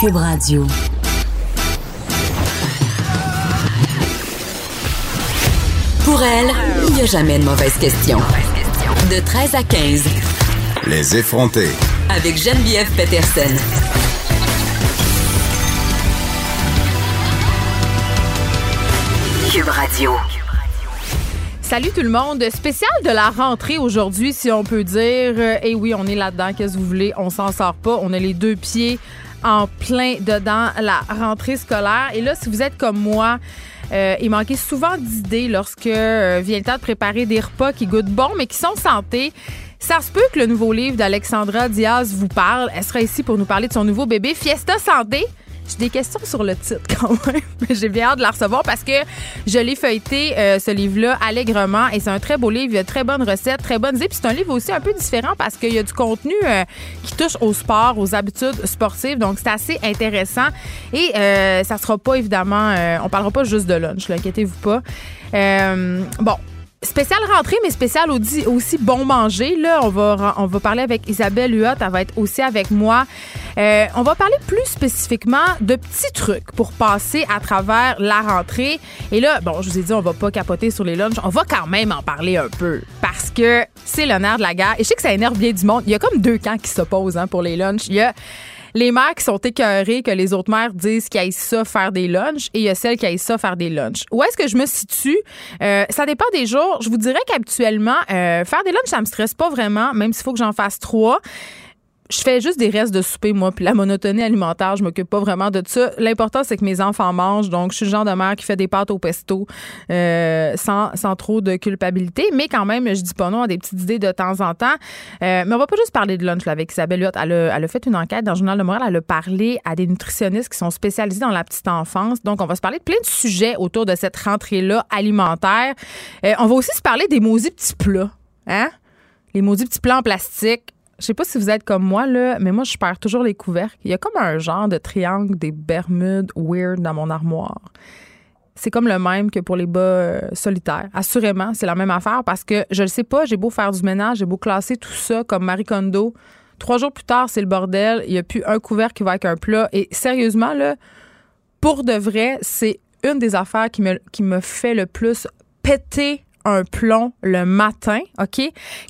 Cube Radio. Pour elle, il n'y a jamais de mauvaise question. De 13 à 15. Les effronter. Avec Geneviève Peterson. Cube Radio. Salut tout le monde. Spécial de la rentrée aujourd'hui, si on peut dire. Et oui, on est là-dedans. Qu'est-ce que vous voulez? On s'en sort pas. On a les deux pieds en plein dedans la rentrée scolaire. Et là, si vous êtes comme moi, euh, il manquait souvent d'idées lorsque euh, vient le temps de préparer des repas qui goûtent bon, mais qui sont santé. Ça se peut que le nouveau livre d'Alexandra Diaz vous parle. Elle sera ici pour nous parler de son nouveau bébé, Fiesta Santé. J'ai des questions sur le titre quand même, j'ai bien hâte de la recevoir parce que je l'ai feuilleté, euh, ce livre-là, allègrement. Et c'est un très beau livre. Il y a très bonnes recettes, très bonnes idées. Puis c'est un livre aussi un peu différent parce qu'il y a du contenu euh, qui touche au sport, aux habitudes sportives. Donc c'est assez intéressant. Et euh, ça sera pas évidemment, on parlera pas juste de lunch, inquiétez-vous pas. bon, Spécial rentrée, mais spécial aussi bon manger. Là, on va, on va parler avec Isabelle Huot. Elle va être aussi avec moi. Euh, on va parler plus spécifiquement de petits trucs pour passer à travers la rentrée. Et là, bon, je vous ai dit, on va pas capoter sur les lunchs. On va quand même en parler un peu parce que c'est l'honneur de la guerre. Et je sais que ça énerve bien du monde. Il y a comme deux camps qui s'opposent hein, pour les lunchs. Il y a les mères qui sont écœurées que les autres mères disent qu'ils aillent ça faire des lunchs et il y a celles qui aillent ça faire des lunchs. Où est-ce que je me situe? Euh, ça dépend des jours. Je vous dirais qu'habituellement, euh, faire des lunchs, ça me stresse pas vraiment, même s'il faut que j'en fasse trois je fais juste des restes de souper, moi, puis la monotonie alimentaire, je m'occupe pas vraiment de ça. L'important, c'est que mes enfants mangent. Donc, je suis le genre de mère qui fait des pâtes au pesto euh, sans, sans trop de culpabilité. Mais quand même, je dis pas non à des petites idées de temps en temps. Euh, mais on va pas juste parler de lunch là, avec Isabelle Huot. Elle a, elle a fait une enquête dans le Journal de Montréal. Elle a parlé à des nutritionnistes qui sont spécialisés dans la petite enfance. Donc, on va se parler de plein de sujets autour de cette rentrée-là alimentaire. Euh, on va aussi se parler des maudits petits plats. Hein? Les maudits petits plats en plastique je sais pas si vous êtes comme moi, là, mais moi, je perds toujours les couvercles. Il y a comme un genre de triangle des Bermudes weird dans mon armoire. C'est comme le même que pour les bas euh, solitaires. Assurément, c'est la même affaire parce que je le sais pas, j'ai beau faire du ménage, j'ai beau classer tout ça comme Marie Kondo. Trois jours plus tard, c'est le bordel. Il n'y a plus un couvercle qui va avec un plat. Et sérieusement, là, pour de vrai, c'est une des affaires qui me, qui me fait le plus péter un plomb le matin, OK?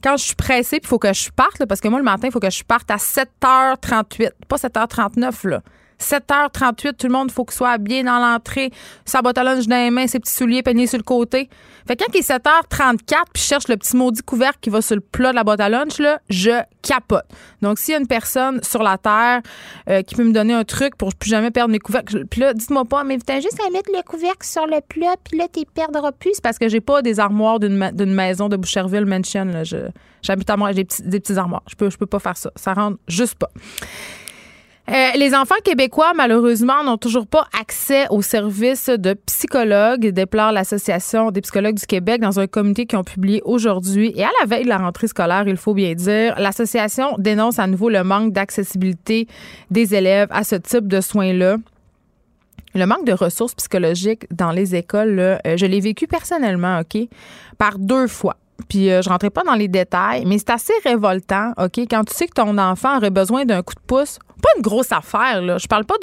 Quand je suis pressée, il faut que je parte, parce que moi, le matin, il faut que je parte à 7h38, pas 7h39, là. 7h38, tout le monde, faut qu'il soit bien dans l'entrée, sa boîte à lunch dans les mains, ses petits souliers peignés sur le côté. Fait que quand il est 7h34, puis je cherche le petit maudit couvercle qui va sur le plat de la boîte à lunch, là, je capote. Donc, s'il y a une personne sur la Terre euh, qui peut me donner un truc pour plus jamais perdre mes couvercles, puis là, dites-moi pas, mais t'as juste à mettre le couvercle sur le plat, puis là, tu perdras plus. C'est parce que j'ai pas des armoires d'une maison de Boucherville Mansion. J'habite à moi, j'ai des, petits armoires. Je peux, je peux pas faire ça. Ça rentre juste pas. Euh, les enfants québécois, malheureusement, n'ont toujours pas accès aux services de psychologues, déplore l'Association des psychologues du Québec dans un communiqué qu'ils ont publié aujourd'hui. Et à la veille de la rentrée scolaire, il faut bien dire, l'association dénonce à nouveau le manque d'accessibilité des élèves à ce type de soins-là. Le manque de ressources psychologiques dans les écoles, euh, je l'ai vécu personnellement, OK, par deux fois. Puis euh, je rentrais pas dans les détails, mais c'est assez révoltant, OK, quand tu sais que ton enfant aurait besoin d'un coup de pouce pas une grosse affaire, là. Je parle pas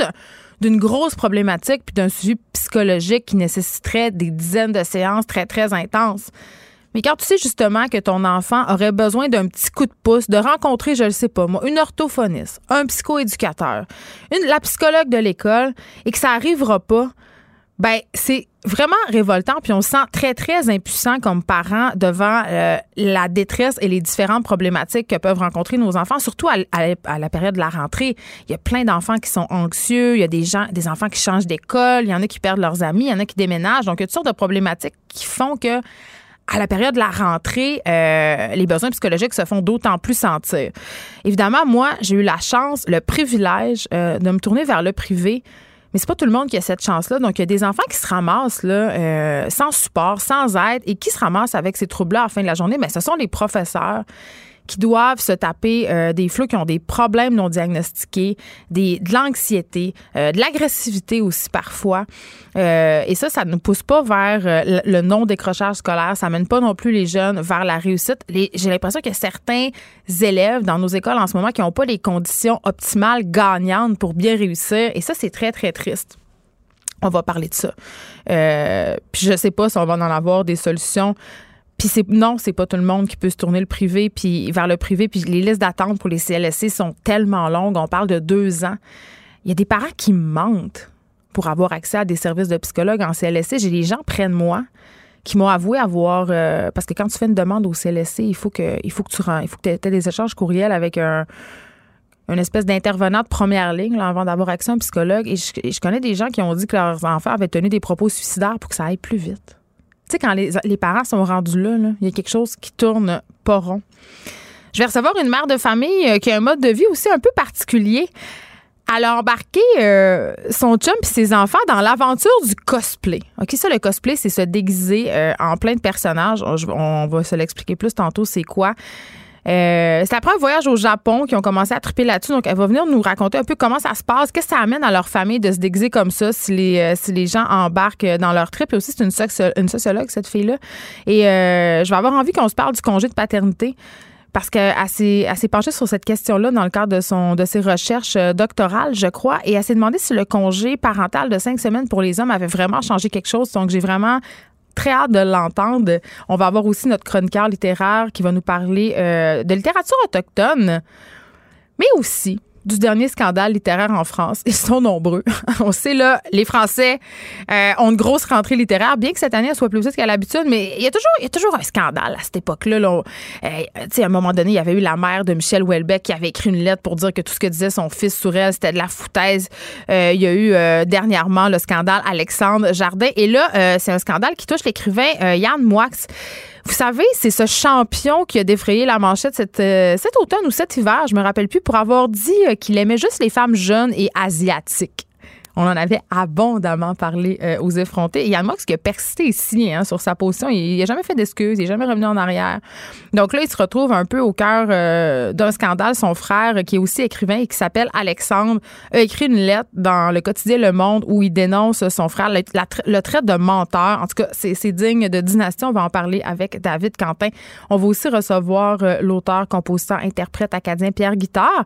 d'une grosse problématique puis d'un suivi psychologique qui nécessiterait des dizaines de séances très, très intenses. Mais quand tu sais justement que ton enfant aurait besoin d'un petit coup de pouce, de rencontrer, je ne sais pas moi, une orthophoniste, un psychoéducateur, une, la psychologue de l'école, et que ça n'arrivera pas, ben c'est vraiment révoltant, puis on se sent très, très impuissant comme parent devant euh, la détresse et les différentes problématiques que peuvent rencontrer nos enfants, surtout à, la période de la rentrée. Il y a plein d'enfants qui sont anxieux, il y a des gens, des enfants qui changent d'école, il y en a qui perdent leurs amis, il y en a qui déménagent. Donc, il y a toutes sortes de problématiques qui font que à la période de la rentrée, euh, les besoins psychologiques se font d'autant plus sentir. Évidemment, moi, j'ai eu la chance, le privilège euh, de me tourner vers le privé mais c'est pas tout le monde qui a cette chance-là. Donc, il y a des enfants qui se ramassent là, euh, sans support, sans aide et qui se ramassent avec ces troubles-là à la fin de la journée. Mais ce sont les professeurs qui doivent se taper euh, des flux qui ont des problèmes non diagnostiqués, des, de l'anxiété, euh, de l'agressivité aussi parfois. Euh, et ça, ça ne pousse pas vers le non-décrochage scolaire. Ça mène pas non plus les jeunes vers la réussite. J'ai l'impression a certains élèves dans nos écoles en ce moment qui n'ont pas les conditions optimales gagnantes pour bien réussir. Et ça, c'est très, très triste. On va parler de ça. puis je sais pas si on va en avoir des solutions puis c'est non, c'est pas tout le monde qui peut se tourner le privé puis vers le privé. Puis les listes d'attente pour les CLSC sont tellement longues. On parle de deux ans. Il y a des parents qui mentent pour avoir accès à des services de psychologue en CLSC. J'ai des gens près de moi qui m'ont avoué avoir euh, parce que quand tu fais une demande au CLSC, il faut que il faut que tu il faut que aies des échanges courriels avec un une espèce d'intervenant de première ligne avant d'avoir accès à un psychologue. Et je, connais des gens qui ont dit que leurs enfants avaient tenu des propos suicidaires pour que ça aille plus vite. Tu sais, quand les, parents sont rendus là, il y a quelque chose qui tourne pas rond. Je vais recevoir une mère de famille euh, qui a un mode de vie aussi un peu particulier. Elle a embarqué euh, son chum et ses enfants dans l'aventure du cosplay. OK, ça, le cosplay, c'est se déguiser euh, en plein de personnages. On, va se l'expliquer plus tantôt, c'est quoi. Euh, c'est après un voyage au Japon qu'ils ont commencé à triper là-dessus. Donc, elle va venir nous raconter un peu comment ça se passe, qu'est-ce que ça amène à leur famille de se déguiser comme ça si les, euh, si les gens embarquent dans leur trip. Et aussi, c'est une, sociologue, cette fille-là. Et euh, je vais avoir envie qu'on se parle du congé de paternité parce qu'elle s'est, penchée sur cette question-là dans le cadre de, son, de ses recherches doctorales, je crois, et elle s'est demandé si le congé parental de cinq semaines pour les hommes avait vraiment changé quelque chose. Donc, j'ai vraiment très hâte de l'entendre. On va avoir aussi notre chroniqueur littéraire qui va nous parler euh, de littérature autochtone, mais aussi du dernier scandale littéraire en France. Ils sont nombreux. On sait, là, les Français euh, ont une grosse rentrée littéraire, bien que cette année, elle soit plus petite qu'à l'habitude, mais il y, a toujours, il y a toujours un scandale à cette époque-là. Là. Euh, à un moment donné, il y avait eu la mère de Michel Houellebecq qui avait écrit une lettre pour dire que tout ce que disait son fils sur elle, c'était de la foutaise. Euh, il y a eu dernièrement le scandale Alexandre Jardin. Et là, c'est un scandale qui touche l'écrivain Yann Moix. Vous savez, c'est ce champion qui a défrayé la manchette cet, euh, cet automne ou cet hiver, je me rappelle plus, pour avoir dit euh, qu'il aimait juste les femmes jeunes et asiatiques. On en avait abondamment parlé euh, aux effrontés. Et Yann Mox qui a persisté ici hein, sur sa position. Il n'a jamais fait d'excuses, il n'est jamais revenu en arrière. Donc là, il se retrouve un peu au cœur euh, d'un scandale. Son frère, qui est aussi écrivain et qui s'appelle Alexandre, a écrit une lettre dans le quotidien Le Monde où il dénonce son frère, le, le traite de menteur. En tout cas, c'est digne de dynastie. On va en parler avec David Quentin. On va aussi recevoir euh, l'auteur, compositeur, interprète acadien Pierre Guittard.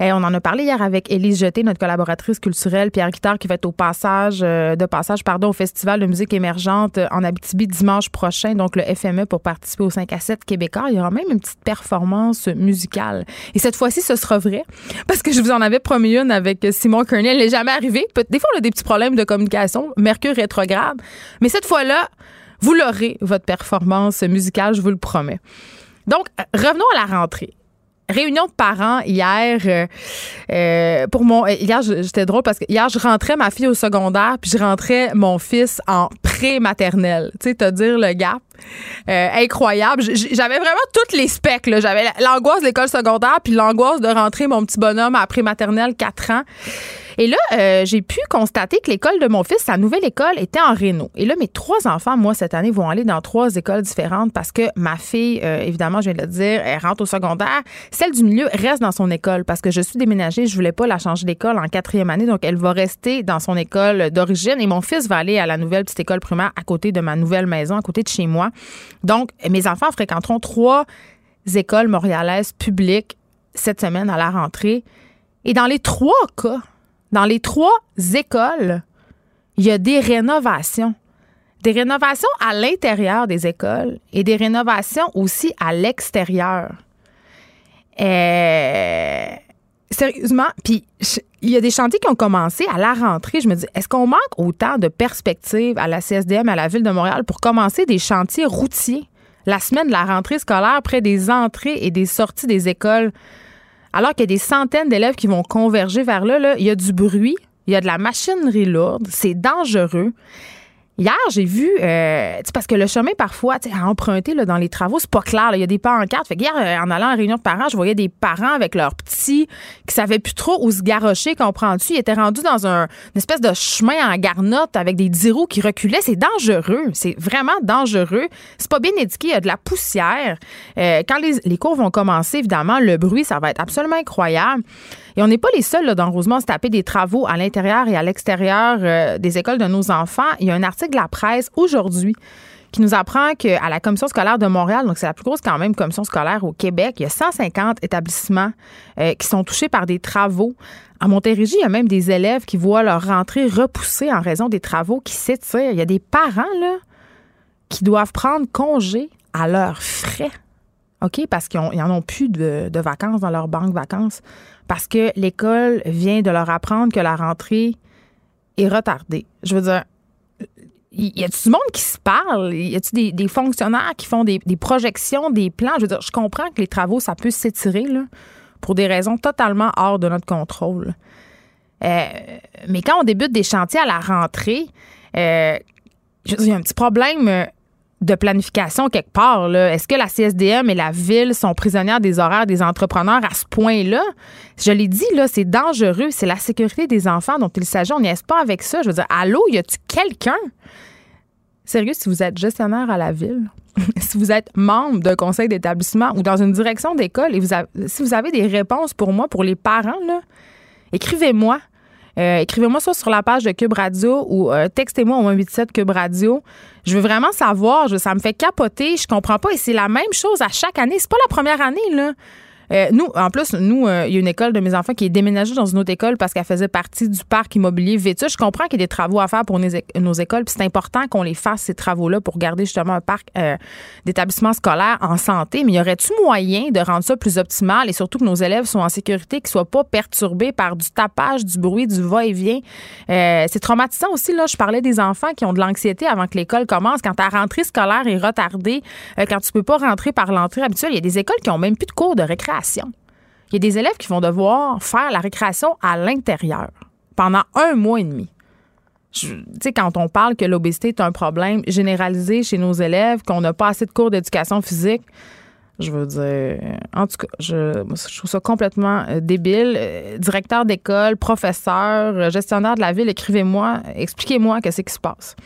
Et on en a parlé hier avec Élise Jeté, notre collaboratrice culturelle, Pierre Guitard, qui va être au passage, euh, de passage, pardon, au Festival de musique émergente en Abitibi dimanche prochain, donc le FME pour participer au 5 à 7 québécois. Il y aura même une petite performance musicale. Et cette fois-ci, ce sera vrai, parce que je vous en avais promis une avec Simon Kearney. Elle n'est jamais arrivée. Des fois, on a des petits problèmes de communication. Mercure rétrograde. Mais cette fois-là, vous l'aurez, votre performance musicale, je vous le promets. Donc, revenons à la rentrée réunion de parents hier euh, euh, pour mon hier j'étais drôle parce que hier je rentrais ma fille au secondaire puis je rentrais mon fils en pré-maternelle. Tu sais te dire le gap euh, incroyable j'avais vraiment toutes les specs j'avais l'angoisse de l'école secondaire puis l'angoisse de rentrer mon petit bonhomme à pré-maternelle 4 ans et là, euh, j'ai pu constater que l'école de mon fils, sa nouvelle école, était en réno. Et là, mes trois enfants, moi, cette année, vont aller dans trois écoles différentes parce que ma fille, euh, évidemment, je viens de le dire, elle rentre au secondaire. Celle du milieu reste dans son école parce que je suis déménagée. Je voulais pas la changer d'école en quatrième année. Donc, elle va rester dans son école d'origine. Et mon fils va aller à la nouvelle petite école primaire à côté de ma nouvelle maison, à côté de chez moi. Donc, mes enfants fréquenteront trois écoles montréalaises publiques cette semaine à la rentrée. Et dans les trois cas, dans les trois écoles, il y a des rénovations. Des rénovations à l'intérieur des écoles et des rénovations aussi à l'extérieur. Euh, sérieusement, puis il y a des chantiers qui ont commencé à la rentrée. Je me dis, est-ce qu'on manque autant de perspectives à la CSDM, à la Ville de Montréal pour commencer des chantiers routiers? La semaine de la rentrée scolaire près des entrées et des sorties des écoles? alors qu'il y a des centaines d'élèves qui vont converger vers là, il y a du bruit, il y a de la machinerie lourde, c'est dangereux. Hier, j'ai vu, euh, parce que le chemin, parfois, à emprunter là, dans les travaux, c'est pas clair. Il y a des pancartes. Fait que hier, euh, en allant en réunion de parents, je voyais des parents avec leurs petits qui savaient plus trop où se garrocher, comprends-tu? Ils étaient rendus dans un, une espèce de chemin en garnotte avec des dix roues qui reculaient. C'est dangereux. C'est vraiment dangereux. C'est pas bien éduqué. Il y a de la poussière. Euh, quand les, les cours vont commencer, évidemment, le bruit, ça va être absolument incroyable. Et on n'est pas les seuls là, dans Rosemont à se taper des travaux à l'intérieur et à l'extérieur euh, des écoles de nos enfants. Il y a un article de la presse aujourd'hui qui nous apprend qu'à la commission scolaire de Montréal, donc c'est la plus grosse quand même commission scolaire au Québec, il y a 150 établissements euh, qui sont touchés par des travaux. À Montérégie, il y a même des élèves qui voient leur rentrée repoussée en raison des travaux qui s'étirent. Il y a des parents là qui doivent prendre congé à leurs frais. OK? Parce qu'ils n'en ont plus de, vacances dans leur banque vacances. Parce que l'école vient de leur apprendre que la rentrée est retardée. Je veux dire, y a du monde qui se parle? Y a-tu des, des, fonctionnaires qui font des, projections, des plans? Je veux dire, je comprends que les travaux, ça peut s'étirer, là, pour des raisons totalement hors de notre contrôle. Euh, mais quand on débute des chantiers à la rentrée, euh, il y a un petit problème de planification quelque part. Est-ce que la CSDM et la ville sont prisonnières des horaires des entrepreneurs à ce point-là? Je l'ai dit, c'est dangereux. C'est la sécurité des enfants dont il s'agit. On n'y est pas avec ça. Je veux dire, allô, y a-tu quelqu'un? Sérieux, si vous êtes gestionnaire à la ville, si vous êtes membre d'un conseil d'établissement ou dans une direction d'école et vous si vous avez des réponses pour moi, pour les parents, écrivez-moi. Euh, écrivez-moi ça sur la page de Cube Radio ou euh, textez-moi au 187 Cube Radio. Je veux vraiment savoir. ça me fait capoter. Je comprends pas. Et c'est la même chose à chaque année. C'est pas la première année, là. Euh, nous, en plus, nous, euh, il y a une école de mes enfants qui est déménagée dans une autre école parce qu'elle faisait partie du parc immobilier Vétus. Je comprends qu'il y a des travaux à faire pour nos, écoles, puis c'est important qu'on les fasse, ces travaux-là, pour garder justement un parc euh, d'établissements scolaires en santé. Mais y aurait-tu moyen de rendre ça plus optimal et surtout que nos élèves soient en sécurité, qu'ils soient pas perturbés par du tapage, du bruit, du va-et-vient? c'est traumatisant aussi, là. Je parlais des enfants qui ont de l'anxiété avant que l'école commence. Quand ta rentrée scolaire est retardée, quand tu peux pas rentrer par l'entrée habituelle, il y a des écoles qui ont même plus de cours de récréation il y a des élèves qui vont devoir faire la récréation à l'intérieur pendant un mois et demi. Tu sais, quand on parle que l'obésité est un problème généralisé chez nos élèves, qu'on n'a pas assez de cours d'éducation physique, je veux dire, en tout cas, je, trouve ça complètement euh, débile. Euh, directeur d'école, professeur, euh, gestionnaire de la ville, écrivez-moi, expliquez-moi qu'est-ce qui se passe.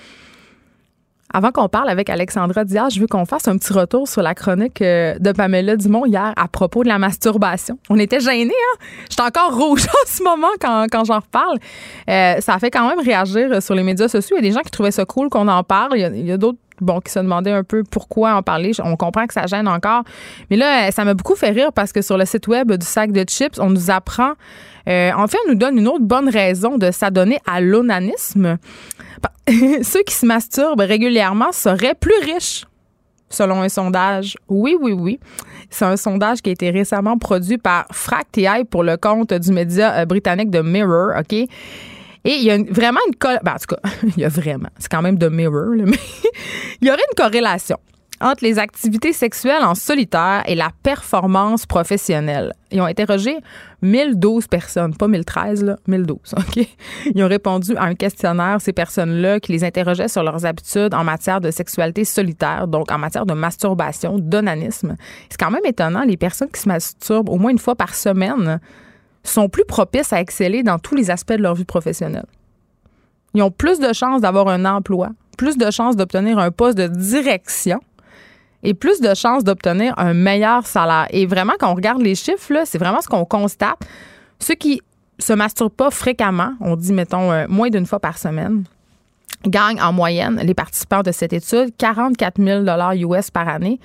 Avant qu'on parle avec Alexandra Diaz, je veux qu'on fasse un petit retour sur la chronique euh, de Pamela Dumont hier à propos de la masturbation. On était gênés, hein? J'étais encore rouge en ce moment quand, quand j'en reparle. Euh, ça a fait quand même réagir sur les médias sociaux. Il y a des gens qui trouvaient ça cool qu'on en parle. Il y a, d'autres bon, qui se demandaient un peu pourquoi en parler. On comprend que ça gêne encore. Mais là, ça m'a beaucoup fait rire parce que sur le site web du sac de chips, on nous apprend, euh, en fait, on nous donne une autre bonne raison de s'adonner à l'onanisme. ceux qui se masturbent régulièrement seraient plus riches, selon un sondage. Oui, oui, oui. C'est un sondage qui a été récemment produit par Frac pour le compte du média euh, britannique de Mirror, OK? Et il y a vraiment une... Ben, en tout cas, il y a vraiment... C'est quand même de Mirror, mais il y aurait une corrélation entre les activités sexuelles en solitaire et la performance professionnelle. Ils ont interrogé 1012 personnes, pas 1013, là, 1012, OK? Ils ont répondu à un questionnaire, ces personnes-là, qui les interrogeaient sur leurs habitudes en matière de sexualité solitaire, donc en matière de masturbation, d'onanisme. C'est quand même étonnant, les personnes qui se masturbent au moins une fois par semaine sont plus propices à exceller dans tous les aspects de leur vie professionnelle. Ils ont plus de chances d'avoir un emploi, plus de chances d'obtenir un poste de direction et plus de chances d'obtenir un meilleur salaire. Et vraiment, quand on regarde les chiffres, c'est vraiment ce qu'on constate. Ceux qui se masturbent pas fréquemment, on dit, mettons, euh, moins d'une fois par semaine, gagnent en moyenne, les participants de cette étude, 44 000 US par année.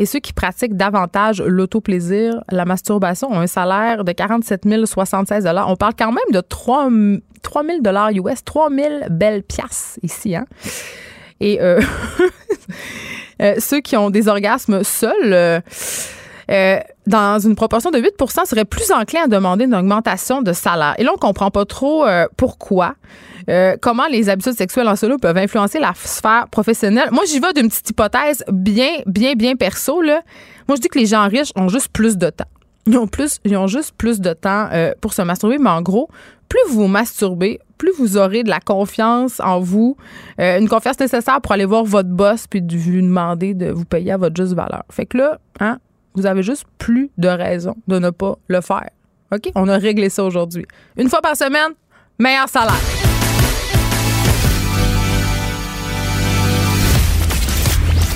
Et ceux qui pratiquent davantage l'autoplaisir, la masturbation, ont un salaire de 47 076 On parle quand même de 3, 3 000 US, 3 000 belles piastres ici. Hein? Et euh, Euh, ceux qui ont des orgasmes seuls, euh, dans une proportion de 8% seraient plus enclins à demander une augmentation de salaire. Et là, on comprend pas trop pourquoi. Comment les habitudes sexuelles en solo peuvent influencer la sphère professionnelle? Moi, j'y vais d'une petite hypothèse bien, bien, bien perso. Moi, je dis que les gens riches ont juste plus de temps. Ils ont, plus, ils ont juste plus de temps pour se masturber, mais en gros, plus vous vous masturbez, plus vous aurez de la confiance en vous, euh, une confiance nécessaire pour aller voir votre boss puis de lui demander de vous payer à votre juste valeur. Fait que là, hein, vous avez juste plus de raison de ne pas le faire. OK? On a réglé ça aujourd'hui. Une fois par semaine, meilleur salaire.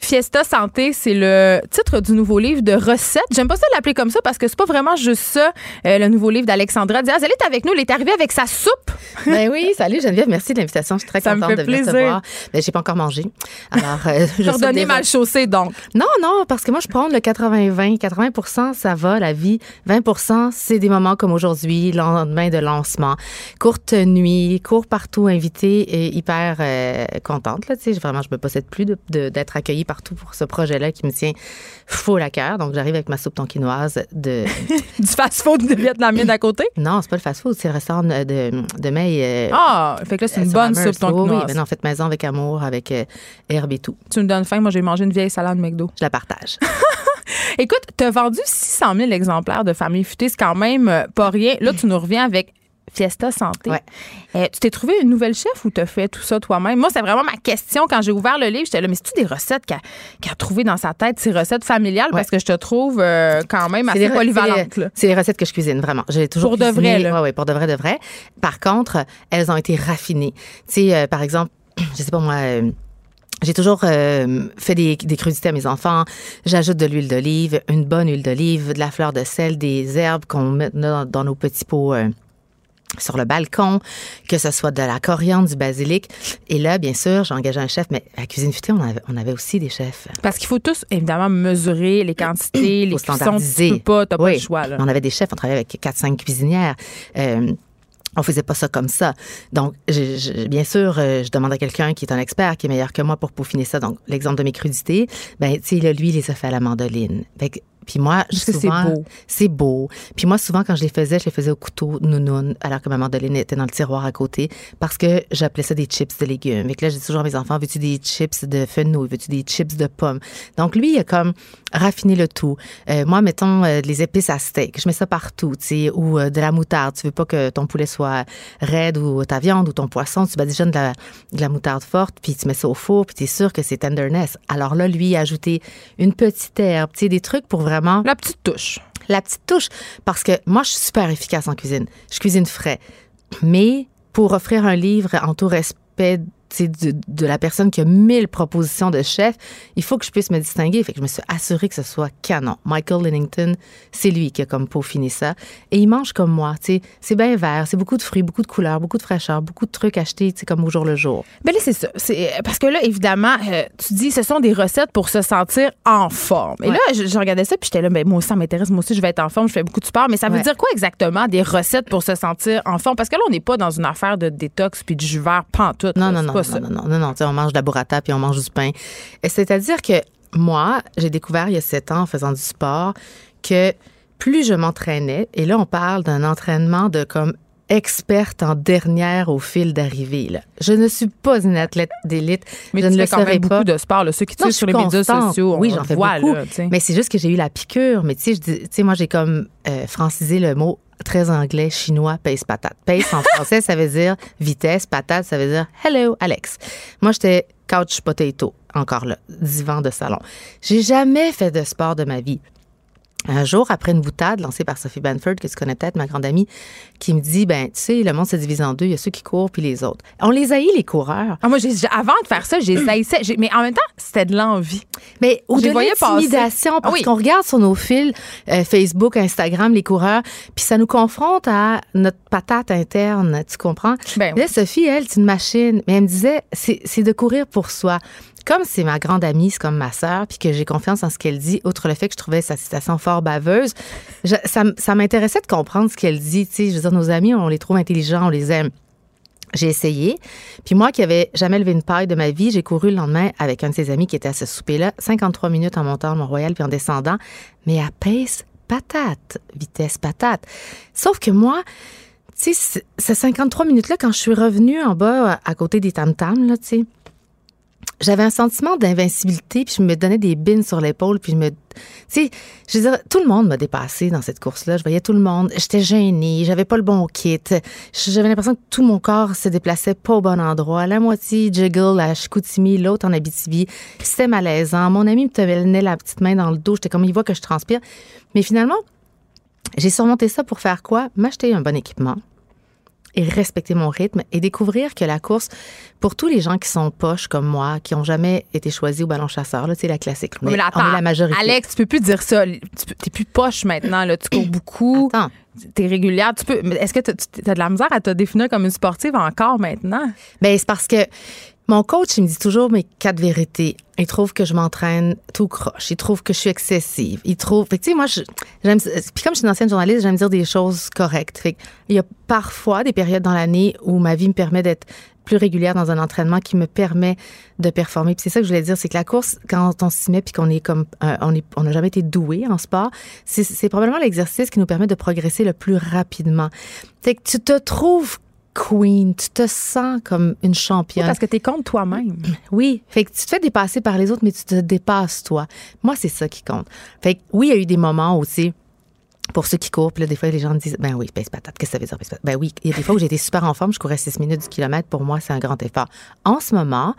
Fiesta Santé, c'est le titre du nouveau livre de recettes. J'aime pas ça l'appeler comme ça parce que c'est pas vraiment juste ça, euh, le nouveau livre d'Alexandra Diaz. Elle est avec nous, elle est arrivée avec sa soupe. Ben oui, salut Geneviève, merci de l'invitation. Je suis très Ça me contente fait de venir te voir. Ben, j'ai pas encore mangé. Alors, euh, je suis mal chaussée, donc. Non, non, parce que moi, je prends le 80-20. 80 ça va, la vie. 20% c'est des moments comme aujourd'hui, lendemain de lancement. Courte nuit, cours partout, invité et hyper euh, contente. Là, tu sais, vraiment, je me possède plus de- de- d'être accueillie partout pour ce projet-là qui me tient full à cœur. Donc, j'arrive avec ma soupe tonkinoise de... Du fast-food de vietnamien d'à côté? non, c'est pas le fast-food, c'est le restaurant de, de, May. euh, Ah, fait que là, c'est une bonne soupe, donc Oui, oui, ben non, faites maison avec amour, avec euh, herbe et tout. Tu me donnes faim. Moi, j'ai mangé une vieille salade McDo. Je la partage. Écoute, tu as vendu 600 000 exemplaires de Famille Futée. C'est quand même euh, pas rien. Là, tu nous reviens avec Fiesta Santé. Ouais. Euh, tu t'es trouvé une nouvelle chef ou tu as fait tout ça toi-même? Moi, c'est vraiment ma question quand j'ai ouvert le livre. J'étais là, mais c'est-tu des recettes qu'elle a trouvées dans sa tête, ces recettes familiales? Ouais. Parce que je te trouve euh, quand même assez polyvalente. c'est les- recettes que je cuisine, vraiment. J'ai toujours Pour de vrai, là. Ouais, ouais, pour de vrai, de vrai. Par contre, elles ont été raffinées. Tu sais, euh, par exemple, je sais pas moi. j'ai toujours euh, fait des, des crudités à mes enfants. J'ajoute de l'huile d'olive, une bonne huile d'olive, de la fleur de sel, des herbes qu'on met dans, dans nos petits pots euh, sur le balcon, que ce soit de la coriandre, du basilic. Et là, bien sûr, j'ai engagé un chef, mais à Cuisine Futée, on avait, on avait aussi des chefs. Parce qu'il faut tous, évidemment, mesurer les quantités, les cuissons. Tu peux pas, t'as pas Oui. le choix. Là. On avait des chefs, on travaillait avec 4-5 cuisinières. Euh, on faisait pas ça comme ça. Donc, je- je- bien sûr, euh, je demande à quelqu'un qui est un expert, qui est meilleur que moi pour peaufiner ça. Donc, l'exemple de mes crudités, ben, tu sais, lui, il les a fait à la mandoline. Fait que- puis moi, Parce que c'est souvent, beau. C'est beau. Puis moi, souvent, quand je les faisais, je les faisais au couteau nounoun, alors que ma mandoline était dans le tiroir à côté, parce que j'appelais ça des chips de légumes. Fait que là, j'ai toujours à mes enfants, veux-tu des chips de fenouil, veux-tu des chips de pommes? Donc, lui, il a comme raffiné le tout. Euh, moi, mettons, euh, les épices à steak, je mets ça partout, tu sais, ou euh, de la moutarde. Tu veux pas que ton poulet soit raide ou ta viande ou ton poisson, tu badigeonnes de la, de la moutarde forte, puis tu mets ça au four, puis tu es sûr que c'est tenderness. Alors là, lui, il a ajouté une petite herbe, tu sais, des trucs pour vraiment La petite touche. la petite touche. Parce que moi, je suis super efficace en cuisine. Je cuisine frais. Mais pour offrir un livre en tout respect de, de la personne qui a mille propositions de chef, il faut que je puisse me distinguer. Fait que je me suis assurée que ce soit canon. Michael Lennington, c'est lui qui a comme peaufiné ça. Et il mange comme moi. tu. C'est bien vert, c'est beaucoup de fruits, beaucoup de couleurs, beaucoup de fraîcheur, beaucoup de trucs achetés tu comme au jour le jour. Ben là, c'est ça. Parce que là, évidemment, euh, tu dis, ce sont des recettes pour se sentir en forme. Et Ouais. là, je, je regardais ça, puis j'étais là, ben, moi aussi, ça m'intéresse. Moi aussi, je vais être en forme. Je fais beaucoup de sport. Mais ça veut Ouais. dire quoi exactement, des recettes pour se sentir en forme? Parce que là, on n'est pas dans une affaire de détox puis de jus vert pantoute. Non, là. non, non, pas non, ça. non, non, non, on mange de la burrata puis on mange du pain. C'est-à-dire que moi, j'ai découvert il y a sept ans en faisant du sport que plus je m'entraînais, et là, on parle d'un entraînement de comme experte en dernière au fil d'arrivée. Je ne suis pas une athlète d'élite. Mais je tu ne fais le quand même serai beaucoup pas. de sport. Là. Ceux qui suivent sur les médias sociaux, oui, j'en fais voit, beaucoup. là, mais c'est juste que j'ai eu la piqûre. Mais tu sais, moi, j'ai comme euh, francisé le mot très anglais, chinois, pace patate. Pace en français, ça veut dire vitesse. Patate, ça veut dire hello, Alex. Moi, j'étais couch potato, encore là, divan de salon. J'ai jamais fait de sport de ma vie. Un jour, après une boutade lancée par Sophie Banford, que tu connais peut-être, ma grande amie, qui me dit, ben, tu sais, le monde se divise en deux. Il y a ceux qui courent puis les autres. On les haït, les coureurs. Ah, moi, j'ai- avant de faire ça, j'ai haïssais. Mais en même temps, c'était de l'envie. Mais Je les de l'intimidation, Ah parce oui. qu'on regarde sur nos fils euh, Facebook, Instagram, les coureurs, puis ça nous confronte à notre patate interne, tu comprends? Ben Là, Sophie, elle, c'est une machine. Mais elle me disait, c'est de courir pour soi. Comme c'est ma grande amie, c'est comme ma sœur, puis que j'ai confiance en ce qu'elle dit, outre le fait que je trouvais sa citation fort baveuse, ça, m'intéressait de comprendre ce qu'elle dit. Tu sais, je veux dire, nos amis, on les trouve intelligents, on les aime. J'ai essayé. Puis moi, qui avais jamais levé une paille de ma vie, j'ai couru le lendemain avec un de ses amis qui était à ce souper-là, 53 minutes en montant le Mont-Royal puis en descendant, mais à pace patate, vitesse patate. Sauf que moi, tu sais, ce- ces 53 minutes-là, quand je suis revenue en bas, à côté des tam-tams, là, tu sais, j'avais un sentiment d'invincibilité, puis je me donnais des bines sur l'épaule, puis je me... Tu sais, je veux dire, tout le monde m'a dépassé dans cette course-là. Je voyais tout le monde. J'étais gênée, j'avais pas le bon kit. J'avais l'impression que tout mon corps se déplaçait pas au bon endroit. La moitié jiggle à Chicoutimi, l'autre en Abitibi. C'était malaisant. Mon ami me tenait la petite main dans le dos. J'étais comme, il voit que je transpire. Mais finalement, j'ai surmonté ça pour faire quoi? M'acheter un bon équipement et respecter mon rythme et découvrir que la course, pour tous les gens qui sont poches comme moi, qui ont jamais été choisis au ballon chasseur, là, c'est la classique. Mais là, on est la majorité. Alex, tu peux plus dire ça. Tu n'es plus poche maintenant. Là. Tu cours beaucoup. Attends. Tu es régulière. Tu peux. Est-ce que tu as de la misère à te définir comme une sportive encore maintenant? Ben, c'est parce que mon coach, il me dit toujours mes quatre vérités. Il trouve que je m'entraîne tout croche. Il trouve que je suis excessive. Il trouve. Fait tu sais, moi, j'aime. Puis comme je suis une ancienne journaliste, j'aime dire des choses correctes. Fait il y a parfois des périodes dans l'année où ma vie me permet d'être plus régulière dans un entraînement qui me permet de performer. Puis c'est ça que je voulais dire, c'est que la course, quand on s'y met puis qu'on est comme, euh, on est, on n'a jamais été doué en sport, c'est probablement l'exercice qui nous permet de progresser le plus rapidement. Fait que tu te trouves queen, tu te sens comme une championne. parce que tu es contre toi-même. Oui, fait que tu te fais dépasser par les autres, mais tu te dépasses toi. Moi, c'est ça qui compte. Fait que oui, il y a eu des moments aussi pour ceux qui courent, puis là, des fois, les gens disent, ben oui, pèse patate, qu'est-ce que ça veut dire, Ben oui, il y a des fois où j'étais super en forme, je courais 6 minutes du kilomètre, pour moi, c'est un grand effort. En ce moment,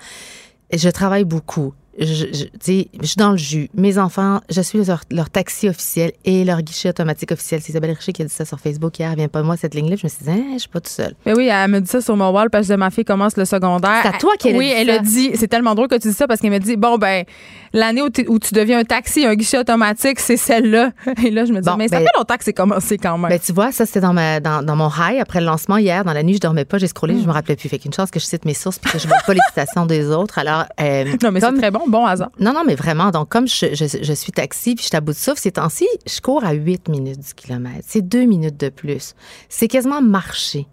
je travaille beaucoup je, je, je, suis dans le jus. Mes enfants, je suis leur, taxi officiel et leur guichet automatique officiel. C'est Isabelle Richer qui a dit ça sur Facebook hier. Vient pas moi cette ligne-là. Je me suis dit, hein, je suis pas tout seul. Mais oui, elle me dit ça sur mon wall parce que ma fille commence le secondaire. C'est à toi qu'elle Oui, dit elle a dit. C'est tellement drôle que tu dis ça parce qu'elle me dit, bon, ben, l'année où, où, tu deviens un taxi, un guichet automatique, c'est celle-là. Et là, je me dis, mais ça ben, fait longtemps que c'est commencé quand même. Ben, tu vois, ça, c'était dans, ma, dans, dans, mon high. Après le lancement hier, dans la nuit, je dormais pas, j'ai scrollé, je me rappelais plus. Fait qu'une chance que je cite mes sources puis que je vois pas les citations des autres. Alors, euh, non, mais c'est très bon, bon hasard. Non, non, mais vraiment. Donc, comme je, suis taxi puis je suis à bout de souffle, ces temps-ci, je cours à 8 minutes du kilomètre. C'est deux minutes de plus. C'est quasiment marcher.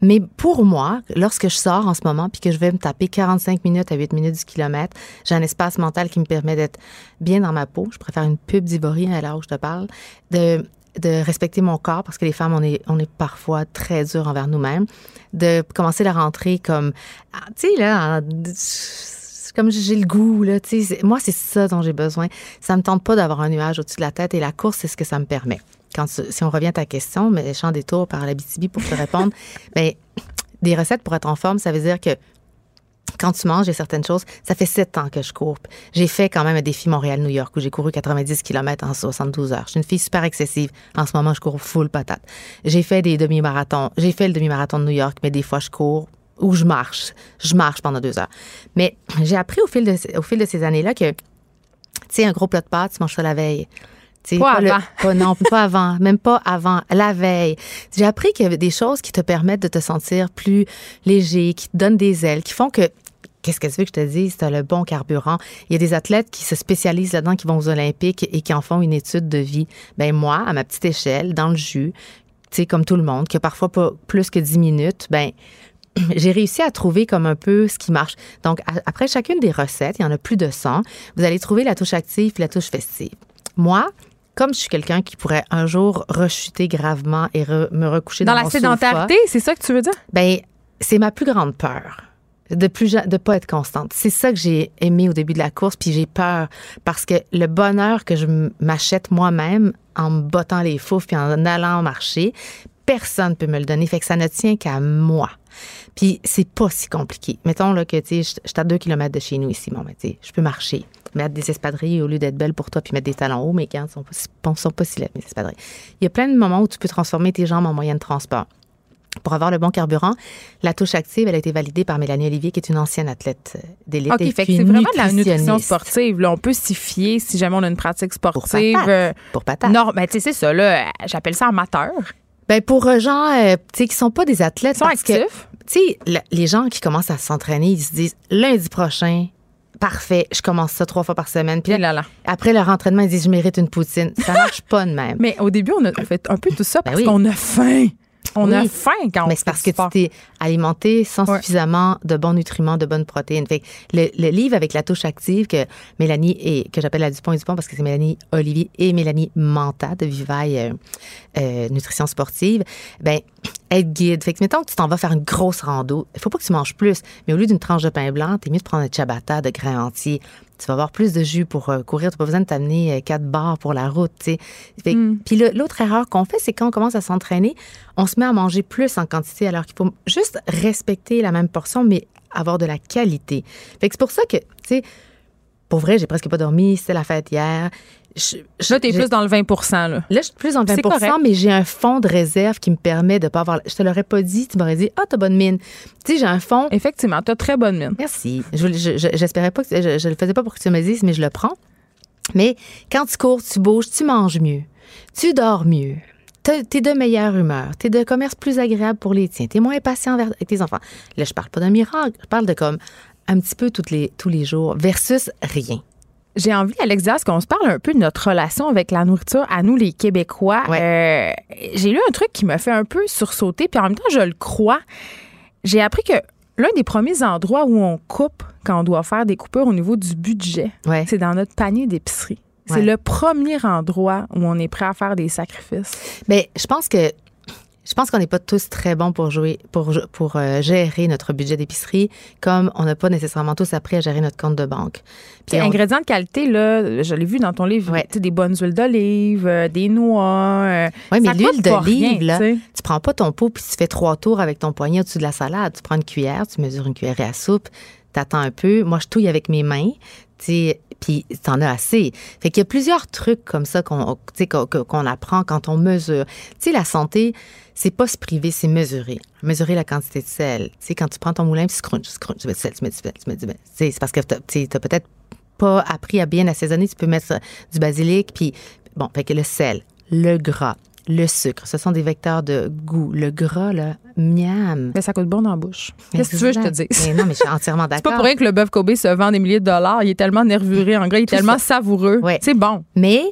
Mais pour moi, lorsque je sors en ce moment puis que je vais me taper 45 minutes à 8 minutes du kilomètre, j'ai un espace mental qui me permet d'être bien dans ma peau. Je préfère une pub d'Ivory à l'heure où je te parle. De, de respecter mon corps parce que les femmes, on est, on est parfois très dures envers nous-mêmes. De commencer la rentrée comme, ah, tu sais, là, comme j'ai le goût, là. Moi, c'est ça dont j'ai besoin. Ça me tente pas d'avoir un nuage au-dessus de la tête et la course, c'est ce que ça me permet. Quand, si on revient à ta question, mais champ des tours par la BTB pour te répondre, ben, des recettes pour être en forme, ça veut dire que quand tu manges, certaines choses. Ça fait sept ans que je cours. J'ai fait quand même un défi Montréal-New York où j'ai couru 90 km en 72 heures. Je suis une fille super excessive. En ce moment, je cours full patate. J'ai fait des demi-marathons. J'ai fait le demi-marathon de New York, mais des fois, je cours où je marche. Je marche pendant deux heures. Mais j'ai appris au fil de, au fil de ces années-là que, tu sais, un gros plat de pâtes, tu manges ça la veille. pas, avant. non, pas avant, même pas avant, la veille. J'ai appris qu'il y avait des choses qui te permettent de te sentir plus léger, qui te donnent des ailes, qui font que Qu'est-ce que tu veux que je te dise? C'est le bon carburant. Il y a des athlètes qui se spécialisent là-dedans, qui vont aux Olympiques et qui en font une étude de vie. Ben moi, à ma petite échelle, dans le jus, tu sais, comme tout le monde, qui a parfois pas plus que 10 minutes, ben j'ai réussi à trouver comme un peu ce qui marche. Donc, après chacune des recettes, il y en a plus de 100, vous allez trouver la touche active et la touche festive. Moi, comme je suis quelqu'un qui pourrait un jour rechuter gravement et me recoucher dans, dans la sédentarité, c'est ça que tu veux dire? Ben, c'est ma plus grande peur de plus de pas être constante. C'est ça que j'ai aimé au début de la course, puis j'ai peur parce que le bonheur que je m'achète moi-même en me bottant les foufs puis en allant marcher, personne peut me le donner. Fait que ça ne tient qu'à moi. Puis c'est pas si compliqué. Mettons là, que je suis à deux kilomètres de chez nous ici. Bon, ben, je peux marcher, mettre des espadrilles au lieu d'être belle pour toi, puis mettre des talons hauts, mais quand sont pas, sont pas si laides, mes espadrilles. Il y a plein de moments où tu peux transformer tes jambes en moyen de transport. Pour avoir le bon carburant, la touche active, elle a été validée par Mélanie Olivier, qui est une ancienne athlète euh, d'élite. OK, fait c'est vraiment de la nutrition sportive. Là, on peut s'y fier si jamais on a une pratique sportive. Pour patate. Non, mais tu sais, c'est ça. Là, j'appelle ça amateur. Ben pour euh, gens euh, sais qui sont pas des athlètes ils sont actifs? Tu sais les gens qui commencent à s'entraîner, ils se disent lundi prochain Parfait, je commence ça trois fois par semaine. Puis là, là. après leur entraînement, ils disent je mérite une poutine. Ça marche pas de même. Mais au début, on a fait un peu tout ça ben parce qu'on a faim. On a faim quand on Mais c'est parce que tu t'es alimenté sans suffisamment de bons nutriments, de bonnes protéines. Fait le, livre avec la touche active que Mélanie et que j'appelle la Dupont et Dupont parce que c'est Mélanie Olivier et Mélanie Manta de Vivaille euh, euh, Nutrition Sportive, ben être guide. Fait que, mettons que tu t'en vas faire une grosse rando, il faut pas que tu manges plus, mais au lieu d'une tranche de pain blanc, t'es mieux de prendre un ciabatta de grains entiers. Tu vas avoir plus de jus pour euh, courir. Tu pas besoin de t'amener euh, quatre barres pour la route. Fait que- Mm. Puis l'autre erreur qu'on fait, c'est quand on commence à s'entraîner, on se met à manger plus en quantité, alors qu'il faut juste respecter la même portion, mais avoir de la qualité. Fait que c'est pour ça que, tu sais, pour vrai, j'ai presque pas dormi. C'était la fête hier. Je- je- Là, t'es j'ai- plus dans le 20 là. Là, je suis plus en C'est 20 correct. mais j'ai un fonds de réserve qui me permet de pas avoir. Je te l'aurais pas dit, tu m'aurais dit, ah, t'as bonne mine. Tu sais, j'ai un fonds. Effectivement, t'as très bonne mine. Merci. Je, je- j'espérais pas que je, je le faisais pas pour que tu me le dises, mais je le prends. Mais quand tu cours, tu bouges, tu manges mieux, tu dors mieux. T'es de meilleure humeur, t'es de commerce plus agréable pour les tiens, t'es moins patient avec tes enfants. Là, je parle pas d'un miracle, je parle de comme un petit peu toutes les, tous les jours versus rien. J'ai envie, Alex Diaz, qu'on se parle un peu de notre relation avec la nourriture à nous, les Québécois. Euh, j'ai lu un truc qui m'a fait un peu sursauter, puis en même temps, je le crois. J'ai appris que l'un des premiers endroits où on coupe quand on doit faire des coupures au niveau du budget, Ouais. c'est dans notre panier d'épicerie. C'est Ouais. le premier endroit où on est prêt à faire des sacrifices. Mais je pense que je pense qu'on n'est pas tous très bons pour jouer pour pour euh, gérer notre budget d'épicerie comme on n'a pas nécessairement tous appris à gérer notre compte de banque. Puis on- ingrédients de qualité, là, je l'ai vu dans ton livre, Ouais. des bonnes huiles d'olive, euh, des noix. euh, Oui, mais l'huile d'olive, là, tu prends pas ton pot puis tu fais trois tours avec ton poignet au-dessus de la salade. Tu prends une cuillère, tu mesures une cuillère à soupe, t'attends un peu. Moi, je touille avec mes mains, sais, puis t'en as assez. Fait qu'il y a plusieurs trucs comme ça qu'on, qu'on, apprend quand on mesure. Tu sais, la santé, c'est pas se priver, c'est mesurer. Mesurer la quantité de sel. Tu sais, quand tu prends ton moulin puis tu crunches, tu mets du sel, tu mets du sel, tu mets du sel. C'est parce que tu t'as peut-être pas appris à bien assaisonner. Tu peux mettre du basilic, puis bon, fait que le sel, le gras, le sucre, ce sont des vecteurs de goût. Le gras, là, miam. Mais ça coûte bon dans la bouche. Qu'est-ce que tu veux que je te dise? Mais non, mais je suis entièrement C'est d'accord. pas pour rien que le bœuf Kobe se vend des milliers de dollars. Il est tellement nervuré. En gras, il est Tout tellement ça. savoureux. Ouais. C'est bon. Mais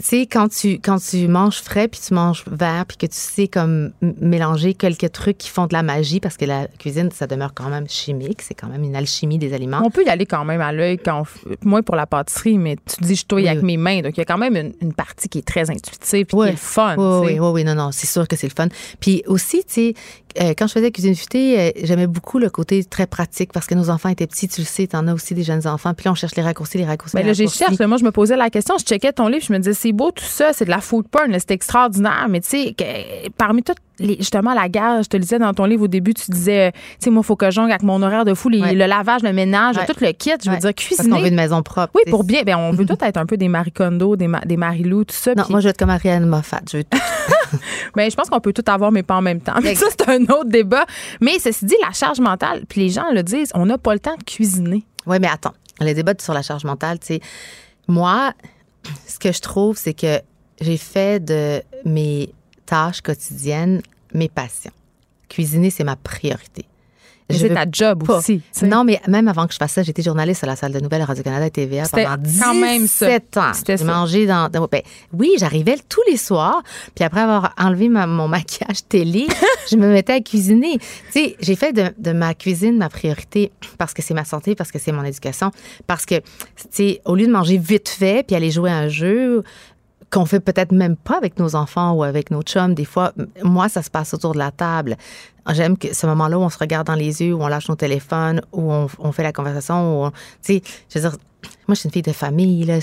tu sais, quand tu, quand tu manges frais, puis tu manges vert, puis que tu sais comme mélanger quelques trucs qui font de la magie, parce que la cuisine, ça demeure quand même chimique, c'est quand même une alchimie des aliments. On peut y aller quand même à l'œil, quand on pour la pâtisserie, mais tu dis je touille Oui, avec oui. mes mains. Donc, il y a quand même une, une partie qui est très intuitive puis qui est le fun. Oui, oui, oui, non, non, c'est sûr que c'est le fun. Puis aussi, tu sais, euh, quand je faisais cuisine futée, euh, j'aimais beaucoup le côté très pratique parce que nos enfants étaient petits, tu le sais, t'en as aussi des jeunes enfants. Puis là, on cherche les raccourcis, les raccourcis. Les là, j'ai cherché. Moi, je me posais la question. Je checkais ton livre. Je me disais, c'est beau tout ça. C'est de la food porn. C'est extraordinaire. Mais tu sais, que- parmi toutes les, justement, la guerre, je te le disais dans ton livre au début, tu disais, tu sais, moi, il faut que je jongle avec mon horaire de fou, les- Ouais. le lavage, le ménage, Ouais. tout le kit. Je veux Ouais. dire, Parce qu'on cuisiner. veut une maison propre. Oui, pour bien. Ben, on veut tous être un peu des Marie Kondo, des, Ma- des Marie-Lou, tout ça. Non, moi, je veux être comme Ariane Moffat. Je veux tout. Ben, je pense qu'on peut tout avoir, mais pas en même temps. Mais ça, c'est un autre débat. Mais ceci dit, la charge mentale, puis les gens le disent, on n'a pas le temps de cuisiner. Oui, mais attends. Le débat sur la charge mentale, tu moi, ce que je trouve, c'est que j'ai fait de mes tâches quotidiennes mes passions. Cuisiner, c'est ma priorité. C'est ta job pas. aussi. Non, mais même avant que je fasse ça, j'étais journaliste à la salle de nouvelles à Radio-Canada et TVA pendant 17 quand même ça. ans. C'était J'ai mangé dans... dans- ben, oui, j'arrivais tous les soirs, puis après avoir enlevé ma- mon maquillage télé, je me mettais à cuisiner. Tu sais, j'ai fait de, de ma cuisine ma priorité parce que c'est ma santé, parce que c'est mon éducation, parce que, tu sais, au lieu de manger vite fait puis aller jouer à un jeu, qu'on fait peut-être même pas avec nos enfants ou avec nos chums. Des fois, moi, ça se passe autour de la table. J'aime que ce moment-là où on se regarde dans les yeux, où on lâche nos téléphones, où on, fait la conversation, où on- tu sais, je veux dire, moi, je suis une fille de famille, là.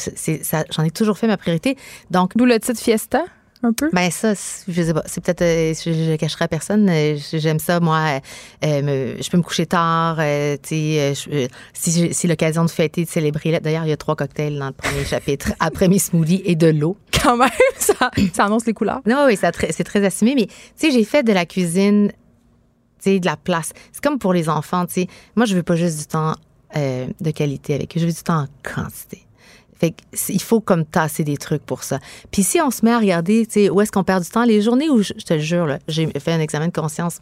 J'en ai toujours fait ma priorité. Donc, D'où le titre Fiesta, un peu? ben ça, je sais pas. C'est peut-être, euh, je, je cacherai à personne. euh, J'aime ça, moi. euh, euh, me- je peux me coucher tard. tu sais, je- si, si l'occasion de fêter, de célébrer. D'ailleurs, il y a trois cocktails dans le premier chapitre. Après mes smoothies et de l'eau. Quand même, ça, ça annonce les couleurs. Non, oui, c'est très assumé. Mais tu sais, j'ai fait de la cuisine, tu sais, de la place. C'est comme pour les enfants. Tu sais, moi, je veux pas juste du temps de qualité avec eux. Je veux du temps en quantité. Fait il faut comme tasser des trucs pour ça. Puis si on se met à regarder, tu sais, où est-ce qu'on perd du temps, les journées où, je, je te le jure, j'ai fait un examen de conscience.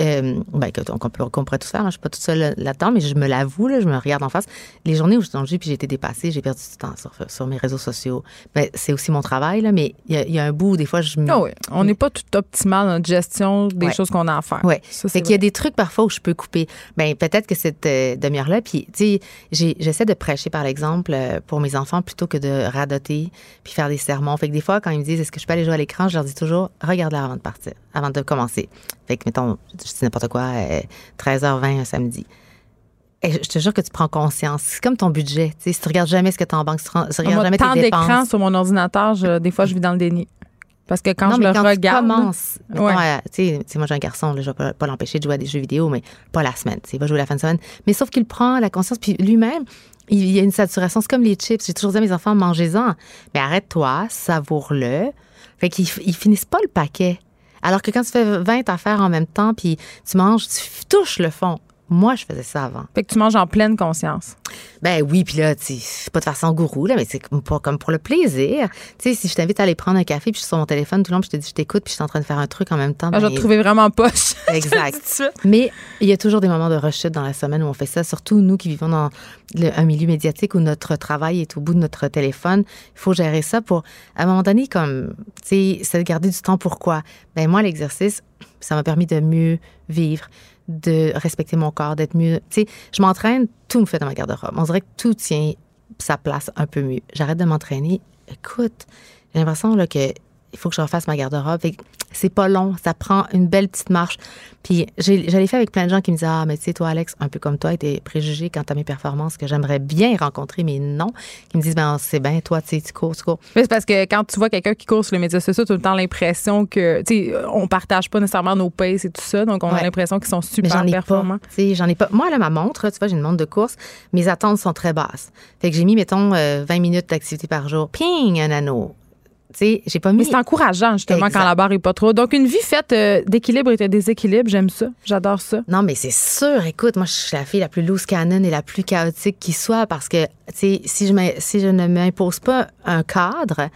Euh, ben, qu'on peut- qu'on pourrait tout faire. Moi, je suis pas toute seule là-dedans, mais je me l'avoue, là, je me regarde en face. Les journées où je suis dans le jus puis j'ai été dépassée, j'ai perdu du temps sur, sur mes réseaux sociaux. Ben, c'est aussi mon travail, là, mais il y, a- il y a un bout où des fois, je me. Oui. On n'est pas tout optimal dans notre gestion des Ouais. choses qu'on a à faire. Fait c'est qu'il y a des trucs parfois où je peux couper. Ben peut-être que cette euh, demi-heure-là, puis tu sais, j'essaie de prêcher par l'exemple euh, pour mes enfants plutôt que de radoter puis faire des sermons. Fait que des fois, quand ils me disent est-ce que je peux aller jouer à l'écran, je leur dis toujours regarde-la avant de partir, avant de commencer. Fait que mettons, je dis n'importe quoi, euh, 13h20 un samedi. Et je te jure que tu prends conscience. C'est comme ton budget. Tu sais, si tu regardes jamais ce que tu as en banque, si tu regardes Moi, jamais tant tes d'écran dépenses. sur mon ordinateur, je- des fois, je vis dans le déni. Parce que quand non, je mais le quand regarde. tu commences, mettons, Ouais. euh, tu sais, tu sais, moi j'ai un garçon, là, je vais pas, pas l'empêcher de jouer à des jeux vidéo, mais pas la semaine. Il va jouer la fin de semaine. Mais sauf qu'il prend la conscience, puis lui-même, il y a une saturation. C'est comme les chips. J'ai toujours dit à mes enfants, mangez-en. Mais arrête-toi, savoure-le. Fait qu'ils ils finissent pas le paquet. Alors que quand tu fais 20 affaires en même temps, puis tu manges, tu touches le fond. Moi, je faisais ça avant. Fait que tu manges en pleine conscience. Ben oui, puis là, tu pas de façon gourou, là, mais c'est comme pour, comme pour le plaisir. Tu sais, si je t'invite à aller prendre un café, puis je suis sur mon téléphone tout le long, puis je te dis, je t'écoute, puis je suis en train de faire un truc en même temps. Ah, je ben, vais te trouver vraiment poche. Exact. Mais il y a toujours des moments de rechute dans la semaine où on fait ça, surtout nous qui vivons dans le- un milieu médiatique où notre travail est au bout de notre téléphone. Il faut gérer ça pour, à un moment donné, comme, tu sais, c'est de garder du temps pour quoi? Ben moi, l'exercice, ça m'a permis de mieux vivre, de respecter mon corps, d'être mieux. Tu sais, je m'entraîne, tout me fait dans ma garde-robe. On dirait que tout tient sa place un peu mieux. J'arrête de m'entraîner. Écoute, j'ai l'impression là, que il faut que je refasse ma garde-robe. C'est pas long, ça prend une belle petite marche. Puis l'ai fait avec plein de gens qui me disaient Ah, mais tu sais, toi, Alex, un peu comme toi, t'es préjugé quant à mes performances que j'aimerais bien rencontrer, mais non. Qui me disent Ben, c'est bien, toi, tu sais, tu cours, tu cours. Mais c'est parce que quand tu vois quelqu'un qui court sur les médias sociaux, tu as tout le temps l'impression que, tu sais, on partage pas nécessairement nos paces et tout ça. Donc, on a l'impression qu'ils sont super ai performants. Tu j'en ai pas. Moi, là, ma montre, tu vois, j'ai une montre de course. Mes attentes sont très basses. Fait que j'ai mis, mettons, euh, 20 minutes d'activité par jour. Ping, un anneau. Tu sais, j'ai pas mis. Mais c'est encourageant, justement, Exact. quand la barre est pas trop. Donc, une vie faite euh, d'équilibre et de déséquilibre, j'aime ça. J'adore ça. Non, mais c'est sûr. Écoute, moi, je suis la fille la plus loose cannon et la plus chaotique qui soit parce que, tu sais, si je, si je ne m'impose pas un cadre,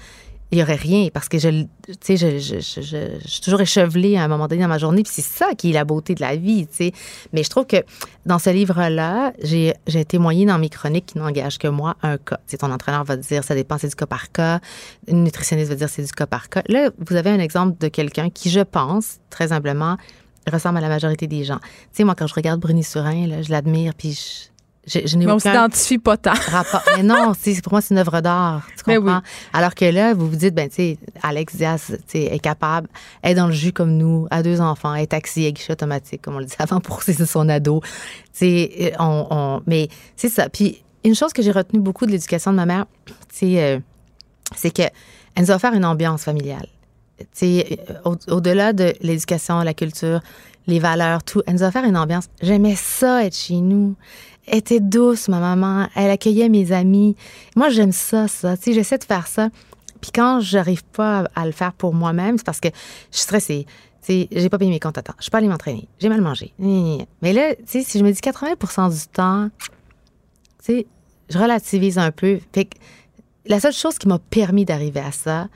il y aurait rien parce que je, tu sais, je, je, je, je- suis toujours échevelée à un moment donné dans ma journée. Puis c'est ça qui est la beauté de la vie, tu. Mais je trouve que dans ce livre-là, j'ai, j'ai témoigné dans mes chroniques qui n'engagent que moi un cas. Tu ton entraîneur va te dire ça dépend, c'est du cas par cas. Une nutritionniste va te dire c'est du cas par cas. Là, vous avez un exemple de quelqu'un qui, je pense, très humblement, ressemble à la majorité des gens. Tu moi, quand je regarde Bruni Surin, là, je l'admire, puis je, je, je Mais on s'identifie pas tant. rapport. Mais non, pour moi, c'est une œuvre d'art. Tu Mais comprends? oui. Alors que là, vous vous dites, ben, tu sais, Alex Diaz, est capable, est dans le jus comme nous, a deux enfants, est taxi à guichet automatique, comme on le disait avant, pour son ado. Tu sais, on, on- mais c'est ça. Puis, une chose que j'ai retenue beaucoup de l'éducation de ma mère, c'est, euh, c'est que elle nous a offert une ambiance familiale. Tu sais, euh, au- au-delà de l'éducation, la culture, les valeurs, tout, elle nous a offert une ambiance. J'aimais ça être chez nous. Elle était douce, ma maman. Elle accueillait mes amis. Moi, j'aime ça, ça. Tu j'essaie de faire ça. Puis quand j'arrive pas à, le faire pour moi-même, c'est parce que je suis stressée. Tu sais, j'ai pas payé mes comptes à temps. Je suis pas allée m'entraîner. J'ai mal mangé. Mais là, tu si je me dis 80 du temps, tu je relativise un peu. La seule chose qui m'a permis d'arriver à ça,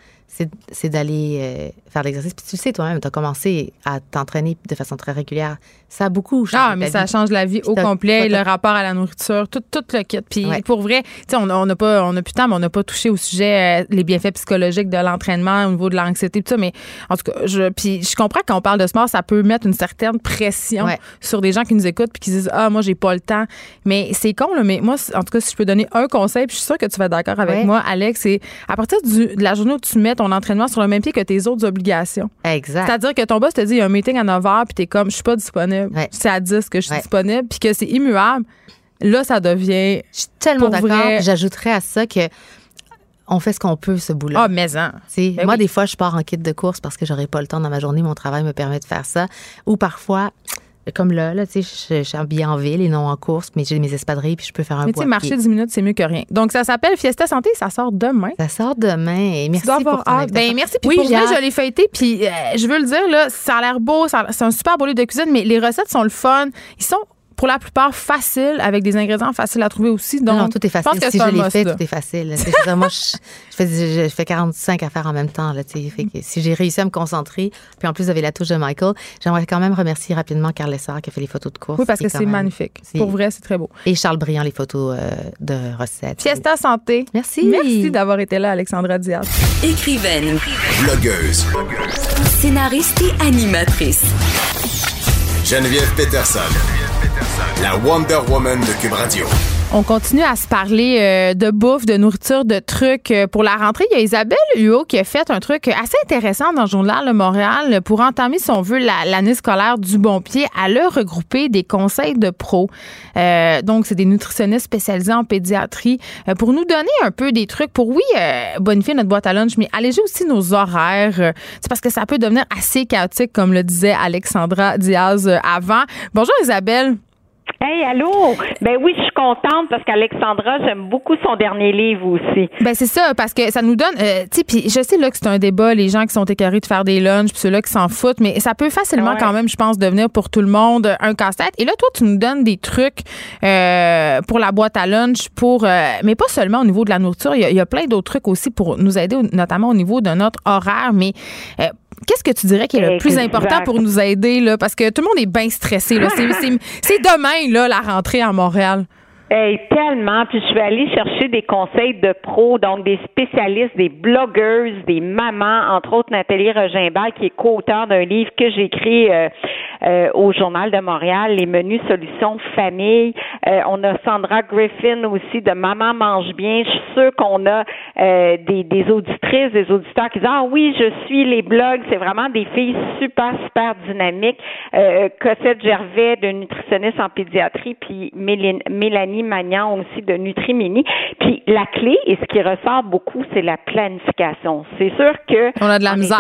c'est d'aller euh, faire l'exercice. Puis tu le sais toi-même, tu as commencé à t'entraîner de façon très régulière. Ça a beaucoup changé. Ah, mais ça vie. change la vie au complet, le rapport à la nourriture, tout, tout le kit. Puis Ouais. pour vrai, tu sais, on on n'a pas, on a plus de temps, mais on n'a pas touché au sujet euh, les bienfaits psychologiques de l'entraînement au niveau de l'anxiété, tout ça. Mais en tout cas, je, puis je comprends que quand on parle de sport, ça peut mettre une certaine pression Ouais. sur des gens qui nous écoutent puis qui disent ah moi j'ai pas le temps. Mais c'est con là. Mais moi, en tout cas, si je peux donner un conseil, puis je suis sûre que tu vas être d'accord avec Ouais. moi, Alex, c'est à partir du- de la journée où tu mets ton entraînement sur le même pied que tes autres obligations. Exact. C'est-à-dire que ton boss te dit il y a un meeting à 9 h puis t'es comme je suis pas disponible. Ouais. C'est à 10 que je suis Ouais. disponible puis que c'est immuable. Là, ça devient Je suis tellement d'accord. J'ajouterais à ça que on fait ce qu'on peut, ce bout-là. ah Ben moi, oui. des fois, je pars en kit de course parce que j'aurais pas le temps dans ma journée. Mon travail me permet de faire ça. Ou parfois, comme là, là tu sais, je, suis habillée en ville et non en course, mais j'ai mes espadrilles puis je peux faire un Mais tu sais, marcher 10 minutes, c'est mieux que rien. Donc, ça s'appelle Fiesta Santé, ça sort demain. Ça sort demain. Et merci pour ton. Ben, merci. Puis Oui, pour vrai, je l'ai feuilleté. Puis euh, je veux le dire, là, ça a l'air beau. C'est un super beau livre de cuisine, mais les recettes sont le fun. Ils sont pour la plupart faciles, avec des ingrédients faciles à trouver aussi. Donc, non, tout est facile. Je pense que si c'est je l'ai fait, là. tout est facile. Moi, je, je fais, je fais 45 affaires en même temps. Là, fait que si j'ai réussi à me concentrer, puis en plus, vous avez la touche de Michael, j'aimerais quand même remercier rapidement Carl Lessard qui a fait les photos de course. Oui, parce que c'est magnifique. Pour vrai, c'est très beau. Et Charles Briand, les photos euh, de recettes. Fiesta Santé. Merci. Merci d'avoir été là, Alexandra Diaz. Écrivaine, Blogueuse. scénariste et animatrice. Geneviève Peterson. La Wonder Woman de Cube Radio. On continue à se parler euh, de bouffe, de nourriture, de trucs euh, pour la rentrée. Il y a Isabelle Huot qui a fait un truc assez intéressant dans le journal Le Montréal pour entamer, si on veut, la- l'année scolaire du bon pied. Elle a regroupé des conseils de pros. Euh, donc, c'est des nutritionnistes spécialisés en pédiatrie euh, pour nous donner un peu des trucs pour, oui, euh, bonifier notre boîte à lunch, mais alléger aussi nos horaires. Euh, c'est parce que ça peut devenir assez chaotique, comme le disait Alexandra Diaz euh, avant. Bonjour Isabelle. Hey, allô? Ben oui, je suis contente parce qu'Alexandra, j'aime beaucoup son dernier livre aussi. Ben c'est ça parce que ça nous donne euh, tu sais puis je sais là que c'est un débat les gens qui sont écœurés de faire des lunchs puis ceux-là qui s'en foutent mais ça peut facilement Ouais. quand même je pense devenir pour tout le monde un casse-tête et là toi tu nous donnes des trucs euh, pour la boîte à lunch pour euh, mais pas seulement au niveau de la nourriture il y y a plein d'autres trucs aussi pour nous aider notamment au niveau de notre horaire mais euh, Qu'est-ce que tu dirais qui est le plus Exact. important pour nous aider là? Parce que tout le monde est bien stressé là c'est demain là la rentrée à Montréal. Hey, tellement. Puis je vais aller chercher des conseils de pros, donc des spécialistes, des blogueuses, des mamans, entre autres Nathalie Regimbal, qui est co-auteur d'un livre que j'ai écrit euh, euh, au Journal de Montréal, Les menus solutions famille. Euh, on a Sandra Griffin aussi de Maman mange bien. Je suis sûre qu'on a euh, des, des auditrices, des auditeurs qui disent Ah oui, je suis les blogs. C'est vraiment des filles super, super dynamiques. Euh, Cossette Gervais de nutritionniste en pédiatrie, puis Mélanie Magnan aussi de Nutrimini. Puis la clé, et ce qui ressort beaucoup, c'est la planification. C'est sûr que On a de la misère.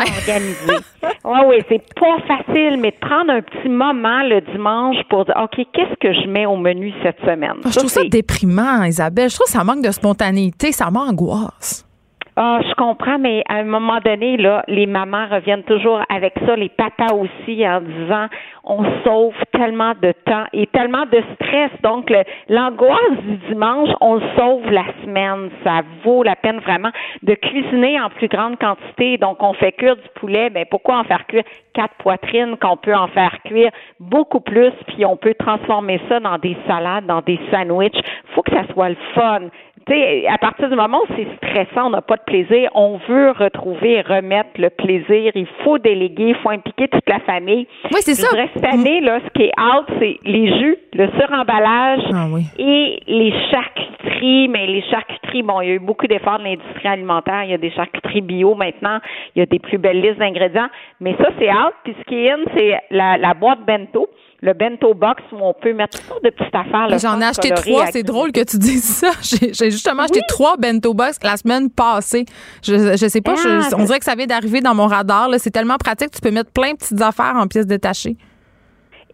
Oui, oui, c'est pas facile, mais de prendre un petit moment le dimanche pour dire OK, qu'est-ce que je mets au menu cette semaine? Ah, je trouve ça c'est- déprimant, Isabelle. Je trouve que ça manque de spontanéité, ça m'angoisse. Ah, je comprends, mais à un moment donné, là, les mamans reviennent toujours avec ça, les papas aussi, en disant on sauve tellement de temps et tellement de stress. Donc, l'angoisse du dimanche, on sauve la semaine. Ça vaut la peine vraiment de cuisiner en plus grande quantité. Donc, on fait cuire du poulet, ben pourquoi en faire cuire quatre poitrines qu'on peut en faire cuire beaucoup plus, puis on peut transformer ça dans des salades, dans des sandwichs. Faut que ça soit le fun tu sais, à partir du moment où c'est stressant, on n'a pas de plaisir, on veut retrouver et remettre le plaisir. Il faut déléguer, il faut impliquer toute la famille. Oui, c'est ça. cette année, là, ce qui est out, c'est les jus, le suremballage Ah oui. et les charcuteries. Mais les charcuteries, bon, il y a eu beaucoup d'efforts de l'industrie alimentaire. Il y a des charcuteries bio maintenant. Il y a des plus belles listes d'ingrédients. Mais ça, c'est out. Puis ce qui est in, c'est la, la boîte bento. Le bento box où on peut mettre toutes sortes de petites affaires. J'en ai acheté trois. C'est drôle que tu dises ça. J'ai j'ai justement acheté trois bento box la semaine passée. Je, je sais pas, je- Ah, on dirait que ça vient d'arriver dans mon radar. là. C'est tellement pratique. Tu peux mettre plein de petites affaires en pièces détachées.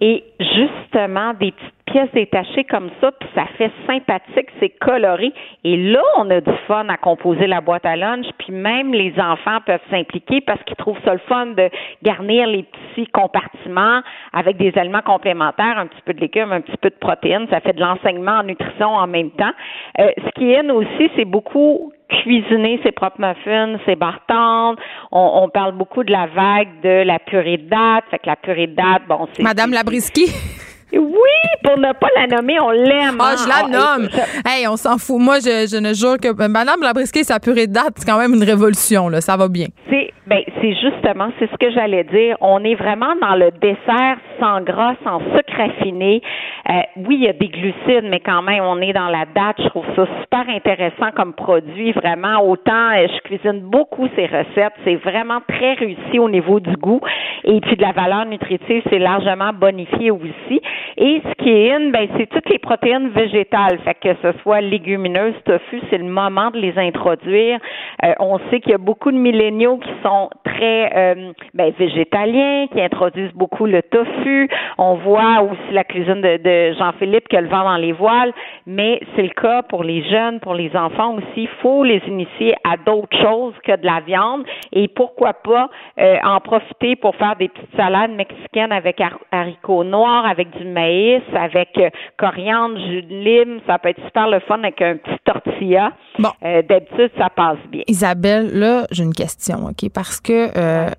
Et justement, des petites pièces détachées comme ça, puis ça fait sympathique, c'est coloré. Et là, on a du fun à composer la boîte à lunch, puis même les enfants peuvent s'impliquer parce qu'ils trouvent ça le fun de garnir les petits compartiments avec des aliments complémentaires, un petit peu de légumes, un petit peu de protéines. Ça fait de l'enseignement en nutrition en même temps. Euh, ce qui est aussi, c'est beaucoup cuisiner ses propres muffins, ses barres tendres. On, on parle beaucoup de la vague de la purée de date. Fait que la purée de date, bon, c'est Madame Labriski. oui, pour ne pas la nommer, on l'aime. Ah, hein. je la On- nomme. je- Hey, on s'en fout. Moi, je, je ne jure que Madame Labriski, sa purée de date, c'est quand même une révolution. Là. Ça va bien. C'est ben c'est justement c'est ce que j'allais dire. On est vraiment dans le dessert sans gras, sans sucre raffiné. Euh, oui, il y a des glucides, mais quand même, on est dans la date. Je trouve ça super intéressant comme produit. Vraiment, autant euh, je cuisine beaucoup ces recettes. C'est vraiment très réussi au niveau du goût et puis de la valeur nutritive, c'est largement bonifié aussi. Et ce qui est in, ben c'est toutes les protéines végétales. Fait que ce soit légumineuses, tofu, c'est le moment de les introduire. Euh, on sait qu'il y a beaucoup de milléniaux qui sont très euh, ben, végétaliens, qui introduisent beaucoup le tofu. On voit aussi la cuisine de, de Jean-Philippe qui a le vent dans les voiles, mais c'est le cas pour les jeunes, pour les enfants aussi. Il faut les initier à d'autres choses que de la viande et pourquoi pas euh, en profiter pour faire des petites salades mexicaines avec haricots noirs, avec du maïs, avec euh, coriandre, jus de lime. Ça peut être super le fun avec un petit tortilla. Bon. Euh, d'habitude, ça passe bien. Isabelle, là, j'ai une question, OK? Parce que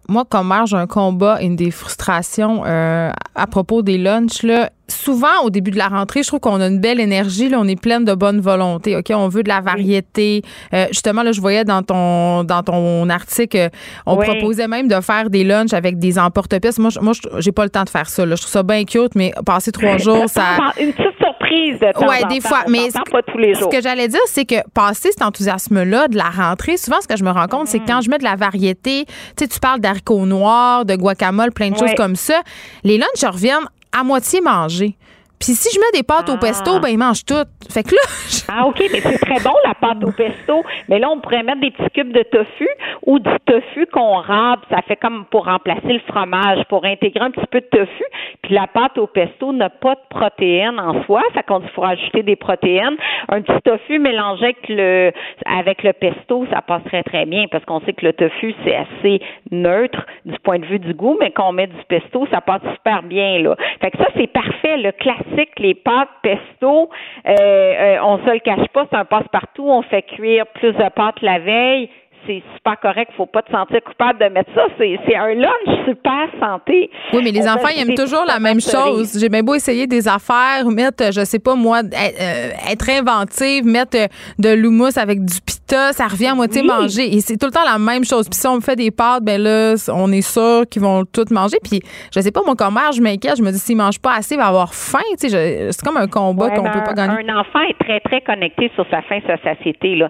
moi, comme mère, j'ai un combat, une des frustrations à propos des lunchs, là souvent au début de la rentrée, je trouve qu'on a une belle énergie, là, on est pleine de bonne volonté. OK, on veut de la variété. Euh, justement là, je voyais dans ton dans ton article, on proposait même de faire des lunchs avec des emporte-pièces. Moi, moi j'ai pas le temps de faire ça. Là. Je trouve ça bien cute, mais passer trois jours, ça une petite surprise de temps Ouais, des fois, mais pas tous les jours. Ce que j'allais dire, c'est que passer cet enthousiasme là de la rentrée, souvent ce que je me rends compte, c'est que quand je mets de la variété, tu sais, tu parles d'haricots noirs, de guacamole, plein de choses comme ça, les lunchs reviennent à moitié mangé. Puis si je mets des pâtes au pesto, ah. ben ils mangent toutes. Fait que là. Ah, OK, mais c'est très bon la pâte au pesto. Mais là, on pourrait mettre des petits cubes de tofu ou du tofu qu'on râpe. Ça fait comme pour remplacer le fromage, pour intégrer un petit peu de tofu. Puis la pâte au pesto n'a pas de protéines en soi. Ça compte, il faut ajouter des protéines. Un petit tofu mélangé avec le, avec le pesto, ça passe très, très bien parce qu'on sait que le tofu, c'est assez neutre du point de vue du goût, mais quand on met du pesto, ça passe super bien, là. Fait que ça, c'est parfait. Le classique les pâtes pesto, euh, euh, on se le cache pas, c'est un passe-partout. On fait cuire plus de pâtes la veille c'est super correct. Faut pas te sentir coupable de mettre ça. C'est un lunch super santé. Oui, mais les enfants, ils aiment toujours la même chose. J'ai bien beau essayer des affaires, mettre, je sais pas moi, euh, être inventive, mettre de l'houmous avec du pita, ça revient à moitié manger. Et c'est tout le temps la même chose. Puis si on me fait des pâtes, ben là, on est sûr qu'ils vont toutes manger. Puis je sais pas, moi, comme mère, je m'inquiète. Je me dis, s'ils mangent pas assez, il va avoir faim. C'est comme un combat qu'on peut pas gagner. Un enfant est très, très connecté sur sa faim, sa satiété. Là.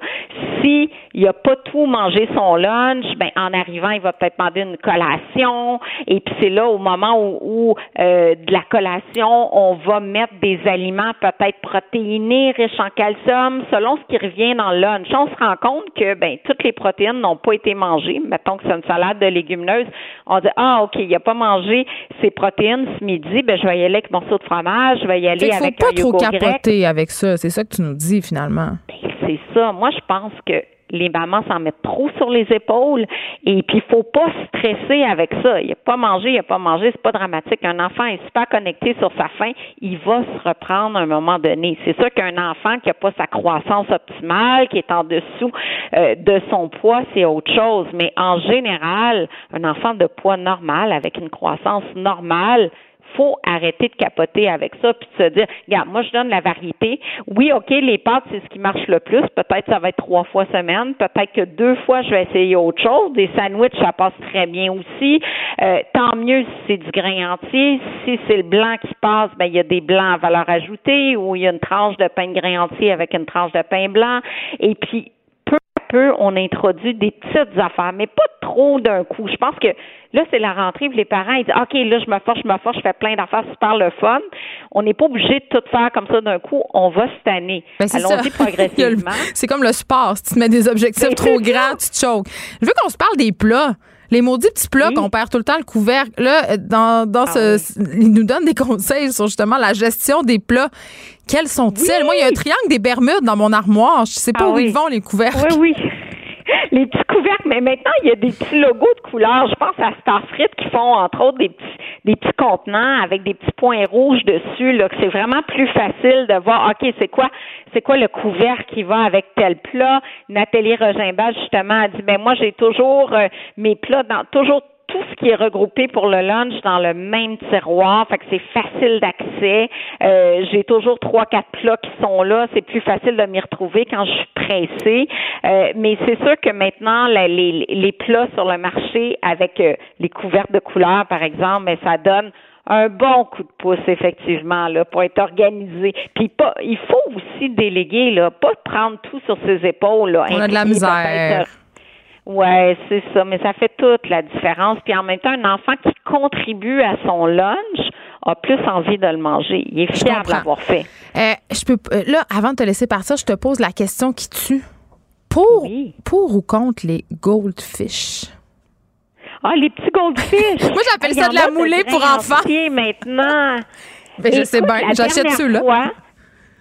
Si il a pas tout manger son lunch, ben en arrivant, il va peut-être demander une collation. Et puis c'est là au moment où, euh, de la collation, on va mettre des aliments peut-être protéinés, riches en calcium, selon ce qui revient dans le lunch. On se rend compte que ben toutes les protéines n'ont pas été mangées. Mettons que c'est une salade de légumineuses. On dit ah ok, il a pas mangé ses protéines ce midi, ben je vais y aller avec un morceau de fromage, je vais y aller avec pas trop capoter avec ça. C'est ça que tu nous dis finalement. Ben, c'est ça. Moi, je pense que les mamans s'en mettent trop sur les épaules et puis il faut pas stresser avec ça. Il a pas mangé, il a pas mangé, c'est pas dramatique. Un enfant est super connecté sur sa faim, il va se reprendre à un moment donné. C'est sûr qu'un enfant qui a pas sa croissance optimale, qui est en dessous euh, de son poids, c'est autre chose. Mais en général, un enfant de poids normal avec une croissance normale, faut arrêter de capoter avec ça puis de se dire, regarde, moi je donne la variété. Oui, ok, les pâtes c'est ce qui marche le plus. Peut-être ça va être trois fois semaine. Peut-être que deux fois je vais essayer autre chose. Des sandwichs ça passe très bien aussi. Euh, tant mieux si c'est du grain entier. Si c'est le blanc qui passe, ben il y a des blancs à valeur ajoutée ou il y a une tranche de pain de grain entier avec une tranche de pain blanc. Et puis peu, on introduit des petites affaires, mais pas trop d'un coup. Je pense que là, c'est la rentrée, les parents, ils disent, OK, là, je me force, je me force, je fais plein d'affaires super le fun. On n'est pas obligé de tout faire comme ça d'un coup. On va cette année. Ben, Allons-y progressivement. c'est comme le sport. Si tu te mets des objectifs ben, trop grands, tu te choques. Je veux qu'on se parle des plats. Les maudits petits plats qu'on perd tout le temps le couvercle. Là, dans, dans ah ce, ils nous donnent des conseils sur justement la gestion des plats. Quels sont-ils? Moi, il y a un triangle des Bermudes dans mon armoire. Je sais pas ah où ils vont, les couvercles. Oui, oui les petits couvercles, mais maintenant, il y a des petits logos de couleurs. Je pense à Starfrit qui font, entre autres, des petits, des petits contenants avec des petits points rouges dessus, là, c'est vraiment plus facile de voir, OK, c'est quoi, c'est quoi le couvercle qui va avec tel plat? Nathalie Rogimbal, justement, a dit, ben, moi, j'ai toujours euh, mes plats dans, toujours tout ce qui est regroupé pour le lunch dans le même tiroir, fait que c'est facile d'accès. Euh, j'ai toujours trois quatre plats qui sont là, c'est plus facile de m'y retrouver quand je suis pressée. Euh, mais c'est sûr que maintenant les, les, plats sur le marché avec euh, les couvertes de couleurs par exemple, mais ça donne un bon coup de pouce effectivement là pour être organisé. Puis pas, il faut aussi déléguer là, pas prendre tout sur ses épaules là. On a de la misère. Ouais, c'est ça, mais ça fait toute la différence. Puis en même temps, un enfant qui contribue à son lunch a plus envie de le manger. Il est fier de l'avoir fait. Euh, je peux là, avant de te laisser partir, je te pose la question qui tue. Pour, pour ou contre les goldfish? Ah, les petits goldfish. Moi, j'appelle Il ça de la moulée pour enfants. maintenant. Ben, je sais Écoute, bien, j'achète ceux-là.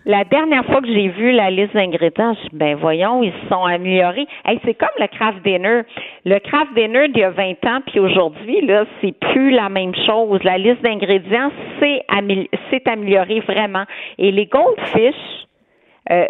La dernière fois que j'ai vu la liste d'ingrédients, je ben voyons, ils se sont améliorés. Hey, c'est comme le craft dinner. Le craft dinner d'il y a 20 ans, puis aujourd'hui, là, c'est plus la même chose. La liste d'ingrédients s'est amé- s'est améliorée vraiment. Et les goldfish, euh,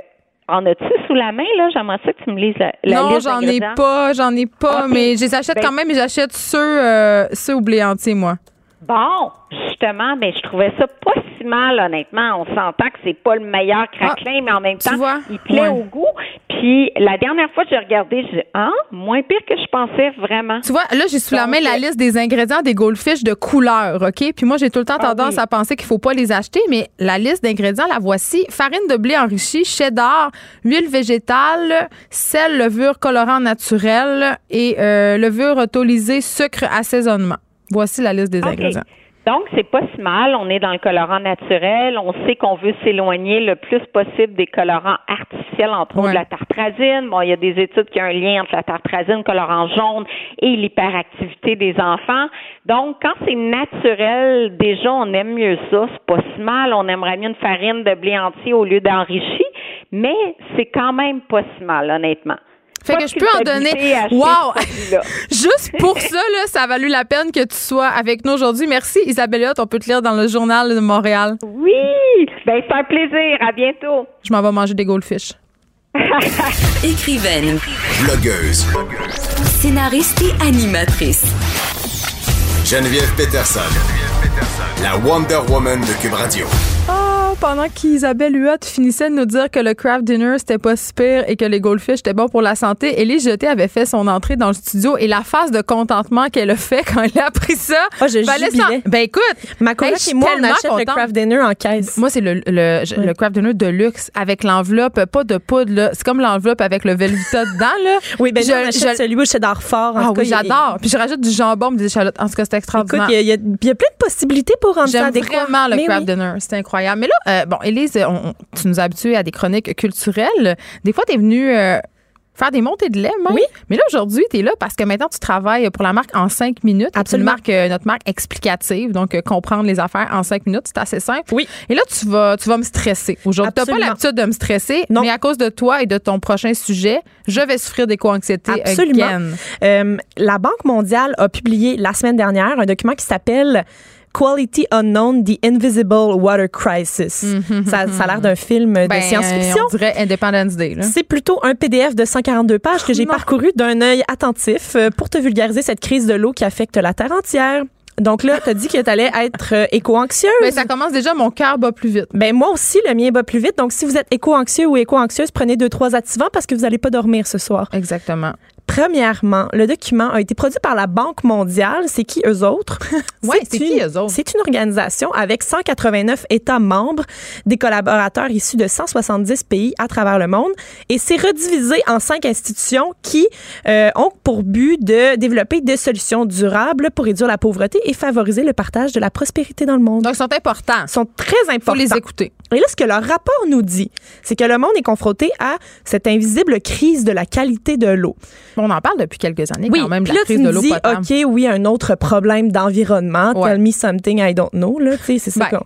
en as-tu sous la main, là? J'aimerais ça que tu me lises la, la non, liste j'en ai pas, j'en ai pas, mais je les achète Ben- quand même, mais j'achète ceux, euh, ceux au blé entier, moi. Bon, justement, ben je trouvais ça pas si mal, honnêtement. On s'entend que c'est pas le meilleur craquelin, mais en même temps, vois? il plaît Ouais. au goût. Puis la dernière fois que j'ai regardé, j'ai dit ah, moins pire que je pensais vraiment. Tu vois, là, j'ai sous la main la liste des ingrédients des goldfish de couleur, OK? Puis moi, j'ai tout le temps Ah tendance oui. à penser qu'il faut pas les acheter, mais la liste d'ingrédients, la voici. Farine de blé enrichie, cheddar, huile végétale, sel, levure, colorant naturel et euh, levure autolysée, sucre, assaisonnement. Voici la liste des ingrédients. Donc, c'est pas si mal. On est dans le colorant naturel. On sait qu'on veut s'éloigner le plus possible des colorants artificiels, entre autres la tartrazine. Bon, il y a des études qui ont un lien entre la tartrazine, colorant jaune et l'hyperactivité des enfants. Donc, quand c'est naturel, déjà, on aime mieux ça. C'est pas si mal. On aimerait mieux une farine de blé entier au lieu d'enrichi, mais c'est quand même pas si mal, honnêtement. Fait que je peux en donner. Wow! Juste pour ça, là, ça a valu la peine que tu sois avec nous aujourd'hui. Merci, Isabelle. On peut te lire dans le journal de Montréal. Oui! Ben, c'est un plaisir. À bientôt. Je m'en vais manger des goldfish. Écrivaine, Blogueuse. scénariste et animatrice. Geneviève Peterson. La Wonder Woman de Cube Radio. Pendant qu'Isabelle Huot finissait de nous dire que le craft dinner c'était pas si pire et que les goldfish étaient bons pour la santé, Élise Jeté avait fait son entrée dans le studio et la phase de contentement qu'elle a fait quand elle a appris ça. Ah, je jubilais. s'en- Ben écoute, Ma hey, coloc je suis et moi, on achète le contente. craft dinner en caisse. Moi, c'est le, le, le craft dinner de luxe avec l'enveloppe, pas de poudre. là. C'est comme l'enveloppe avec le Velveeta dedans. Là. oui, ben Je- nous, on achète je- celui fort. En Ah oui, j'adore. Puis je rajoute du jambon, des échalotes. En tout cas, c'est Écoute, extraordinaire. il y, a, il y a- il y a plein de possibilités pour rendre ça J'aime vraiment le Mais craft oui. dinner. C'est incroyable. Mais là, euh, bon, Élise, tu nous as habitués à des chroniques culturelles. Des fois, tu es venue euh, faire des montées de lait, même. Oui. Mais là, aujourd'hui, tu es là parce que maintenant, tu travailles pour la marque en cinq minutes. Absolument. Marque, euh, notre marque explicative. Donc, euh, comprendre les affaires en cinq minutes, c'est assez simple. Oui. Et là, tu vas, tu vas me stresser. Aujourd'hui, tu pas l'habitude de me stresser, Non. mais à cause de toi et de ton prochain sujet, je vais souffrir d'éco-anxiété Absolument. again. Euh, la Banque mondiale a publié la semaine dernière un document qui s'appelle Quality Unknown, The Invisible Water Crisis. ça, ça a l'air d'un film de. Ben, science-fiction. On dirait Independence Day. Là. C'est plutôt un PDF de 142 pages que j'ai parcouru d'un œil attentif euh, pour te vulgariser cette crise de l'eau qui affecte la Terre entière. Donc là, tu as dit que tu allais être euh, éco-anxieuse. Ben, ça commence déjà, mon cœur bat plus vite. Ben moi aussi, le mien va plus vite. Donc si vous êtes éco-anxieux ou éco-anxieuse, prenez deux trois activants parce que vous n'allez pas dormir ce soir. Exactement. Premièrement, le document a été produit par la Banque mondiale. C'est qui eux autres? Ouais, c'est qui, eux autres? C'est une organisation avec 189 États membres, des collaborateurs issus de 170 pays à travers le monde, et c'est redivisé en cinq institutions qui euh, ont pour but de développer des solutions durables pour réduire la pauvreté et favoriser le partage de la prospérité dans le monde. Donc, ils sont importants. Ils sont très Il faut importants. les écouter. Et là, ce que leur rapport nous dit, c'est que le monde est confronté à cette invisible crise de la qualité de l'eau. On en parle depuis quelques années Oui, quand même, de la là, tu crise de l'eau potable. OK, oui, un autre problème d'environnement. Ouais. Tell me something I don't know. Là, c'est ça Ben. qu'on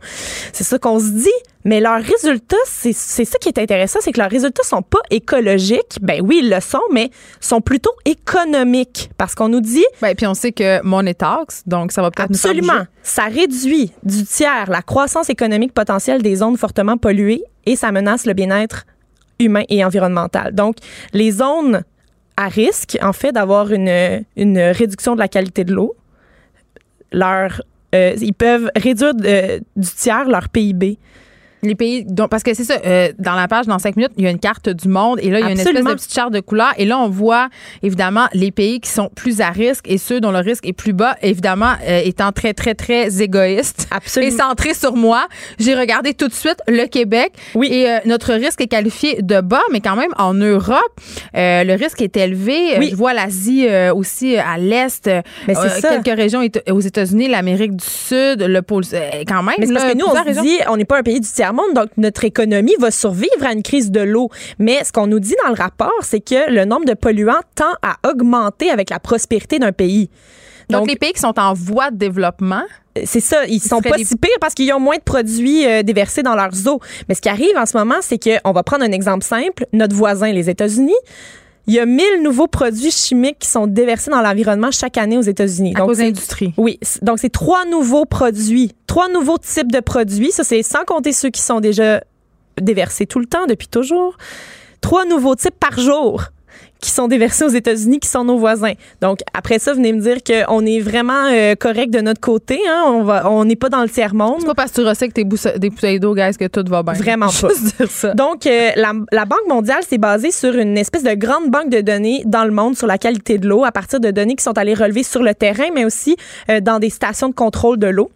c'est ça qu'on se dit. Mais leurs résultats, c'est ça qui est intéressant, c'est que leurs résultats sont pas écologiques. Ben oui, ils le sont, mais sont plutôt économiques. Parce qu'on nous dit, Ben, puis on sait que money talks, donc ça va peut-être nous faire ça réduit du tiers la croissance économique potentielle des zones fortement polluées et ça menace le bien-être humain et environnemental. Donc, les zones à risque, en fait, d'avoir une, une réduction de la qualité de l'eau, leur, euh, ils peuvent réduire de- du tiers leur PIB. Les pays, donc, parce que c'est ça, euh, dans la page, dans cinq minutes, il y a une carte du monde et là, il y a une espèce de petite charte de couleurs et là, on voit évidemment les pays qui sont plus à risque et ceux dont le risque est plus bas, évidemment, euh, étant très, très, très égoïste Absolument. et centré sur moi. J'ai regardé tout de suite le Québec Oui. et euh, notre risque est qualifié de bas, mais quand même, en Europe, euh, le risque est élevé. Euh, Oui. Je vois l'Asie euh, aussi à l'Est, Mais c'est ça. quelques régions aux États-Unis, l'Amérique du Sud, le pôle, euh, quand même. Mais c'est parce que nous, on se dit, on n'est pas un pays du tiers-monde, donc notre économie va survivre à une crise de l'eau. Mais ce qu'on nous dit dans le rapport, c'est que le nombre de polluants tend à augmenter avec la prospérité d'un pays. Donc, les pays qui sont en voie de développement, c'est ça, ils sont pas des- si pires parce qu'ils ont moins de produits euh, déversés dans leurs eaux. Mais ce qui arrive en ce moment, c'est que on va prendre un exemple simple, notre voisin les États-Unis, il y a 1000 nouveaux produits chimiques qui sont déversés dans l'environnement chaque année aux États-Unis. Donc c'est- l'industrie. oui, donc c'est trois nouveaux produits, trois nouveaux types de produits, ça c'est sans compter ceux qui sont déjà déversés tout le temps depuis toujours. Trois nouveaux types par jour qui sont déversés aux États-Unis, qui sont nos voisins. Donc, après ça, venez me dire qu'on est vraiment euh, correct de notre côté. Hein? On va, on n'est pas dans le tiers-monde. C'est pas parce que tu recycles tes bousse- des bouteilles d'eau, guys, que tout va bien. Vraiment pas. Juste dire ça. Donc, euh, la, la Banque mondiale s'est basée sur une espèce de grande banque de données dans le monde sur la qualité de l'eau à partir de données qui sont allées relever sur le terrain, mais aussi euh, dans des stations de contrôle de l'eau.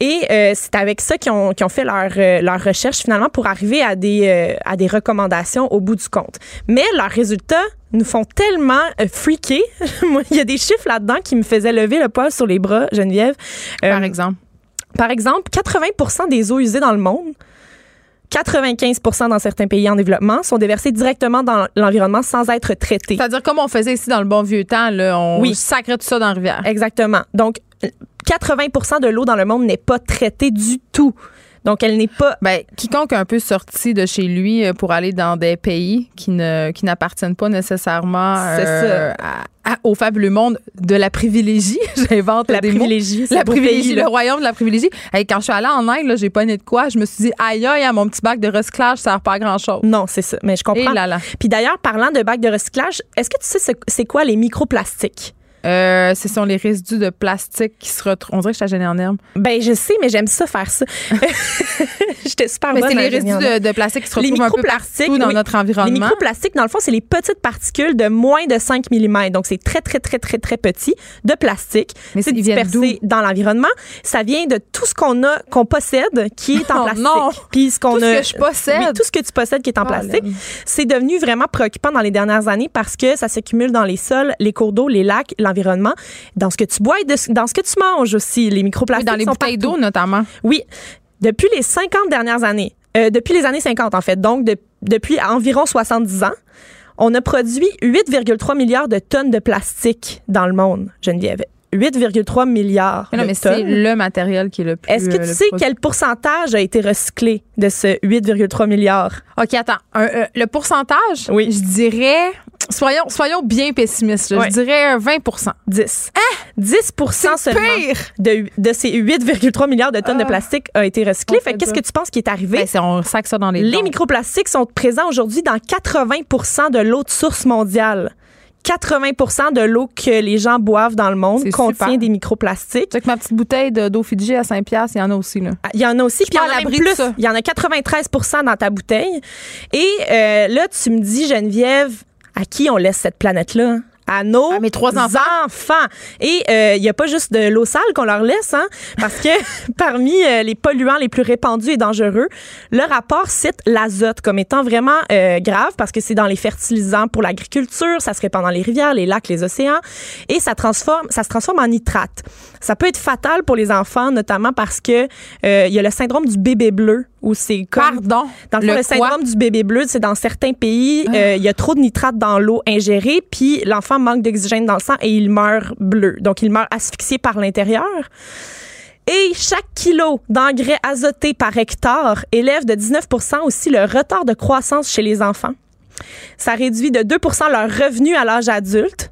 Et euh, c'est avec ça qu'ils ont, fait leur, euh, leur recherche finalement pour arriver à des, euh, à des recommandations au bout du compte. Mais leurs résultats nous font tellement freaker. Il y a des chiffres là-dedans qui me faisaient lever le poil sur les bras, Geneviève. Par exemple. par exemple, 80 des eaux usées dans le monde, 95 dans certains pays en développement, sont déversées directement dans l'environnement sans être traitées. C'est-à-dire, comme on faisait ici dans le bon vieux temps, là, on Oui. sacrait tout ça dans la rivière. Exactement. Donc, 80% de l'eau dans le monde n'est pas traitée du tout. Donc, elle n'est pas. Ben, quiconque un peu sorti de chez lui euh, pour aller dans des pays qui ne qui n'appartiennent pas nécessairement euh, à- à- au fabuleux monde de la privilégie, j'invente La des privilégie. La privilégie, pays, le là. royaume de la privilégie. Hey, quand je suis allée en Inde, là, j'ai pas né de quoi. Je me suis dit, aïe, aïe, mon petit bac de recyclage, ça sert pas à grand chose. Non, c'est ça. Mais je Et comprends. là là. Puis d'ailleurs, parlant de bacs de recyclage, est-ce que tu sais ce- c'est quoi les microplastiques? Euh, ce sont les résidus de plastique qui se retrouvent. On dirait que je suis en herbe. Ben, je sais, mais j'aime ça faire ça. J'étais super Mais bonne c'est les résidus de, de plastique qui se Les retrouvent un peu partout dans oui. notre Les environnement. microplastiques, dans le fond, c'est les petites particules de moins de 5 mm. Donc, c'est très, très, très, très, très petit de plastique. Mais c'est dispersé dans l'environnement. Ça vient de tout ce qu'on a, qu'on possède, qui est en Oh plastique. non! Puis ce qu'on Tout ce que je possède. Oui, tout ce que tu possèdes qui est en Oh, plastique. C'est devenu vraiment préoccupant dans les dernières années parce que ça s'accumule dans les sols, les cours d'eau, les lacs, l'environnement, dans ce que tu bois et de- dans ce que tu manges aussi. Les Oui, microplastiques dans les sont bouteilles d'eau, notamment. Oui. Depuis les 50 dernières années, euh, depuis les années 50 en fait, donc de- depuis environ 70 ans, on a produit 8,3 milliards de tonnes de plastique dans le monde, Geneviève. 8,3 milliards Mais non, de mais c'est le matériel qui est le plus. Est-ce que euh, tu sais quel pourcentage a été recyclé de ce 8,3 milliards? OK, attends. Un, euh, le pourcentage, Oui. je dirais. Soyons, soyons bien pessimistes. là. Ouais. Je dirais 20% 10. 10% seulement pire! de, de ces 8,3 milliards de tonnes de Ah. plastique a été recyclé. On Fait fait que qu'est-ce que tu penses qui est arrivé? Ben, c'est- on sac ça dans les Les dons. microplastiques sont présents aujourd'hui dans 80% de l'eau de source mondiale. 80% de l'eau que les gens boivent dans le monde C'est contient super. des microplastiques. Tu sais que ma petite bouteille de- d'eau Fidji à 5 piastres, il y en a aussi, là. Il y en a aussi, puis il y en à a même l'abri de plus. ça. Il y en a 93% dans ta bouteille. Et euh, là, tu me dis, Geneviève, à qui on laisse cette planète-là? À nos À mes trois enfants. enfants. Et euh, il n'y a pas juste de l'eau sale qu'on leur laisse, hein, parce que parmi euh, les polluants les plus répandus et dangereux, le rapport cite l'azote comme étant vraiment euh, grave parce que c'est dans les fertilisants pour l'agriculture, ça se répand dans les rivières, les lacs, les océans, et ça transforme, ça se transforme en nitrate. Ça peut être fatal pour les enfants, notamment parce que euh, il y a le syndrome du bébé bleu où c'est comme Pardon. dans le le, quoi? syndrome du bébé bleu, c'est dans certains pays, Ah. euh, il y a trop de nitrate dans l'eau ingérée, puis l'enfant manque d'oxygène dans le sang et il meurt bleu. Donc, il meurt asphyxié par l'intérieur. Et chaque kilo d'engrais azoté par hectare élève de 19% aussi le retard de croissance chez les enfants. Ça réduit de 2% leur revenu à l'âge adulte.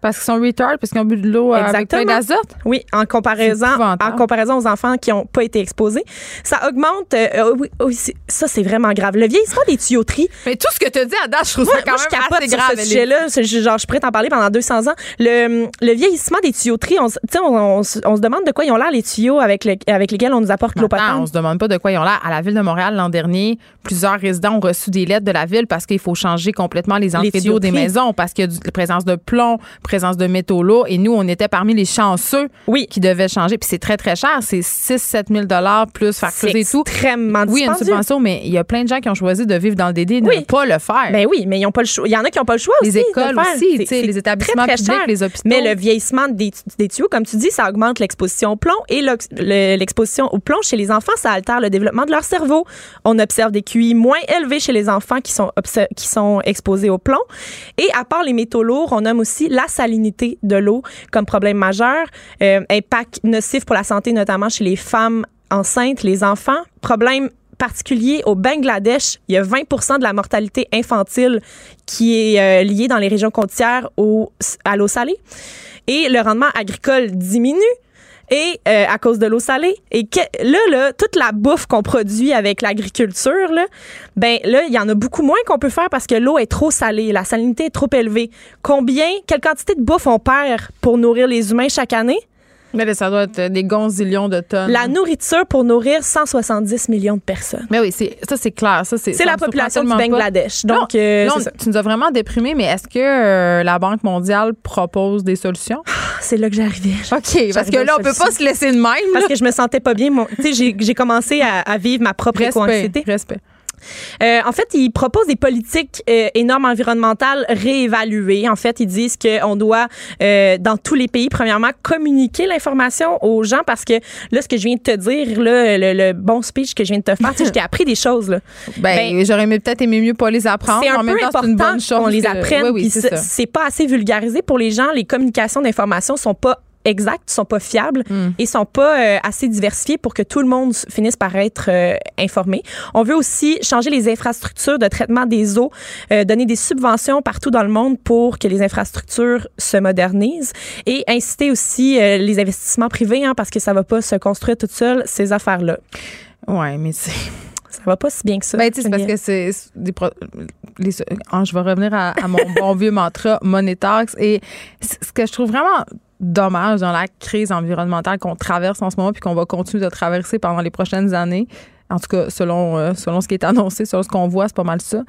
Parce qu'ils sont retard, parce qu'ils ont bu de l'eau avec Exactement. plein d'azote? Oui, en comparaison, en comparaison aux enfants qui n'ont pas été exposés. Ça augmente. euh, euh, oui, oui, c'est- ça, c'est vraiment grave. Le vieillissement des tuyauteries. Mais tout ce que tu dit à je trouve Moi, ça quand moi, je même assez grave. ce sujet-là. Genre, je pourrais t'en parler pendant 200 ans. Le, le vieillissement des tuyauteries, on, se demande de quoi ils ont l'air, les tuyaux avec, le- avec lesquels on nous apporte l'eau potable. on se demande pas de quoi ils ont l'air. À la ville de Montréal, l'an dernier, plusieurs résidents ont reçu des lettres de la ville parce qu'il faut changer complètement les entrées d'eau des maisons parce qu'il y a du- présence de plomb, présence de métaux lourds. Et nous, on était parmi les chanceux Oui. qui devaient changer. Puis c'est très, très cher. C'est 6-7 000 plus faire C'est creuser et tout. extrêmement Oui, une subvention, mais il y a plein de gens qui ont choisi de vivre dans le dédé et de Oui. ne pas le faire. Ben oui, mais ils ont pas le choix. Il y en a qui n'ont pas le choix les aussi. de écoles aussi, C'est- c'est les établissements très, très publics, cher. les hôpitaux. Mais le vieillissement des, des tuyaux, comme tu dis, ça augmente l'exposition au plomb et le- l'exposition au plomb chez les enfants, ça altère le développement de leur cerveau. On observe des QI moins élevés chez les enfants qui sont, qui sont exposés au plomb. Et à part les métaux lourds, on nomme aussi salinité de l'eau comme problème majeur, euh, impact nocif pour la santé, notamment chez les femmes enceintes, les enfants, problème particulier au Bangladesh, il y a 20% de la mortalité infantile qui est euh, liée dans les régions côtières au, à l'eau salée. Et le rendement agricole diminue et euh, à cause de l'eau salée. Et que, là, là, toute la bouffe qu'on produit avec l'agriculture, là, ben là, il y en a beaucoup moins qu'on peut faire parce que l'eau est trop salée, la salinité est trop élevée. Combien, quelle quantité de bouffe on perd pour nourrir les humains chaque année? Mais ça doit être des gonzillions de tonnes. La nourriture pour nourrir 170 millions de personnes. Mais oui, ça, c'est clair. Ça, c'est la population du pas. Bangladesh. Donc, euh, ça. tu nous as vraiment déprimés, mais est-ce que euh, la Banque mondiale propose des solutions? c'est là que j'arrivais. OK, parce que là, on peut pas se laisser de même. là. Parce que je me sentais pas bien. J'ai- commencé à, à vivre ma propre Respect, respect. Euh, en fait, ils proposent des politiques euh, et normes environnementales réévaluées. En fait, ils disent qu'on doit, euh, dans tous les pays, premièrement, communiquer l'information aux gens parce que là, ce que je viens de te dire, là, le, le bon speech que je viens de te faire, tu sais, je t'ai appris des choses. Là. Ben, Ben, j'aurais peut-être aimé mieux pas les apprendre. C'est un en même temps, important qu'on les apprenne. Oui, oui, c'est pas assez vulgarisé pour les gens. Les communications d'information sont pas exactes, sont pas fiables Hmm. et sont pas euh, assez diversifiées pour que tout le monde finisse par être euh, informé. On veut aussi changer les infrastructures de traitement des eaux, euh, donner des subventions partout dans le monde pour que les infrastructures se modernisent et inciter aussi les investissements privés hein, parce que ça va pas se construire toute seule ces affaires-là. Ouais, mais c'est. Ça va pas si bien que ça. Ben, c'est parce que c'est c'est des pro- les- ah, je vais revenir à, à mon bon vieux mantra Money Talks. Et ce que je trouve vraiment dommage dans la crise environnementale qu'on traverse en ce moment puis qu'on va continuer de traverser pendant les prochaines années, en tout cas selon, euh, selon ce qui est annoncé, selon ce qu'on voit, c'est pas mal ça,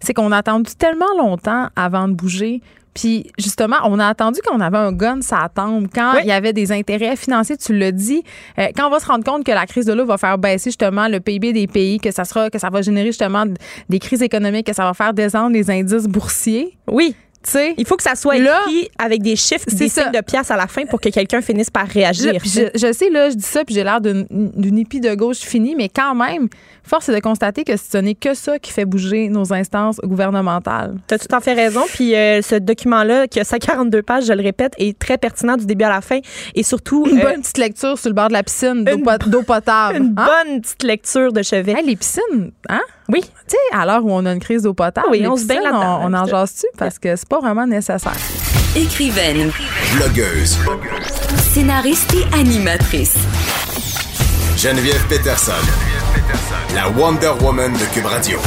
c'est qu'on a attendu tellement longtemps avant de bouger. Puis justement, on a attendu qu'on avait un gun, ça tombe. Quand Oui. il y avait des intérêts financiers, tu l'as dit, euh, quand on va se rendre compte que la crise de l'eau va faire baisser justement le PIB des pays, que ça sera, que ça va générer justement des crises économiques, que ça va faire descendre les indices boursiers, oui. Il faut que ça soit Là, écrit avec des chiffres, des ça. signes de pièces à la fin pour que quelqu'un finisse par réagir. Je, puis je, je sais, là, je dis ça, puis j'ai l'air d'une d'une hippie de gauche finie, mais quand même, force est de constater que ce n'est que ça qui fait bouger nos instances gouvernementales. Tu as tout à fait raison. Puis euh, ce document-là, qui a 142 pages, je le répète, est très pertinent du début à la fin. Et surtout, Une euh, bonne petite lecture sur le bord de la piscine d'eau potable. une hein? bonne petite lecture de chevet. Hey, les piscines, hein? Oui. Tu sais, à l'heure où on a une crise d'eau potable, oui, les on se piscines, On, on en jase-tu? Parce que c'est pas vraiment nécessaire. Écrivaine, Blogueuse. scénariste et animatrice. Geneviève Peterson. La Wonder Woman de Cube Radio.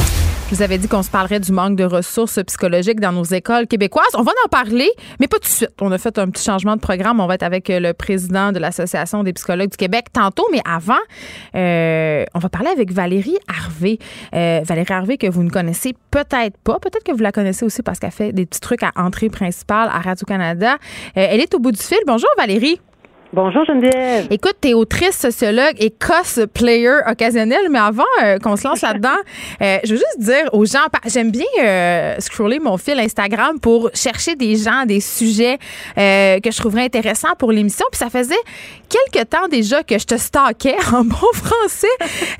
Je vous avais dit qu'on se parlerait du manque de ressources psychologiques dans nos écoles québécoises. On va en parler, mais pas tout de suite. On a fait un petit changement de programme. On va être avec euh, le président de l'Association des psychologues du Québec tantôt, mais avant, euh, on va parler avec Valérie Harvey. Euh, Valérie Harvey, que vous ne connaissez peut-être pas. Peut-être que vous la connaissez aussi parce qu'elle fait des petits trucs à entrée principale à Radio-Canada. Elle est au bout du fil. Bonjour, Valérie. Bonjour Geneviève. Écoute, t'es autrice, sociologue et cosplayer occasionnel, mais avant euh, qu'on se lance là-dedans, euh, je veux juste dire aux gens, j'aime bien euh, scroller mon fil Instagram pour chercher des gens, des sujets euh, que je trouverais intéressants pour l'émission. Puis ça faisait quelques temps déjà que je te stalkais en bon français,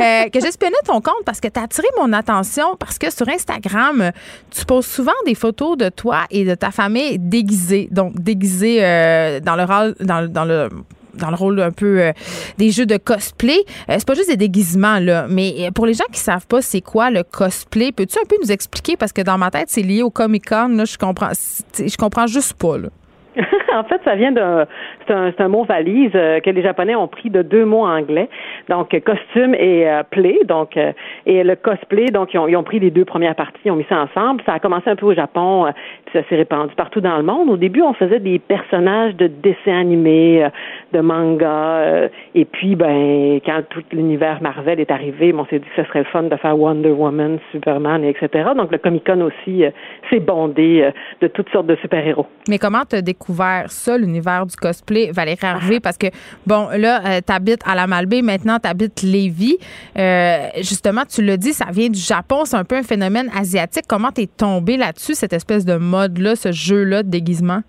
euh, que j'espionnais ton compte parce que t'as attiré mon attention parce que sur Instagram, tu poses souvent des photos de toi et de ta famille déguisées, donc déguisées euh, dans le rôle, dans, le- dans le dans le rôle un peu euh, des jeux de cosplay. Euh, c'est pas juste des déguisements, là. Mais euh, pour les gens qui savent pas c'est quoi le cosplay, peux-tu un peu nous expliquer? Parce que dans ma tête, c'est lié au Comic-Con, là. Je comprends, je comprends juste pas, là. en fait, ça vient d'un c'est un, mot valise euh, que les Japonais ont pris de deux mots anglais, donc costume et euh, play, donc euh, et le cosplay, donc ils ont, pris les deux premières parties, ils ont mis ça ensemble. Ça a commencé un peu au Japon, puis ça s'est répandu partout dans le monde. Au début, on faisait des personnages de dessins animés, de mangas, euh, et puis ben quand tout l'univers Marvel est arrivé, on s'est dit que ce serait le fun de faire Wonder Woman, Superman, et etc. Donc le Comic Con aussi s'est bondé de toutes sortes de super héros. Mais comment t'as découvert ça, l'univers du cosplay, Valérie Harvey? Parce que, bon, là, euh, t'habites à la Malbaie, maintenant t'habites Lévis. Euh, justement, tu l'as dit, ça vient du Japon, c'est un peu un phénomène asiatique. Comment t'es tombé là-dessus, cette espèce de mode-là, ce jeu-là de déguisement?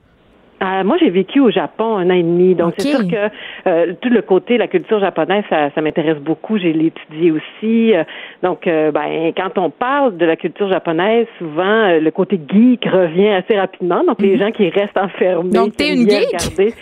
Euh, moi, j'ai vécu au Japon un an et demi, donc c'est sûr que euh, tout le côté, la culture japonaise, ça, ça m'intéresse beaucoup. J'ai l'étudié aussi. Euh, donc, ben, quand on parle de la culture japonaise, souvent le côté geek revient assez rapidement. Donc, les mhm. gens qui restent enfermés, donc t'es une geek?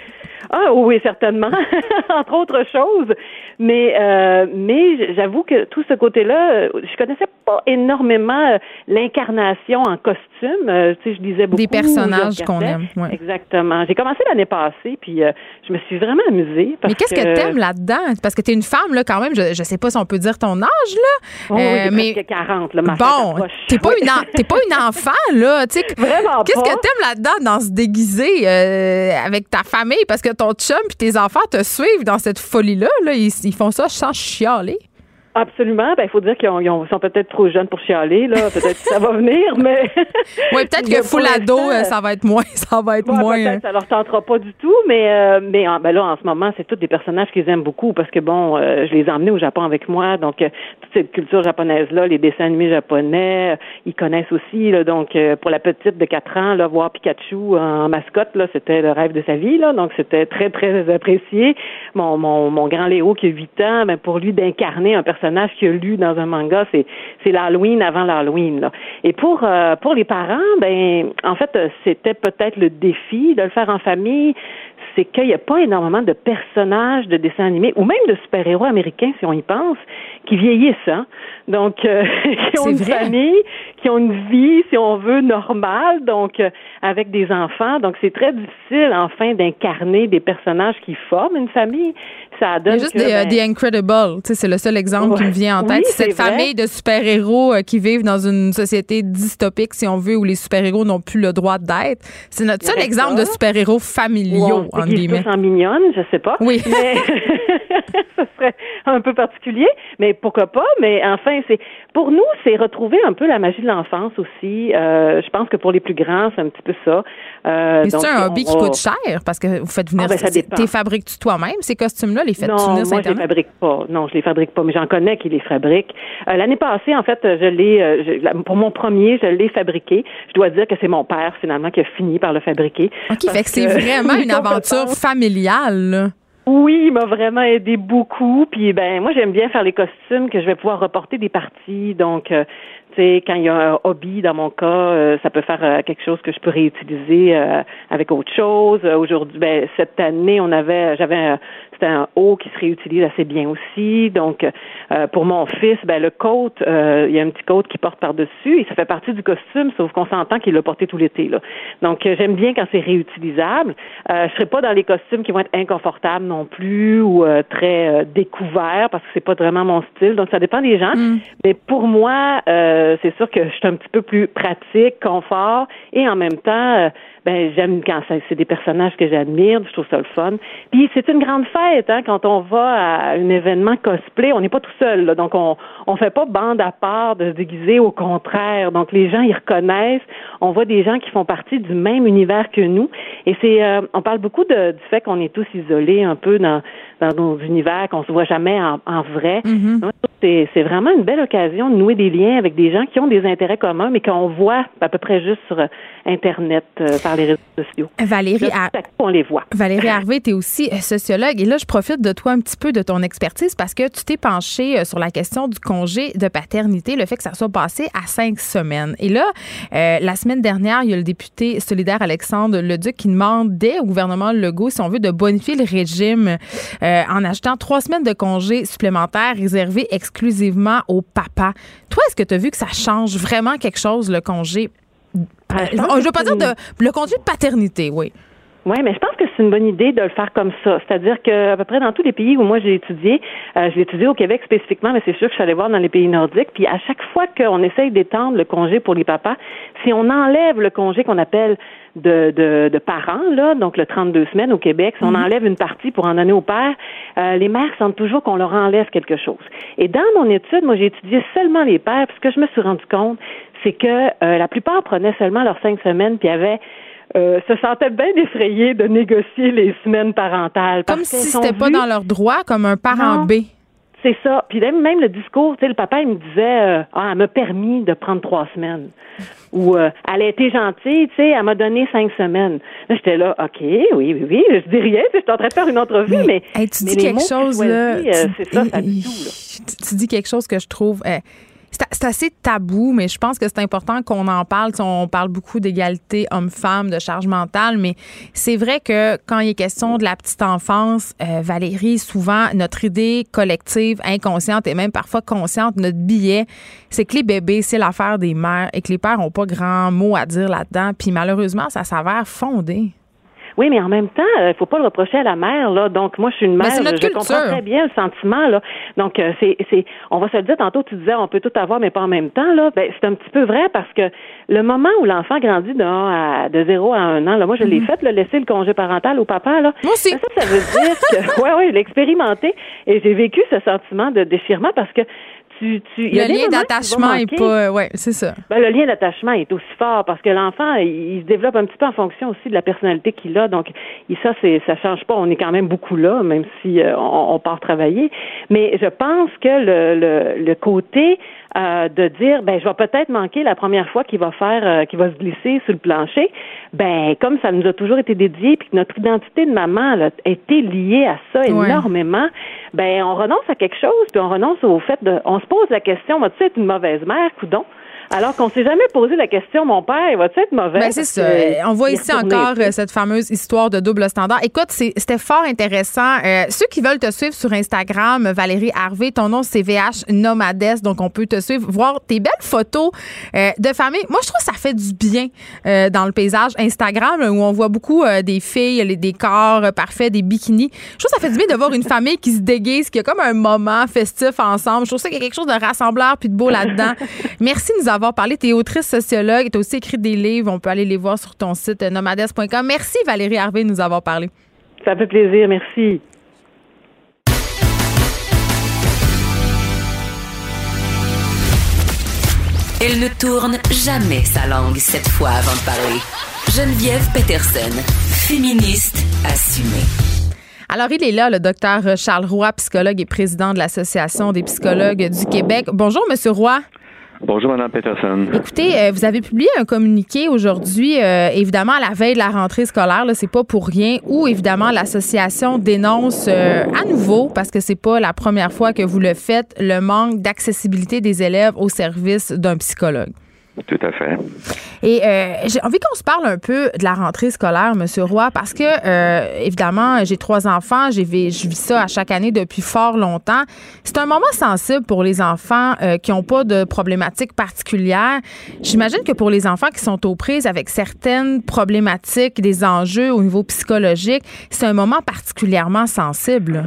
Ah oui, certainement, entre autres choses. Mais euh, mais j'avoue que tout ce côté-là, euh, je connaissais pas énormément euh, l'incarnation en costume. tu sais, je disais beaucoup des personnages qu'on aime. Exactement. J'ai commencé l'année passée, puis je me suis vraiment amusée. mais qu'est-ce que, tu aimes là-dedans? Parce que tu es une femme là quand même. Je, je sais pas si on peut dire ton âge là. oui, mais 40 là. bon, t'es pas une t'es pas une enfant là. Tu sais, vraiment Qu'est-ce que t'aimes là-dedans dans se déguiser avec ta famille? Parce que ton chum puis tes enfants te suivent dans cette folie-là. Là. Ils, font ça sans chialer. Absolument. Ben, il faut dire qu'ils sont peut-être trop jeunes pour chialer, là. Peut-être que ça va venir, mais. oui, peut-être que full ado, euh, ça va être moins. Ça va être moins. Peut-être ça leur tentera pas du tout, mais, euh, mais ben là, en ce moment, c'est tous des personnages qu'ils aiment beaucoup parce que, bon, euh, je les ai emmenés au Japon avec moi. Donc, toute cette culture japonaise-là, les dessins animés japonais, ils connaissent aussi, là. Donc, pour la petite de 4 ans, là, voir Pikachu en mascotte, là, c'était le rêve de sa vie, là. Donc, c'était très, très apprécié. Mon, mon, mon grand Léo qui a 8 ans, ben, pour lui d'incarner un personnage personnage qu'il a lu dans un manga, c'est c'est l'Halloween avant l'Halloween. Et pour euh, pour les parents, ben en fait, c'était peut-être le défi de le faire en famille. C'est qu'il n'y a pas énormément de personnages de dessins animés ou même de super-héros américains, si on y pense, qui vieillissent. Hein? Donc, euh, qui ont une famille, qui ont une vie, si on veut, normale, donc euh, avec des enfants. Donc, c'est très difficile, enfin, d'incarner des personnages qui forment une famille. Ça donne. juste des, euh, ben, Incredibles, c'est le seul exemple qui me vient en tête. cette famille de super-héros qui vivent dans une société dystopique, si on veut, où les super-héros n'ont plus le droit d'être. C'est notre seul exemple de super-héros familiaux, en guillemets. en mignonne, je sais pas. Oui. Mais ce serait un peu particulier, mais pourquoi pas? Mais enfin, c'est pour nous, c'est retrouver un peu la magie de l'enfance aussi. Euh, je pense que pour les plus grands, c'est un petit peu ça. Euh, mais c'est un hobby qui coûte cher parce que vous faites venir. Ah, ben, tu fabriques-tu toi-même ces costumes-là, les faites Non, moi je les fabrique pas. Non, je les fabrique pas, mais j'en connais qui les fabriquent. Euh, l'année passée, en fait, je l'ai euh, pour mon premier, je l'ai fabriqué. Je dois dire que c'est mon père finalement qui a fini par le fabriquer. Ok, fait que c'est vraiment une aventure familiale. Oui, il m'a vraiment aidé beaucoup. Puis ben moi j'aime bien faire les costumes que je vais pouvoir reporter des parties. Donc euh, sais quand il y a un hobby dans mon cas, euh, ça peut faire euh, quelque chose que je peux réutiliser avec autre chose. Aujourd'hui, ben cette année on avait j'avais c'est un haut qui se réutilise assez bien aussi. Donc, euh, pour mon fils, ben le coat, euh, il y a un petit coat qui porte par-dessus et ça fait partie du costume, sauf qu'on s'entend qu'il l'a porté tout l'été. Là. Donc, euh, j'aime bien quand c'est réutilisable. Euh, je serai pas dans les costumes qui vont être inconfortables non plus ou très découverts parce que c'est pas vraiment mon style. Donc, ça dépend des gens. Mm. Mais pour moi, c'est sûr que je suis un petit peu plus pratique, confort et en même temps ben j'aime quand c'est des personnages que j'admire, je trouve ça le fun. Puis c'est une grande fête hein, quand on va à un événement cosplay, on n'est pas tout seul, là, donc on on fait pas bande à part de se déguiser, au contraire. Donc les gens ils reconnaissent, on voit des gens qui font partie du même univers que nous, et c'est euh, on parle beaucoup de, du fait qu'on est tous isolés un peu dans dans nos univers, qu'on se voit jamais en, en vrai. Mm-hmm. C'est vraiment une belle occasion de nouer des liens avec des gens qui ont des intérêts communs, mais qu'on voit à peu près juste sur Internet, euh, par les réseaux sociaux. Valérie, on les voit. Valérie Harvey, tu es aussi euh, sociologue. Et là, je profite de toi un petit peu de ton expertise parce que tu t'es penchée euh, sur la question du congé de paternité, le fait que ça soit passé à cinq semaines. Et là, la semaine dernière, il y a le député solidaire Alexandre Leduc qui demandait au gouvernement Legault, si on veut, de bonifier le régime en achetant trois semaines de congés supplémentaires réservés exclusivement aux papas. Toi, est-ce que tu as vu que ça change vraiment quelque chose, le congé? Ah, je ne veux pas dire de, le congé de paternité, oui. Oui, mais je pense que c'est une bonne idée de le faire comme ça. C'est-à-dire qu'à peu près dans tous les pays où moi j'ai étudié, euh, je l'ai étudié au Québec spécifiquement, mais c'est sûr que je suis allée voir dans les pays nordiques. Puis à chaque fois qu'on essaye d'étendre le congé pour les papas, si on enlève le congé qu'on appelle de, de, là, donc le 32 semaines au Québec, si on mhm. enlève une partie pour en donner au père, euh, les mères sentent toujours qu'on leur enlève quelque chose. Et dans mon étude, moi j'ai étudié seulement les pères, parce que je me suis rendu compte, c'est que euh, la plupart prenaient seulement leurs cinq semaines, puis avaient euh, se sentaient bien effrayés de négocier les semaines parentales. Comme si c'était pas dans leur droit, comme un parent B. C'est ça. Puis même, même le discours, tu sais, le papa, il me disait, euh, ah, elle m'a permis de prendre trois semaines. Ou, euh, elle a été gentille, tu sais, elle m'a donné cinq semaines. Là, j'étais là, OK, oui, oui, oui, je dis rien, je suis en train de faire une entrevue, mais, hey, tu mais dis les quelque mots chose, choisis, euh, tu- c'est ça, ça tu- tout, là. tu dis quelque chose que je trouve. C'est assez tabou, mais je pense que c'est important qu'on en parle. On parle beaucoup d'égalité homme-femme, de charge mentale, mais c'est vrai que quand il est question de la petite enfance, euh, Valérie, souvent, notre idée collective, inconsciente et même parfois consciente, notre billet, c'est que les bébés, c'est l'affaire des mères et que les pères n'ont pas grand mot à dire là-dedans. Puis malheureusement, ça s'avère fondé. Oui, mais en même temps, il faut pas le reprocher à la mère, là. Donc, moi, je suis une mère, je, comprends très bien le sentiment, là. Donc, euh, c'est, c'est, on va se le dire tantôt, tu disais, on peut tout avoir, mais pas en même temps, là. Ben, c'est un petit peu vrai parce que le moment où l'enfant grandit de, à, de 0 à 1 an, là, moi, je l'ai fait, là, laisser le congé parental au papa, là. Mhm. Moi aussi. Ça, ça veut dire que, ouais, ouais, je l'ai expérimenté et j'ai vécu ce sentiment de déchirement parce que tu, tu, il y a Le lien d'attachement est pas. Ouais, c'est ça. Ben, le lien d'attachement est aussi fort parce que l'enfant, il, il se développe un petit peu en fonction aussi de la personnalité qu'il a. Donc, ça, c'est, ça change pas. On est quand même beaucoup là, même si euh, on, on part travailler. Mais je pense que le, le, le côté euh, de dire, ben, je vais peut-être manquer la première fois qu'il va faire, euh, qu'il va se glisser sur le plancher. Ben, comme ça nous a toujours été dédié, puis que notre identité de maman là, a été liée à ça Ouais. énormément. Ben, on renonce à quelque chose, puis on renonce au fait de, on se pose la question, vas-tu être une mauvaise mère, coudon? Alors qu'on s'est jamais posé la question, mon père, va-tu être mauvais? Ben, c'est ça. On voit ici encore euh, cette fameuse histoire de double standard. Écoute, c'était fort intéressant. Euh, ceux qui veulent te suivre sur Instagram, Valérie Harvey, ton nom c'est VH Nomades, donc on peut te suivre, voir tes belles photos euh, de famille. Moi, je trouve que ça fait du bien euh, dans le paysage Instagram là, où on voit beaucoup euh, des filles, les, des corps parfaits, des bikinis. Je trouve que ça fait du bien de voir une famille qui se déguise, qui a comme un moment festif ensemble. Je trouve ça qu'il y a quelque chose de rassembleur puis de beau là-dedans. Merci de nous avoir parlé. Tu es autrice sociologue, tu as aussi écrit des livres. On peut aller les voir sur ton site euh, nomades.com. Merci Valérie Harvey de nous avoir parlé. Ça fait plaisir, merci. Elle ne tourne jamais sa langue cette fois avant de parler. Geneviève Peterson, féministe assumée. Alors, il est là, le docteur Charles Roy, psychologue et président de l'Association des psychologues du Québec. Bonjour, Monsieur Roy. Bonjour, Madame Peterson. Écoutez, euh, vous avez publié un communiqué aujourd'hui, euh, évidemment à la veille de la rentrée scolaire, là, c'est pas pour rien, où évidemment l'association dénonce euh, à nouveau, parce que c'est pas la première fois que vous le faites, le manque d'accessibilité des élèves au service d'un psychologue. Tout à fait. Et euh, j'ai envie qu'on se parle un peu de la rentrée scolaire, Monsieur Roy, parce que euh, évidemment, j'ai trois enfants, j'ai je vis ça à chaque année depuis fort longtemps. C'est un moment sensible pour les enfants euh, qui n'ont pas de problématiques particulières. J'imagine que pour les enfants qui sont aux prises avec certaines problématiques, des enjeux au niveau psychologique, c'est un moment particulièrement sensible.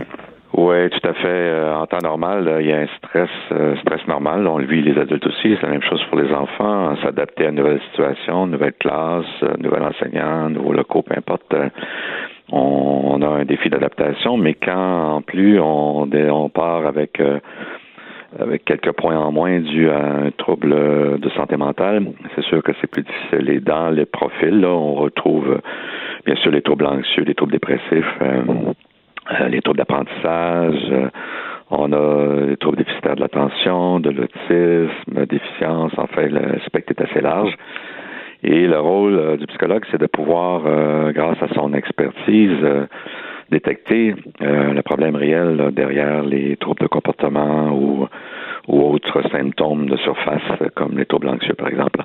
Oui, tout à fait. Euh, en temps normal, il y a un stress, euh, stress normal. On le vit les adultes aussi. C'est la même chose pour les enfants. S'adapter à une nouvelle situation, nouvelle classe, euh, nouvel enseignant, nouveaux locaux, peu importe. on, a un défi d'adaptation, mais quand en plus on, on part avec avec quelques points en moins dû à un trouble de santé mentale, c'est sûr que c'est plus difficile. Et dans les profils, là, on retrouve bien sûr les troubles anxieux, les troubles dépressifs, les troubles d'apprentissage, euh, on a les troubles déficitaires de l'attention, de l'autisme, déficience, enfin le spectre est assez large. Et le rôle euh, du psychologue, c'est de pouvoir, euh, grâce à son expertise, euh, détecter euh, le problème réel là, derrière les troubles de comportement ou, ou autres symptômes de surface, euh, comme les troubles anxieux, par exemple.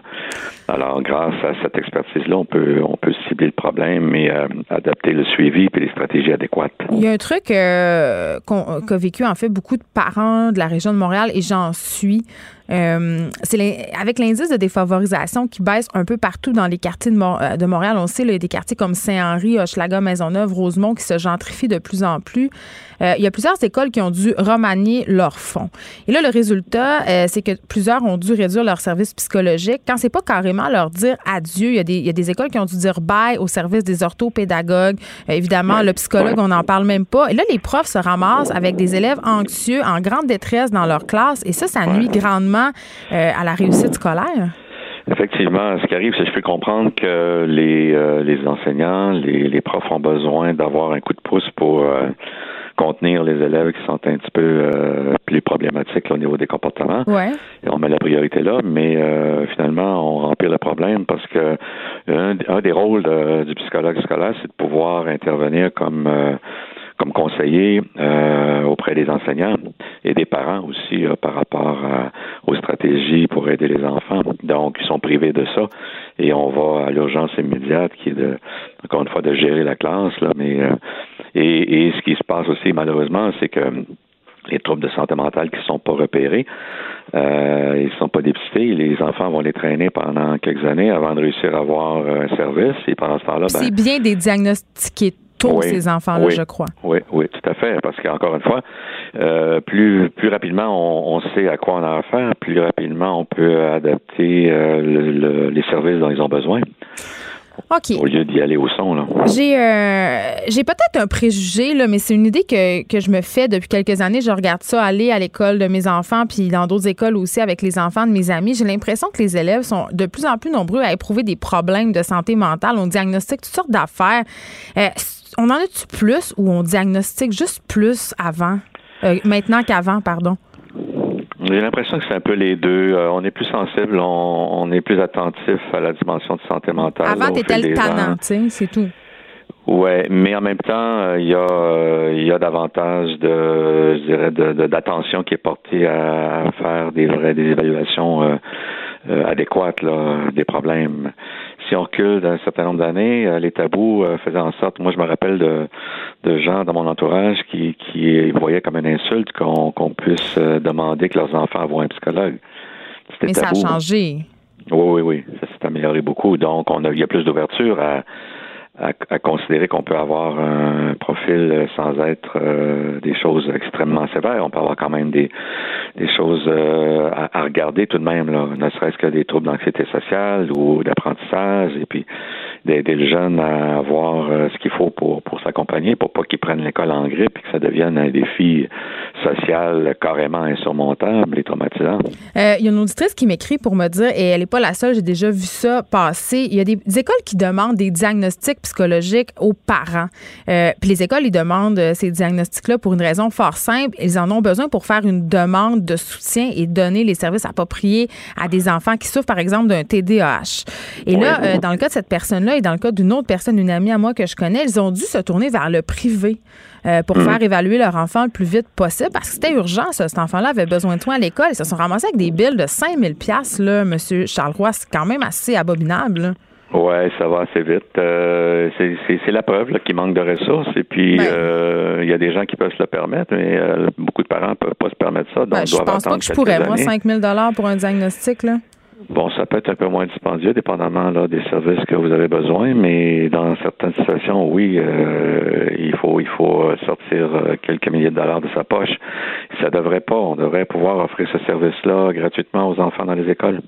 Alors, grâce à cette expertise-là, on peut, on peut cibler le problème et euh, adapter le suivi et les stratégies adéquates. Il y a un truc euh, qu'a vécu en fait beaucoup de parents de la région de Montréal et j'en suis. Euh, c'est avec l'indice de défavorisation qui baisse un peu partout dans les quartiers de, euh, de Montréal. On sait, là, il y a des quartiers comme Saint-Henri, Hochelaga, Maisonneuve, Rosemont qui se gentrifient de plus en plus. Euh, il y a plusieurs écoles qui ont dû remanier leurs fonds. Et là, le résultat, euh, c'est que plusieurs ont dû réduire leur service psychologique. Quand c'est pas carrément leur dire adieu, il y, a des, il y a des écoles qui ont dû dire bye au service des orthopédagogues. Euh, évidemment, le psychologue, on n'en parle même pas. Et là, les profs se ramassent avec des élèves anxieux, en grande détresse dans leur classe. Et ça, ça nuit grandement euh, à la réussite scolaire? Effectivement, ce qui arrive, c'est que je peux comprendre que les, euh, les enseignants, les, les profs ont besoin d'avoir un coup de pouce pour, euh, contenir les élèves qui sont un petit peu euh, plus problématiques au niveau des comportements. Ouais. Et on met la priorité là, mais finalement, on remplit le problème parce que un, des rôles du psychologue scolaire, c'est de pouvoir intervenir comme comme conseiller euh, auprès des enseignants et des parents aussi euh, par rapport aux stratégies pour aider les enfants. Donc, ils sont privés de ça et on va à l'urgence immédiate qui est de, encore une fois, de gérer la classe. Là, mais euh, et, et ce qui se passe aussi malheureusement, c'est que les troubles de santé mentale qui ne sont pas repérés, euh, ils ne sont pas dépistés. Les enfants vont les traîner pendant quelques années avant de réussir à avoir un service. Et pendant ce temps-là, ben, c'est bien des diagnostiqués tous ces enfants-là, je crois. Oui, oui, tout à fait. Parce qu'encore une fois, euh, plus plus rapidement on, sait à quoi on a affaire, plus rapidement on peut adapter euh, les services dont ils ont besoin. OK. Au lieu d'y aller au son, là. J'ai, euh, j'ai peut-être un préjugé, là, mais c'est une idée que, que je me fais depuis quelques années. Je regarde ça aller à l'école de mes enfants, puis dans d'autres écoles aussi avec les enfants de mes amis. J'ai l'impression que les élèves sont de plus en plus nombreux à éprouver des problèmes de santé mentale. On diagnostique toutes sortes d'affaires on en a-tu plus ou on diagnostique juste plus avant, euh, maintenant qu'avant, pardon? J'ai l'impression que c'est un peu les deux. Euh, on est plus sensible, on, est plus attentif à la dimension de santé mentale. Avant, t'étais le tannant, c'est tout. Oui, mais en même temps, euh, il y a il y a davantage de je dirais d'attention qui est portée à faire des vraies des évaluations adéquates là, des problèmes si on recule d'un certain nombre d'années, euh, les tabous euh, faisaient en sorte, moi je me rappelle de, de gens dans mon entourage qui, qui voyaient comme une insulte qu'on puisse euh, demander que leurs enfants voient un psychologue. Mais ça a changé. Oui, oui, oui. Ça s'est amélioré beaucoup. Donc, on a, il y a plus d'ouverture à, à, considérer qu'on peut avoir un profil sans être euh, des choses extrêmement sévères. On peut avoir quand même des, choses euh, à, regarder tout de même, là, ne serait-ce que des troubles d'anxiété sociale ou d'apprentissage, et puis d'aider le jeune à avoir euh, ce qu'il faut pour, pour s'accompagner, pour pas qu'il prenne l'école en grippe et que ça devienne un défi social carrément insurmontable et traumatisant. Il y a une auditrice qui m'écrit pour me dire, et elle n'est pas la seule, j'ai déjà vu ça passer, il y a des écoles qui demandent des diagnostics psychologique aux parents. Euh, puis les écoles, ils demandent euh, ces diagnostics-là pour une raison fort simple. Ils en ont besoin pour faire une demande de soutien et donner les services appropriés à des enfants qui souffrent, par exemple, d'un TDAH. Et là, euh, dans le cas de cette personne-là et dans le cas d'une autre personne, une amie à moi que je connais, ils ont dû se tourner vers le privé. pour mhm. faire évaluer leur enfant le plus vite possible parce que c'était urgent, ça. Cet enfant-là avait besoin de soins à l'école. Ils se sont ramassés avec des billes de 5000 pièces là, monsieur Charles Roy. C'est quand même assez abominable. Ouais, ça va assez vite. Euh, c'est la preuve qu'il manque de ressources. Et puis, ben. euh, il y a des gens qui peuvent se le permettre, mais euh, beaucoup de parents ne peuvent pas se permettre ça. Donc, ben, je pense pas que je pourrais. Moi, 5 000 pour un diagnostic, là. Bon, ça peut être un peu moins dispendieux, dépendamment là, des services que vous avez besoin, mais dans certaines situations, oui, il faut il faut sortir quelques milliers de dollars de sa poche. Ça devrait pas. On devrait pouvoir offrir ce service-là gratuitement aux enfants dans les écoles.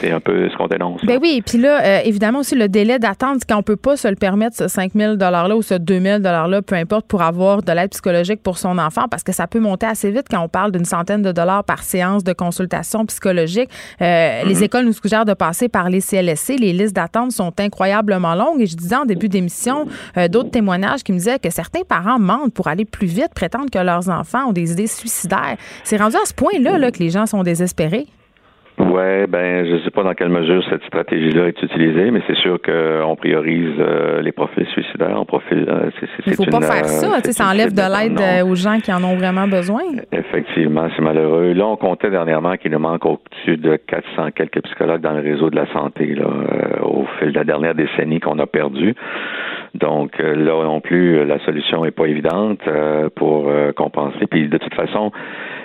C'est un peu ce qu'on dénonce. Ben oui, et puis là, euh, évidemment aussi, le délai d'attente, quand on peut pas se le permettre, ce 5 000 $-là ou ce 2 000 $-là, peu importe, pour avoir de l'aide psychologique pour son enfant, parce que ça peut monter assez vite quand on parle d'une centaine de dollars par séance de consultation psychologique. Euh, les mhm. écoles nous suggèrent de passer par les CLSC. Les listes d'attente sont incroyablement longues. Et je disais en début d'émission, euh, d'autres témoignages qui me disaient que certains parents mentent pour aller plus vite, prétendent que leurs enfants ont des idées suicidaires. C'est rendu à ce point-là là, que les gens sont désespérés. Ouais, ben je sais pas dans quelle mesure cette stratégie-là est utilisée, mais c'est sûr qu'on priorise euh, les profils suicidaires. On profil, euh, Il faut pas faire euh, ça, ça enlève de l'aide aux gens qui en ont vraiment besoin. Effectivement, c'est malheureux. Là, on comptait dernièrement qu'il nous manque au-dessus de 400 quelques psychologues dans le réseau de la santé là, au fil de la dernière décennie qu'on a perdu. Donc là non plus, la solution est pas évidente pour compenser. Puis de toute façon,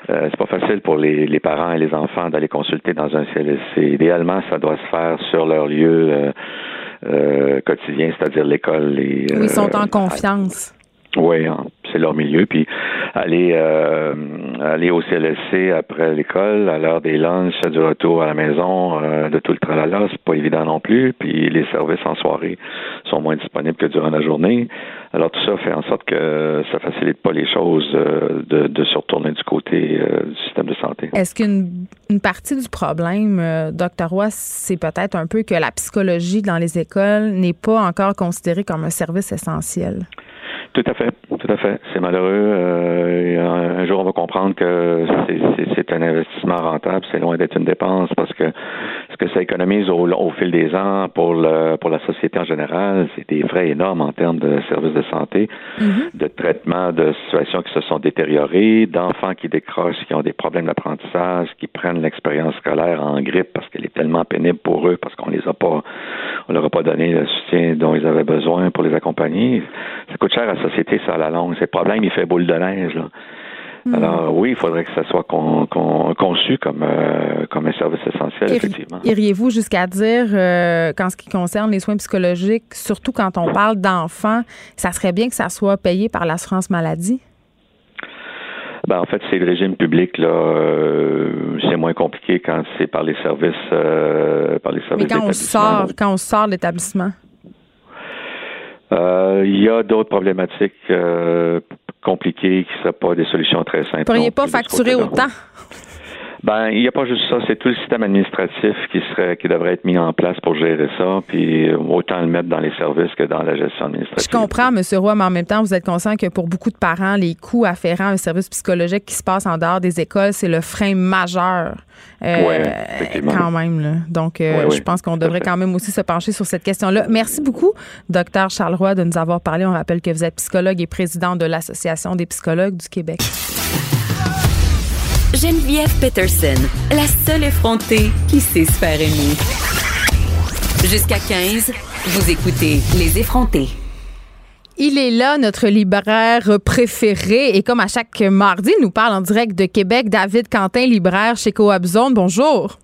euh, c'est pas facile pour les, les, parents et les enfants d'aller consulter dans un CLSC. Idéalement, ça doit se faire sur leur lieu euh, euh, quotidien, c'est-à-dire l'école. Les, ils sont en confiance. Oui, hein, c'est leur milieu. Puis aller euh, aller au CLSC après l'école, à l'heure des lunchs, du retour à la maison, euh, de tout le tralala, c'est pas évident non plus. Puis les services en soirée sont moins disponibles que durant la journée. Alors tout ça fait en sorte que ça facilite pas les choses euh, de, de, se retourner du côté du système de santé. Est-ce qu'une une partie du problème, docteur Roy, c'est peut-être un peu que la psychologie dans les écoles n'est pas encore considérée comme un service essentiel? Tout à fait, tout à fait. C'est malheureux. Euh, un jour, on va comprendre que c'est un investissement rentable. C'est loin d'être une dépense parce que ce que ça économise au, au fil des ans pour le, pour la société en général, c'est des frais énormes en termes de services de santé, Mm-hmm. de traitement de situations qui se sont détériorées, d'enfants qui décrochent, qui ont des problèmes d'apprentissage, qui prennent l'expérience scolaire en grippe parce qu'elle est tellement pénible pour eux parce qu'on les a pas, on leur a pas donné le soutien dont ils avaient besoin pour les accompagner. Ça coûte cher à la société, ça, à la longue. C'est le problème, il fait boule de neige, là. Alors oui, il faudrait que ça soit con- con- conçu comme euh, comme un service essentiel, Iri- effectivement. Iriez-vous jusqu'à dire, euh, qu'en ce qui concerne les soins psychologiques, surtout quand on parle d'enfants, ça serait bien que ça soit payé par l'assurance maladie? Ben, en fait, c'est le régime public là. euh, c'est moins compliqué quand c'est par les services euh, par les Mais services quand on sort, quand on sort de l'établissement. Euh, Il y a d'autres problématiques euh, compliquées qui ne seraient pas des solutions très simples. Vous pourriez non pas facturer autant? Ben, il n'y a pas juste ça, c'est tout le système administratif qui serait qui devrait être mis en place pour gérer ça, puis euh, autant le mettre dans les services que dans la gestion administrative. Je comprends, M. Roy, mais en même temps, vous êtes conscient que pour beaucoup de parents, les coûts afférents à un service psychologique qui se passe en dehors des écoles, c'est le frein majeur. Euh, Ouais, quand même. Là. Donc, euh, Ouais, je pense qu'on devrait quand même aussi se pencher sur cette question-là. Merci beaucoup, docteur Charles Roy, de nous avoir parlé. On rappelle que vous êtes psychologue et président de l'Association des psychologues du Québec. Geneviève Peterson, la seule effrontée qui sait se faire aimer. Jusqu'à 15, vous écoutez Les effrontés. Il est là, notre libraire préféré. Et comme à chaque mardi, il nous parle en direct de Québec, David Quentin, libraire chez Coop. Bonjour.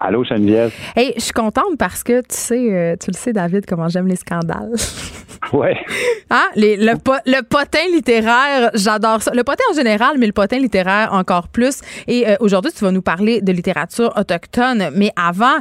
Allô, Geneviève? Hey, je suis contente parce que tu sais, euh, tu le sais, David, comment j'aime les scandales. Ouais. Hein? Les- le, po- le potin littéraire, j'adore ça. Le potin en général, mais le potin littéraire encore plus. Et euh, aujourd'hui, tu vas nous parler de littérature autochtone. Mais avant,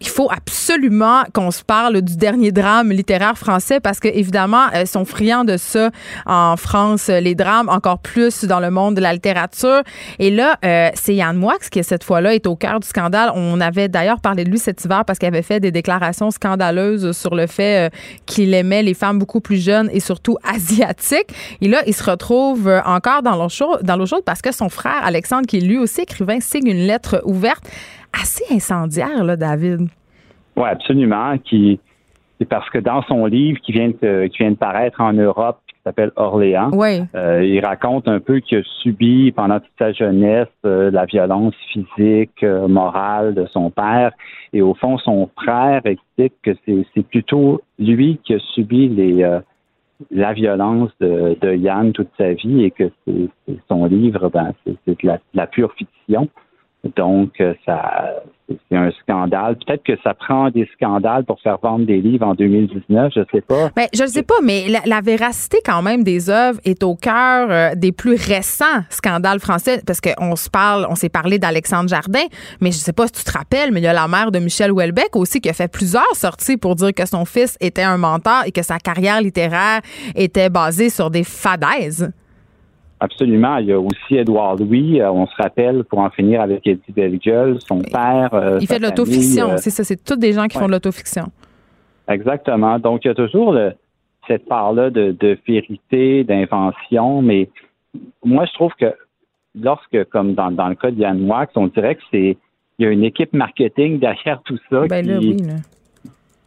il faut absolument qu'on se parle du dernier drame littéraire français parce que, évidemment, euh, ils sont friands de ça en France, les drames, encore plus dans le monde de la littérature. Et là, euh, c'est Yann Moix qui, cette fois-là, est au cœur du scandale. On avait d'ailleurs parlé de lui cet hiver parce qu'il avait fait des déclarations scandaleuses sur le fait euh, qu'il aimait les femmes beaucoup plus jeunes et surtout asiatiques. Et là, il se retrouve euh, encore dans l'eau chaude, parce que son frère Alexandre, qui est lui aussi écrivain, signe une lettre ouverte assez incendiaire, là, David. Oui, absolument. Qui, c'est parce que dans son livre qui vient de, qui vient de paraître en Europe, s'appelle Orléans, Oui. euh, il raconte un peu qu'il a subi pendant toute sa jeunesse euh, la violence physique, euh, morale de son père. Et au fond, son frère explique que c'est, plutôt lui qui a subi les, euh, la violence de, de Yann toute sa vie et que c'est, c'est son livre, ben, c'est, c'est de la, de la pure fiction. Donc, euh, ça, c'est un scandale. Peut-être que ça prend des scandales pour faire vendre des livres en 2019, je sais pas. Ben, je ne sais pas, mais la, la véracité quand même des œuvres est au cœur euh, des plus récents scandales français parce qu'on se parle, on s'est parlé d'Alexandre Jardin, mais je sais pas si tu te rappelles, mais il y a la mère de Michel Houellebecq aussi qui a fait plusieurs sorties pour dire que son fils était un menteur et que sa carrière littéraire était basée sur des fadaises. Absolument. Il y a aussi Édouard Louis, euh, on se rappelle, pour en finir avec Eddie Bellegueule, son père. euh, Il fait de l'autofiction, euh, c'est ça, c'est tous des gens qui font de l'autofiction. Exactement. Donc, il y a toujours le- cette part-là de, de vérité, d'invention, mais moi, je trouve que lorsque, comme dans, dans le cas de Yann Wax, on dirait que c'est il y a une équipe marketing derrière tout ça Ben qui, là, oui, là.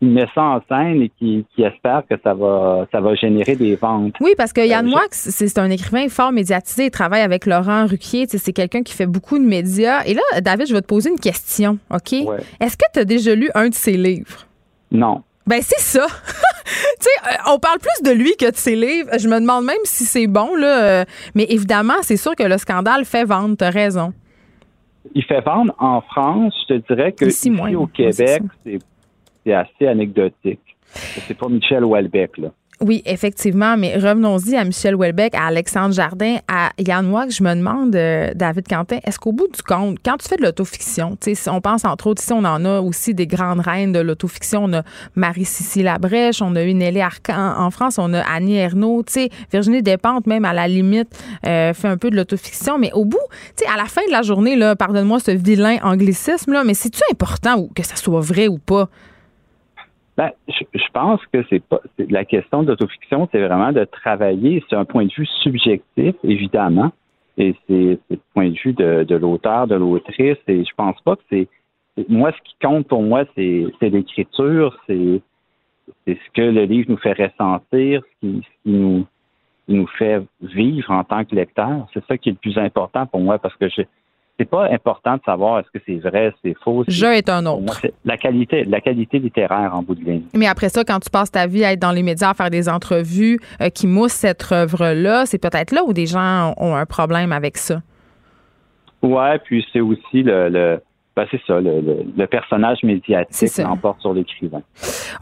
Met ça en scène et qui, qui espère que ça va ça va générer des ventes. Oui, parce que Yann Euh, Moix, c'est un écrivain fort médiatisé. Il travaille avec Laurent Ruquier. C'est quelqu'un qui fait beaucoup de médias. Et là, David, je vais te poser une question, OK? Ouais. Est-ce que tu as déjà lu un de ses livres? Non. Ben, c'est ça. tu sais, euh, on parle plus de lui que de ses livres. Je me demande même si c'est bon, là. Euh, Mais évidemment, c'est sûr que le scandale fait vendre. T'as raison. Il fait vendre en France, je te dirais que Ici, ici, au Québec, c'est c'est assez anecdotique. C'est pas Michel Houellebecq, là. Oui, effectivement, mais revenons-y à Michel Houellebecq, à Alexandre Jardin, à Yann Moix. Je me demande, euh, David Quentin, est-ce qu'au bout du compte, quand tu fais de l'autofiction, si on pense entre autres, ici, on en a aussi des grandes reines de l'autofiction. On a Marie-Cécile Labrèche, on a eu Nelly Arcan en France, on a Annie Ernaux, Virginie Despentes, même à la limite, euh, fait un peu de l'autofiction. Mais au bout, à la fin de la journée, pardonne-moi ce vilain anglicisme, là, mais c'est-tu important que ça soit vrai ou pas? Ben, je, pense que c'est pas la question d'autofiction, c'est vraiment de travailler. C'est un point de vue subjectif, évidemment, et c'est le point de vue de, l'auteur, de l'autrice. Et je pense pas que c'est moi ce qui compte pour moi, c'est l'écriture, c'est ce que le livre nous fait ressentir, ce qui, nous, nous fait vivre en tant que lecteur. C'est ça qui est le plus important pour moi parce que je c'est pas important de savoir est-ce que c'est vrai, c'est faux. Je est un autre. la qualité, la qualité littéraire en bout de ligne. Mais après ça, quand tu passes ta vie à être dans les médias, à faire des entrevues euh, qui moussent cette œuvre-là, c'est peut-être là où des gens ont un problème avec ça. Ouais, puis c'est aussi le ben, c'est ça, le, personnage médiatique l'emporte sur l'écrivain.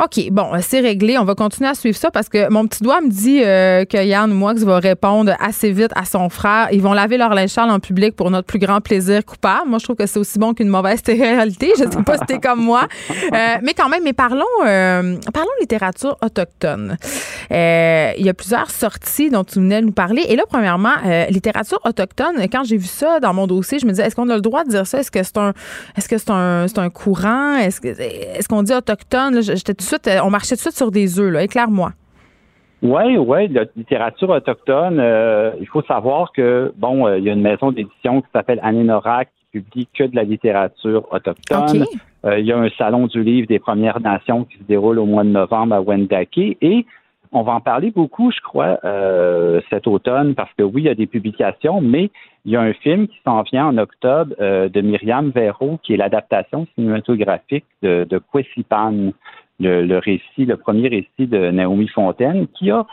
OK, bon, c'est réglé. On va continuer à suivre ça parce que mon petit doigt me dit euh, que Yann Moix va répondre assez vite à son frère. Ils vont laver leur linge en public pour notre plus grand plaisir coupable. Moi, je trouve que c'est aussi bon qu'une mauvaise réalité. Je ne sais pas si t'es comme moi. Euh, mais quand même, mais parlons, euh, parlons littérature autochtone. Il y a plusieurs sorties dont tu venais de nous parler. Et là, premièrement, littérature autochtone, quand j'ai vu ça dans mon dossier, je me disais, est-ce qu'on a le droit de dire ça? Est-ce que c'est un est-ce que c'est un, un courant? Est-ce, que, est-ce qu'on dit autochtone? j'étais tout de suite, on marchait tout de suite sur des œufs. Là. Éclaire-moi. Oui, oui, la littérature autochtone, euh, il faut savoir que, bon, euh, il y a une maison d'édition qui s'appelle Anénorak qui publie que de la littérature autochtone. Euh, il y a un salon du livre des Premières Nations qui se déroule au mois de novembre à Wendake et on va en parler beaucoup, je crois, euh, cet automne, parce que oui, il y a des publications, mais il y a un film qui s'en vient en octobre euh, de Myriam Véro, qui est l'adaptation cinématographique de, de le, récit, le premier récit de Naomi Fontaine, qui a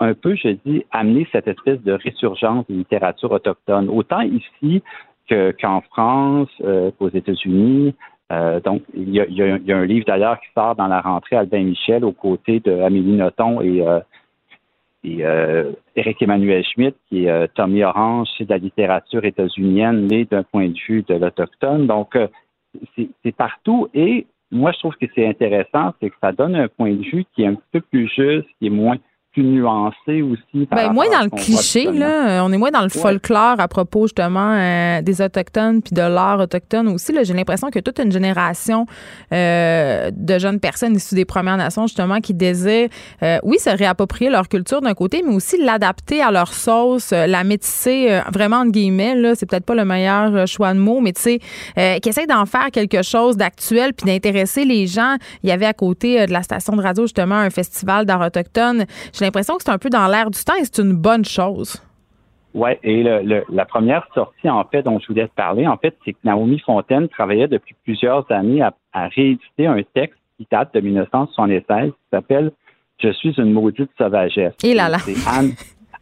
un peu, je dis, amené cette espèce de résurgence de littérature autochtone, autant ici qu'en France, euh, qu'aux États-Unis, euh, donc, il y, a, un livre d'ailleurs qui sort dans la rentrée Albin Michel aux côtés de Amélie et, euh, et euh, Eric Emmanuel Schmitt, qui est Tommy Orange, c'est de la littérature états-unienne, mais d'un point de vue de l'Autochtone. Donc, c'est partout. Et moi, je trouve que c'est intéressant, c'est que ça donne un point de vue qui est un petit peu plus juste, qui est moins plus nuancé aussi. Ben, moins dans le cliché, là. On est moins dans le folklore à propos, justement, euh, des Autochtones puis de l'art autochtone aussi. J'ai l'impression que toute une génération euh, de jeunes personnes issues des Premières Nations, justement, qui désirent, euh, oui, se réapproprier leur culture d'un côté, mais aussi l'adapter à leur sauce, la métisser vraiment, entre guillemets, là. C'est peut-être pas le meilleur choix de mots, mais tu sais, qui essaie d'en faire quelque chose d'actuel puis d'intéresser les gens. Il y avait à côté de la station de radio, justement, un festival d'art autochtone l'impression que c'est un peu dans l'air du temps et c'est une bonne chose. Oui, et la première sortie, en fait, dont je voulais te parler, en fait, c'est que Naomi Fontaine travaillait depuis plusieurs années à, rééditer un texte qui date de 1976 qui s'appelle Je suis une maudite sauvagesse. Et là là.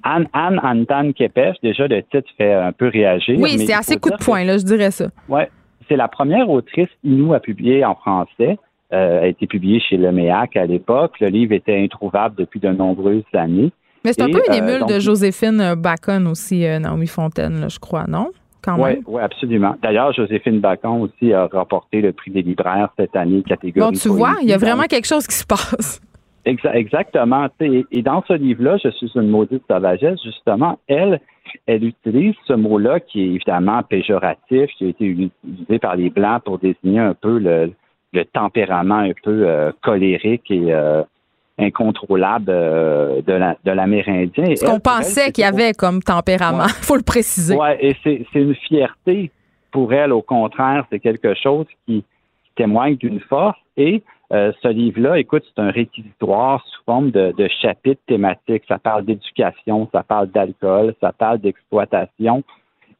Anne, Anne, Anne Kepes, déjà le titre fait un peu réagir. Oui, c'est assez coup de poing, là, je dirais ça. Oui, c'est la première autrice Inou à publier en français. Euh, a été publié chez Le Méac à l'époque. Le livre était introuvable depuis de nombreuses années. Mais c'est un peu une euh, émule de Joséphine Bacon aussi, euh, Naomi Fontaine, je crois, non? Oui, ouais, absolument. D'ailleurs, Joséphine Bacon aussi a remporté le prix des libraires cette année, catégorie. Bon, tu vois, il y a vraiment quelque chose qui se passe. exactement. Et dans ce livre-là, Je suis une maudite sauvagesse, justement, elle, elle utilise ce mot-là qui est évidemment péjoratif, qui a été utilisé par les Blancs pour désigner un peu le, le tempérament un peu euh, colérique et euh, incontrôlable euh, de l'Amérindien. Ce qu'on pensait qu'il y avait comme tempérament, il faut le préciser. Oui, et c'est une fierté pour elle, au contraire, c'est quelque chose qui, témoigne d'une force. Et ce livre-là, écoute, c'est un réquisitoire sous forme de, de chapitres thématiques. Ça parle d'éducation, ça parle d'alcool, ça parle d'exploitation.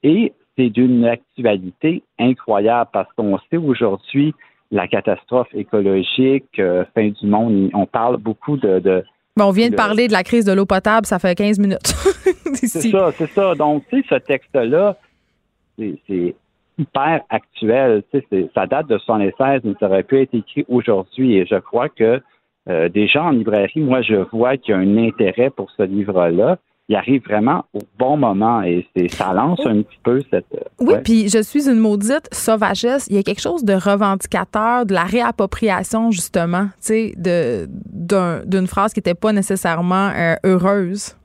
Et c'est d'une actualité incroyable parce qu'on sait aujourd'hui la catastrophe écologique, euh, fin du monde. On parle beaucoup de. on vient de, parler de la crise de l'eau potable, ça fait 15 minutes. c'est ça, c'est ça. Donc, tu sais, ce texte-là, c'est hyper actuel. Tu sais, ça date de 76, mais ça aurait pu être écrit aujourd'hui. Et je crois que euh, déjà en librairie, moi, je vois qu'il y a un intérêt pour ce livre-là il arrive vraiment au bon moment et ça lance un petit peu cette. Euh, oui, puis je suis une maudite sauvagesse. Il y a quelque chose de revendicateur, de la réappropriation, justement, tu sais, d'une phrase qui n'était pas nécessairement euh, heureuse.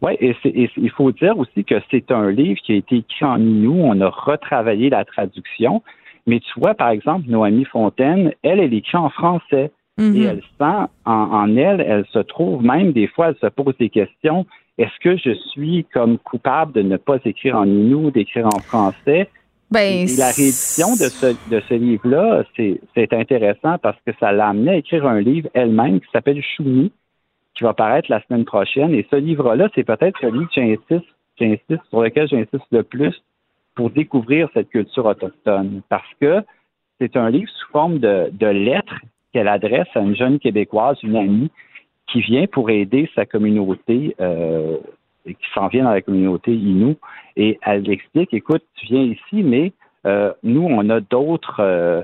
Oui, et, il faut dire aussi que c'est un livre qui a été écrit en Inou. On a retravaillé la traduction. Mais tu vois, par exemple, Noémie Fontaine, elle, elle écrit en français. et elle sent en, en, elle, elle se trouve même des fois, elle se pose des questions. Est-ce que je suis comme coupable de ne pas écrire en inou, d'écrire en français? Ben, et la réédition de ce, de ce livre-là, c'est intéressant parce que ça l'a amené à écrire un livre elle-même qui s'appelle Choumi, qui va paraître la semaine prochaine. Et ce livre-là, c'est peut-être celui que j'insiste, j'insiste, sur lequel j'insiste le plus pour découvrir cette culture autochtone. Parce que c'est un livre sous forme de, de lettres qu'elle adresse à une jeune Québécoise, une amie, qui vient pour aider sa communauté, euh, qui s'en vient dans la communauté Innu. Et elle explique, écoute, tu viens ici, mais euh, nous, on a d'autres euh,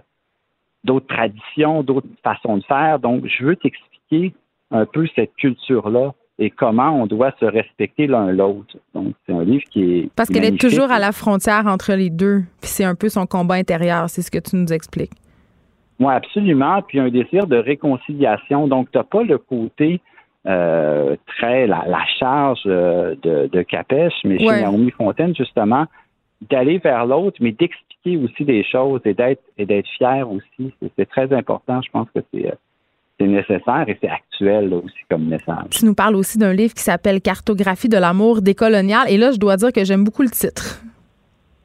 d'autres traditions, d'autres façons de faire. Donc, je veux t'expliquer un peu cette culture-là et comment on doit se respecter l'un l'autre. Donc, c'est un livre qui est. Parce qu'elle est toujours à la frontière entre les deux. Puis c'est un peu son combat intérieur, c'est ce que tu nous expliques. Oui, absolument. Puis un désir de réconciliation. Donc, tu n'as pas le côté euh, très la, charge euh, de, de Capèche, mais chez Naomi Fontaine, justement, d'aller vers l'autre, mais d'expliquer aussi des choses et d'être et d'être fier aussi. C'est très important. Je pense que c'est euh, c'est nécessaire et c'est actuel là, aussi comme message. Tu nous parles aussi d'un livre qui s'appelle Cartographie de l'amour décolonial. Et là, je dois dire que j'aime beaucoup le titre.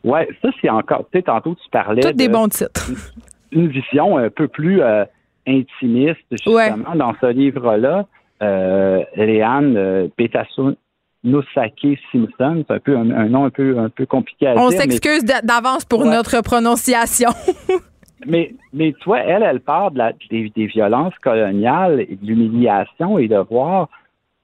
Oui, ça, c'est encore. Tu sais, tantôt, tu parlais. Tous des bons titres. Une, vision un peu plus euh, intimiste, justement, dans ce livre-là. Euh, Léane euh, Nosake Simpson, c'est un peu un, nom un peu un peu compliqué à dire. On s'excuse d'avance pour notre prononciation. Mais, mais toi, elle, elle parle de la, des, violences coloniales et de l'humiliation et de voir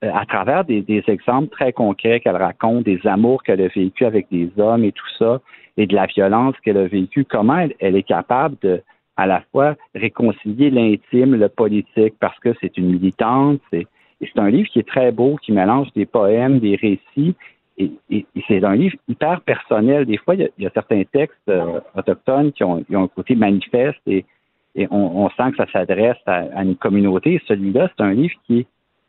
euh, à travers des, exemples très concrets qu'elle raconte, des amours qu'elle a vécu avec des hommes et tout ça, et de la violence qu'elle a vécue, comment elle, est capable de à la fois réconcilier l'intime, le politique, parce que c'est une militante. C'est, et c'est un livre qui est très beau, qui mélange des poèmes, des récits, et, c'est un livre hyper personnel. Des fois, il y a, certains textes euh, autochtones qui ont, un côté manifeste et, on, sent que ça s'adresse à, une communauté. Celui-là, c'est un livre qui est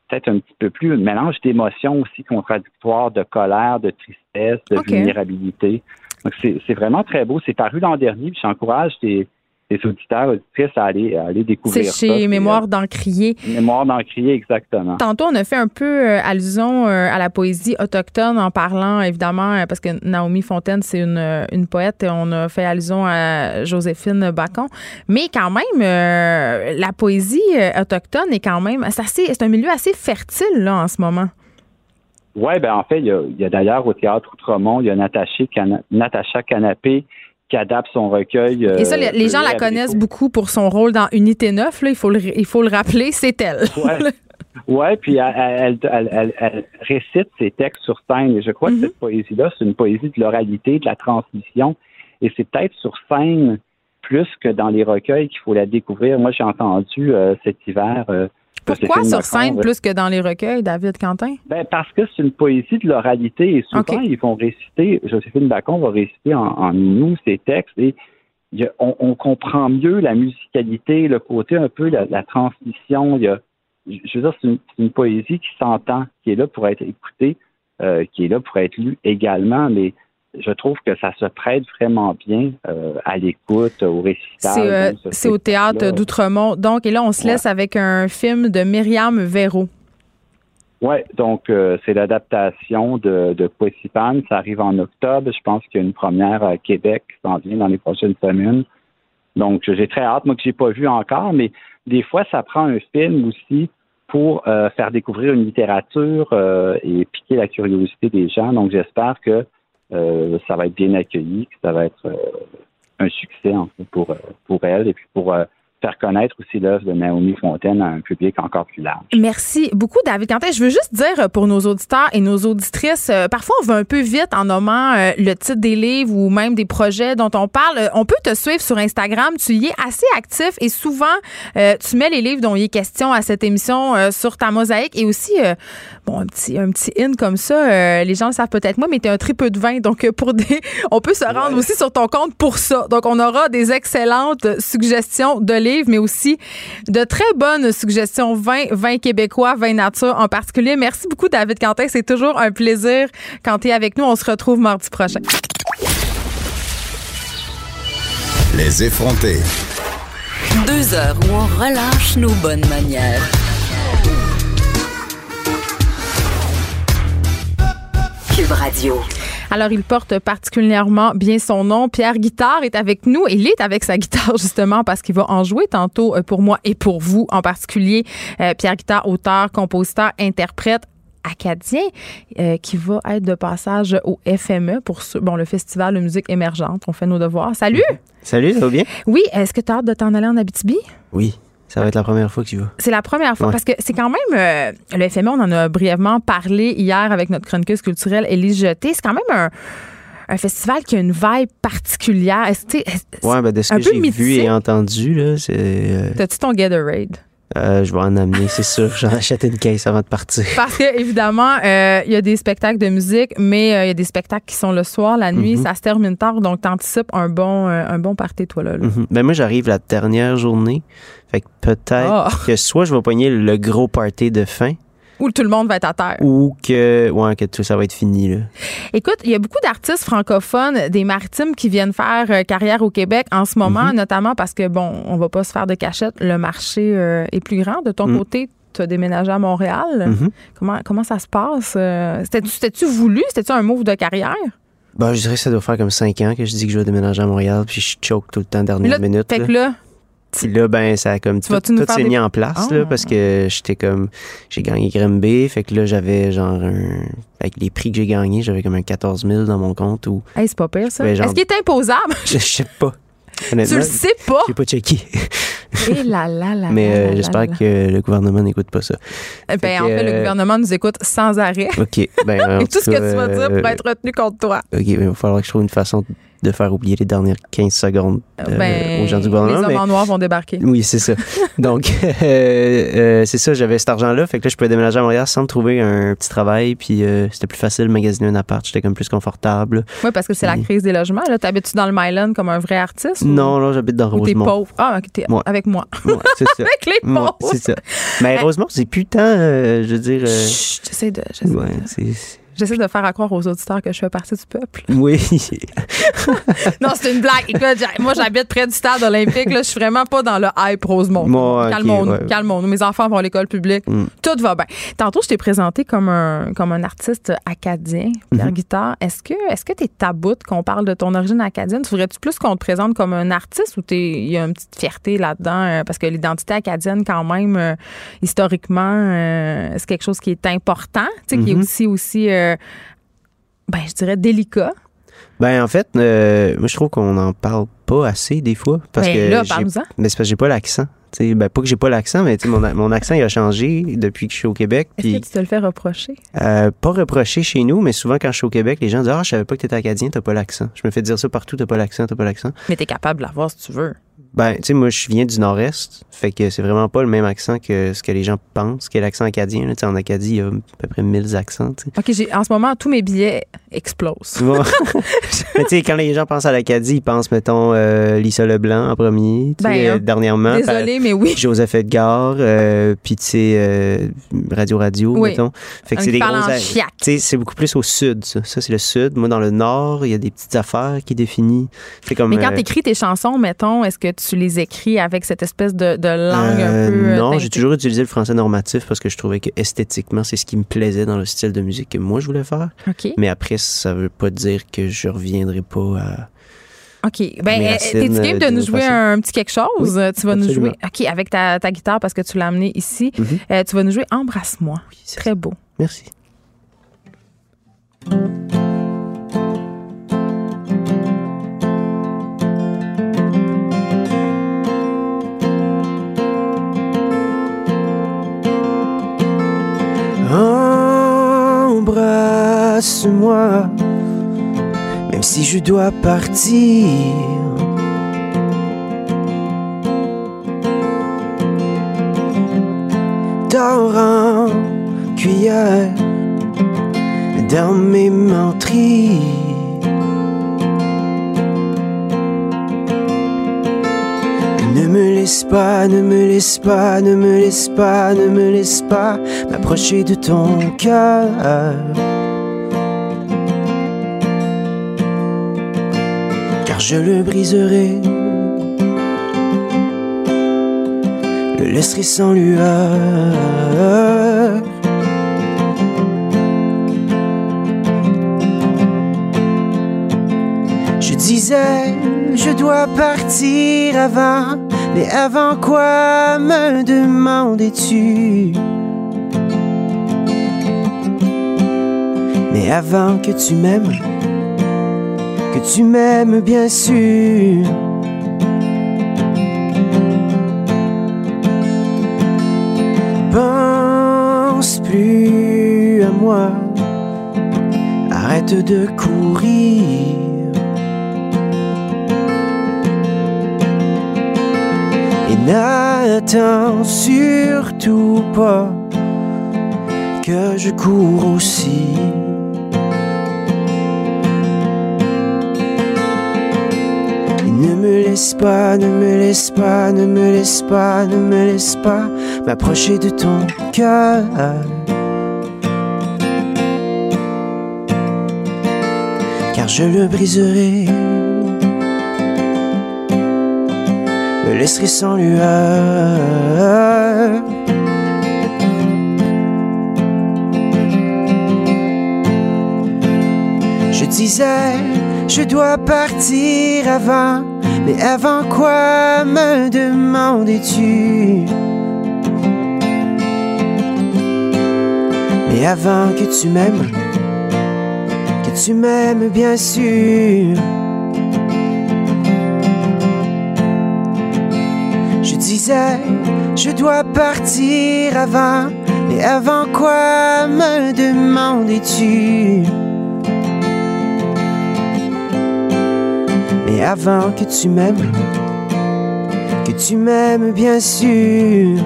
peut-être un petit peu plus un mélange d'émotions aussi contradictoires, de colère, de tristesse, de vulnérabilité. Donc, c'est vraiment très beau. C'est paru l'an dernier, puis j'encourage des, les auditeurs, auditrices à aller, à aller découvrir C'est chez Mémoire euh, d'Encrier. Mémoire d'Encrier, exactement. Tantôt, on a fait un peu euh, allusion euh, à la poésie autochtone en parlant, évidemment, parce que Naomi Fontaine, c'est une, une poète et on a fait allusion à Joséphine Bacon. Mais quand même, la poésie autochtone est quand même, c'est un milieu assez fertile, là, en ce moment. Oui, ben en fait, il y a, d'ailleurs au Théâtre Outremont, il y a Natacha Canapé qui adapte son recueil. Et ça, les, euh, gens la connaissent beaucoup pour son rôle dans Unité 9, là, il, faut le, il faut le rappeler, c'est elle. Ouais. Oui, puis elle, elle, elle, récite ses textes sur scène. Et je crois que mm-hmm. cette poésie-là, c'est une poésie de l'oralité, de la transmission. Et c'est peut-être sur scène plus que dans les recueils qu'il faut la découvrir. Moi, j'ai entendu euh, cet hiver euh, pourquoi sur scène plus que dans les recueils, David Quentin? Ben parce que c'est une poésie de l'oralité et souvent ils vont réciter, Joséphine Bacon va réciter en, nous ses textes et on, comprend mieux la musicalité, le côté un peu la, la transmission. Il y a, je veux dire, c'est une, poésie qui s'entend, qui est là pour être écoutée, euh, qui est là pour être lue également, mais je trouve que ça se prête vraiment bien euh, à l'écoute, au récital. C'est, euh, au théâtre d'Outremont. Donc, et là, on se laisse avec un film de Myriam Véro. Oui, donc euh, c'est l'adaptation de, de Ça arrive en octobre. Je pense qu'il y a une première à Québec qui s'en vient dans les prochaines semaines. Donc, j'ai très hâte, moi que j'ai pas vu encore, mais des fois, ça prend un film aussi pour faire découvrir une littérature et piquer la curiosité des gens. Donc, j'espère que euh, ça va être bien accueilli, que ça va être euh, un succès en fait, pour, euh, pour elle et puis pour faire connaître aussi l'œuvre de Naomi Fontaine à un public encore plus large. Merci beaucoup, David Quentin. Je veux juste dire pour nos auditeurs et nos auditrices, parfois on va un peu vite en nommant le titre des livres ou même des projets dont on parle. On peut te suivre sur Instagram. Tu y es assez actif et souvent, tu mets les livres dont il est question à cette émission sur ta mosaïque et aussi bon, un petit, un petit in comme ça, euh, les gens le savent peut-être moi, mais tu un très peu de vin. Donc, euh, pour des, on peut se rendre aussi sur ton compte pour ça. Donc, on aura des excellentes suggestions de livres, mais aussi de très bonnes suggestions vin, vin québécois, vin nature en particulier. Merci beaucoup, David Quentin. C'est toujours un plaisir quand tu es avec nous. On se retrouve mardi prochain. Les effrontés. Deux heures où on relâche nos bonnes manières. Cube Radio. Alors, il porte particulièrement bien son nom. Pierre Guitard est avec nous. Il est avec sa guitare, justement, parce qu'il va en jouer tantôt euh, pour moi et pour vous en particulier. Euh, Pierre Guitard, auteur, compositeur, interprète acadien euh, qui va être de passage au FME pour ce- bon, le Festival de musique émergente. On fait nos devoirs. Salut! Salut, ça va bien? Oui, est-ce que tu as hâte de t'en aller en Abitibi? Oui, ça va être la première fois que tu vas. C'est la première fois Ouais. parce que c'est quand même euh, le FME, on en a brièvement parlé hier avec notre chroniqueuse culturelle Élise Jeté. C'est quand même un, un festival qui a une vibe particulière. Est-ce Ouais, ben de ce que j'ai vu et entendu, là, c'est. euh, T'as-tu ton Gatorade? euh, je vais en amener, c'est sûr. J'en achète une caisse avant de partir. Parce que évidemment, euh, il y a des spectacles de musique, mais euh, il y a des spectacles qui sont le soir, la nuit, Mhm. ça se termine tard, donc t'anticipes un bon, un bon party, toi, là. là. Mhm. Ben moi, j'arrive la dernière journée. Fait que peut-être Ah. que soit je vais pogner le gros party de fin Où tout le monde va être à terre. ou que, ouais, que tout ça va être fini, là. Écoute, il y a beaucoup d'artistes francophones des maritimes qui viennent faire euh, carrière au Québec en ce moment, Mhm. notamment parce que, bon, on va pas se faire de cachette, le marché euh, est plus grand. De ton Mhm. côté, tu as déménagé à Montréal. Mhm. Comment, comment ça se passe? Euh, C'était-tu c'était-tu voulu? C'était-tu un move de carrière? Ben, je dirais que ça doit faire comme cinq ans que je dis que je vais déménager à Montréal, puis je choke tout le temps dernière Là, minute. Fait là. que là, Puis là, ben, ça a comme Tu tout, tout s'est des- mis en place, Ah. là, parce que j'étais comme, j'ai gagné Grimby, fait que là, j'avais genre un, avec les prix que j'ai gagnés, j'avais comme un 14 000 dans mon compte ou, hey, c'est pas pire, ça. Genre- Est-ce qu'il est imposable? je sais pas. tu le sais pas? j'ai pas checké. Eh là là là Mais euh, j'espère que le gouvernement n'écoute pas ça. Eh Ben, Fait en fait, le euh, gouvernement nous écoute sans arrêt. OK. Ben, en Et tout ce que tu vas dire euh, pourrait être retenu contre toi. OK, ben, il va falloir que je trouve une façon de faire oublier les dernières 15 secondes euh, ben, aux gens du les gouvernement. hommes mais- en noir vont débarquer. Oui, c'est ça. Donc, euh, euh, c'est ça, j'avais cet argent-là. Fait que là, je pouvais déménager à Montréal sans me trouver un petit travail. Puis euh, c'était plus facile de magasiner un appart. J'étais comme plus confortable. Oui, parce que c'est la crise des logements. Là, t'habites-tu dans le Myland comme un vrai artiste? ou- Non, non, j'habite dans Ou t'es Rosemont. pauvre? Ah, ok, t'es Ouais. avec moi. Ouais, c'est ça. avec les pauvres. c'est ça. Mais Rosemont, c'est euh, je veux dire... euh, Chut, j'essaie de, ouais, c'est... j'essaie de faire à croire aux auditeurs que je fais partie du peuple. Oui. non, c'est une blague. Écoute, moi, j'habite près du stade olympique. Là, je suis vraiment pas dans le hype Rosemont. Moi, ok, calmons-nous, ouais. calmons-nous. Mes enfants vont à l'école publique. Mm. Tout va bien. Tantôt, je t'ai présenté comme un, comme un artiste acadien, Pierre Mhm. Guitard. Est-ce que est-ce que t'es taboute qu'on parle de ton origine acadienne? Voudrais-tu plus qu'on te présente comme un artiste ou t'es- il y a une petite fierté là-dedans? euh, parce que l'identité acadienne, quand même, euh, historiquement, euh, c'est quelque chose qui est important, tu sais, qui est Mhm. aussi, aussi ben, je dirais délicat. Ben, en fait, euh, moi, je trouve qu'on n'en parle pas assez des fois. Parce Ben, que là, j'ai- parle-nous-en. Mais c'est parce que j'ai pas l'accent. Ben, pas que j'ai pas l'accent, mais mon, mon accent il a changé depuis que je suis au Québec. Est-ce que tu te le fais reprocher? euh, pas reproché chez nous, mais souvent quand je suis au Québec, les gens disent Ah, je savais pas que t'étais acadien, t'as pas l'accent. Je me fais dire ça partout, t'as pas l'accent, t'as pas l'accent. Mais t'es capable de l'avoir si tu veux. Ben, tu sais, moi, je viens du nord-est, fait que c'est vraiment pas le même accent que ce que les gens pensent, qu'est l'accent acadien. là. Tu sais, en Acadie, il y a à peu près 1000 accents. OK, j'ai, en ce moment, tous mes billets explosent. Bon. Mais tu sais, quand les gens pensent à l'Acadie, ils pensent, mettons, euh, Lisa Leblanc en premier, Ben, euh, euh, dernièrement. Désolée, mais oui. Joseph Edgar, euh, puis tu sais, euh, Radio Radio, Oui. mettons. Fait que c'est des gros... Tu sais, c'est beaucoup plus au sud, ça. Ça, c'est le sud. Moi, dans le nord, il y a des petites affaires qui définissent. C'est comme... Mais quand euh, tu écris tes chansons, mettons, est-ce que tu les écris avec cette espèce de, de langue euh, un peu. euh, non, j'ai toujours utilisé le français normatif parce que je trouvais que esthétiquement, c'est ce qui me plaisait dans le style de musique que moi, je voulais faire. OK. Mais après, ça veut pas dire que je reviendrai pas à... OK. Ben, euh, racines, t'es-tu game de euh, nous de jouer façon. un petit quelque chose? Oui, tu vas nous jouer. OK, avec ta, ta guitare parce que tu l'as amené ici. Mhm. Euh, tu vas nous jouer Embrasse-moi. c'est Très beau. Merci. Embrasse-moi, même si je dois partir. Dors en cuillère dans mes menteries. Ne me laisse pas, ne me laisse pas, ne me laisse pas, ne me laisse pas m'approcher de ton cœur. Je le briserai. me laisserait sans lueur. Je disais, je dois partir avant, mais avant quoi me demandais-tu? Mais avant que tu m'aimes, tu m'aimes bien sûr. Pense plus à moi, arrête de courir. Et n'attends surtout pas que je cours aussi. Me laisse pas, ne me laisse pas, ne me laisse pas, ne me laisse pas m'approcher de ton cœur. Car je le briserai, me laisserai sans lueur. Je disais, je dois partir avant, mais avant quoi me demandais-tu? Mais avant que tu m'aimes, que tu m'aimes bien sûr. Je disais, je dois partir avant, mais avant quoi me demandais-tu? Mais avant que tu m'aimes, que tu m'aimes bien sûr.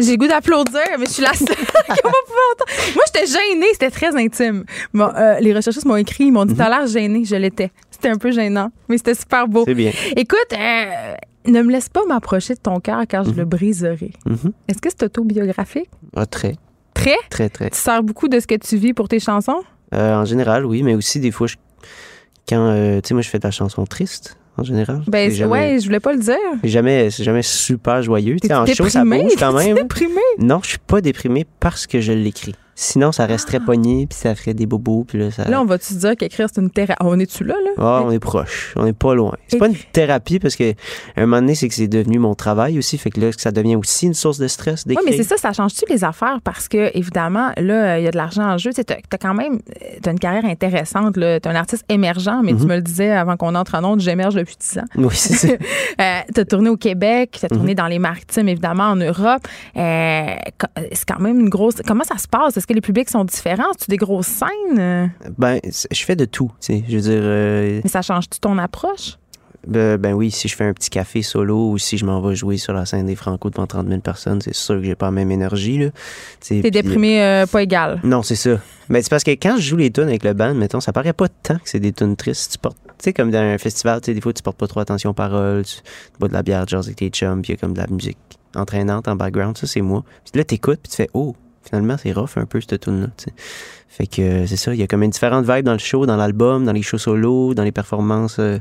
J'ai le goût d'applaudir, mais je suis la seule qui va pas pouvoir entendre? Moi, j'étais gênée, c'était très intime. Bon, euh, les recherchistes m'ont écrit, ils m'ont dit T'as l'air gênée, je l'étais. C'était un peu gênant, mais c'était super beau. C'est bien. Écoute, euh, ne me laisse pas m'approcher de ton cœur car je le briserai. Mhm. Est-ce que c'est autobiographique? Ah, très, Très? très, très. Tu sers beaucoup de ce que tu vis pour tes chansons? Euh, en général, oui, mais aussi des fois, je- quand, euh, tu sais, moi, je fais de la chanson triste, en général. Ben, jamais, ouais, je voulais pas le dire. c'est jamais, c'est jamais super joyeux. En show, ça bouge quand même. déprimé? Non, je suis pas déprimé parce que je l'écris. Sinon, ça resterait pogné, puis ça ferait des bobos, puis là, ça... Là, on va-tu dire qu'écrire, c'est une thérapie? On est-tu là, là? Ah, on est proche, on est pas loin. C'est pas une thérapie parce que à un moment donné, c'est que c'est devenu mon travail aussi, fait que là, ça devient aussi une source de stress Oui, d'écrire. mais c'est ça, ça change-tu les affaires? Parce que, évidemment, là, il y a de l'argent en jeu. Tu as, quand même as une carrière intéressante. Tu es un artiste émergent, mais tu Mhm. me le disais avant qu'on entre en onde, j'émerge depuis 10 ans. Oui, c'est ça. tu as tourné au Québec, tu as tourné Mhm. dans les maritimes, évidemment, en Europe. Euh, c'est quand même une grosse. Comment ça se passe? Est-ce que les publics sont différents? tu des grosses scènes? Euh, ben, je fais de tout, tu sais. Je veux dire, euh, Mais ça change-tu ton approche? ben, ben oui, si je fais un petit café solo ou si je m'en vais jouer sur la scène des Franco devant 30 000 personnes, c'est sûr que j'ai pas la même énergie. Tu T'es puis- déprimé euh, pas égal. Non, c'est ça. Mais c'est parce que quand je joue les tunes avec le band, mettons, ça paraît pas tant que c'est des tunes tristes. Tu portes, tu sais, comme dans un festival, tu sais, des fois, tu portes pas trop attention aux paroles, tu, tu bois de la bière, jazz avec tes chums, puis il y a comme de la musique entraînante en background. Ça, c'est moi. Puis là, t'écoutes, puis tu fais, oh, finalement, c'est rough un peu, cette tune-là. Fait que euh, c'est ça, il y a comme une différente vibe dans le show, dans l'album, dans les shows solo, dans les performances. euh,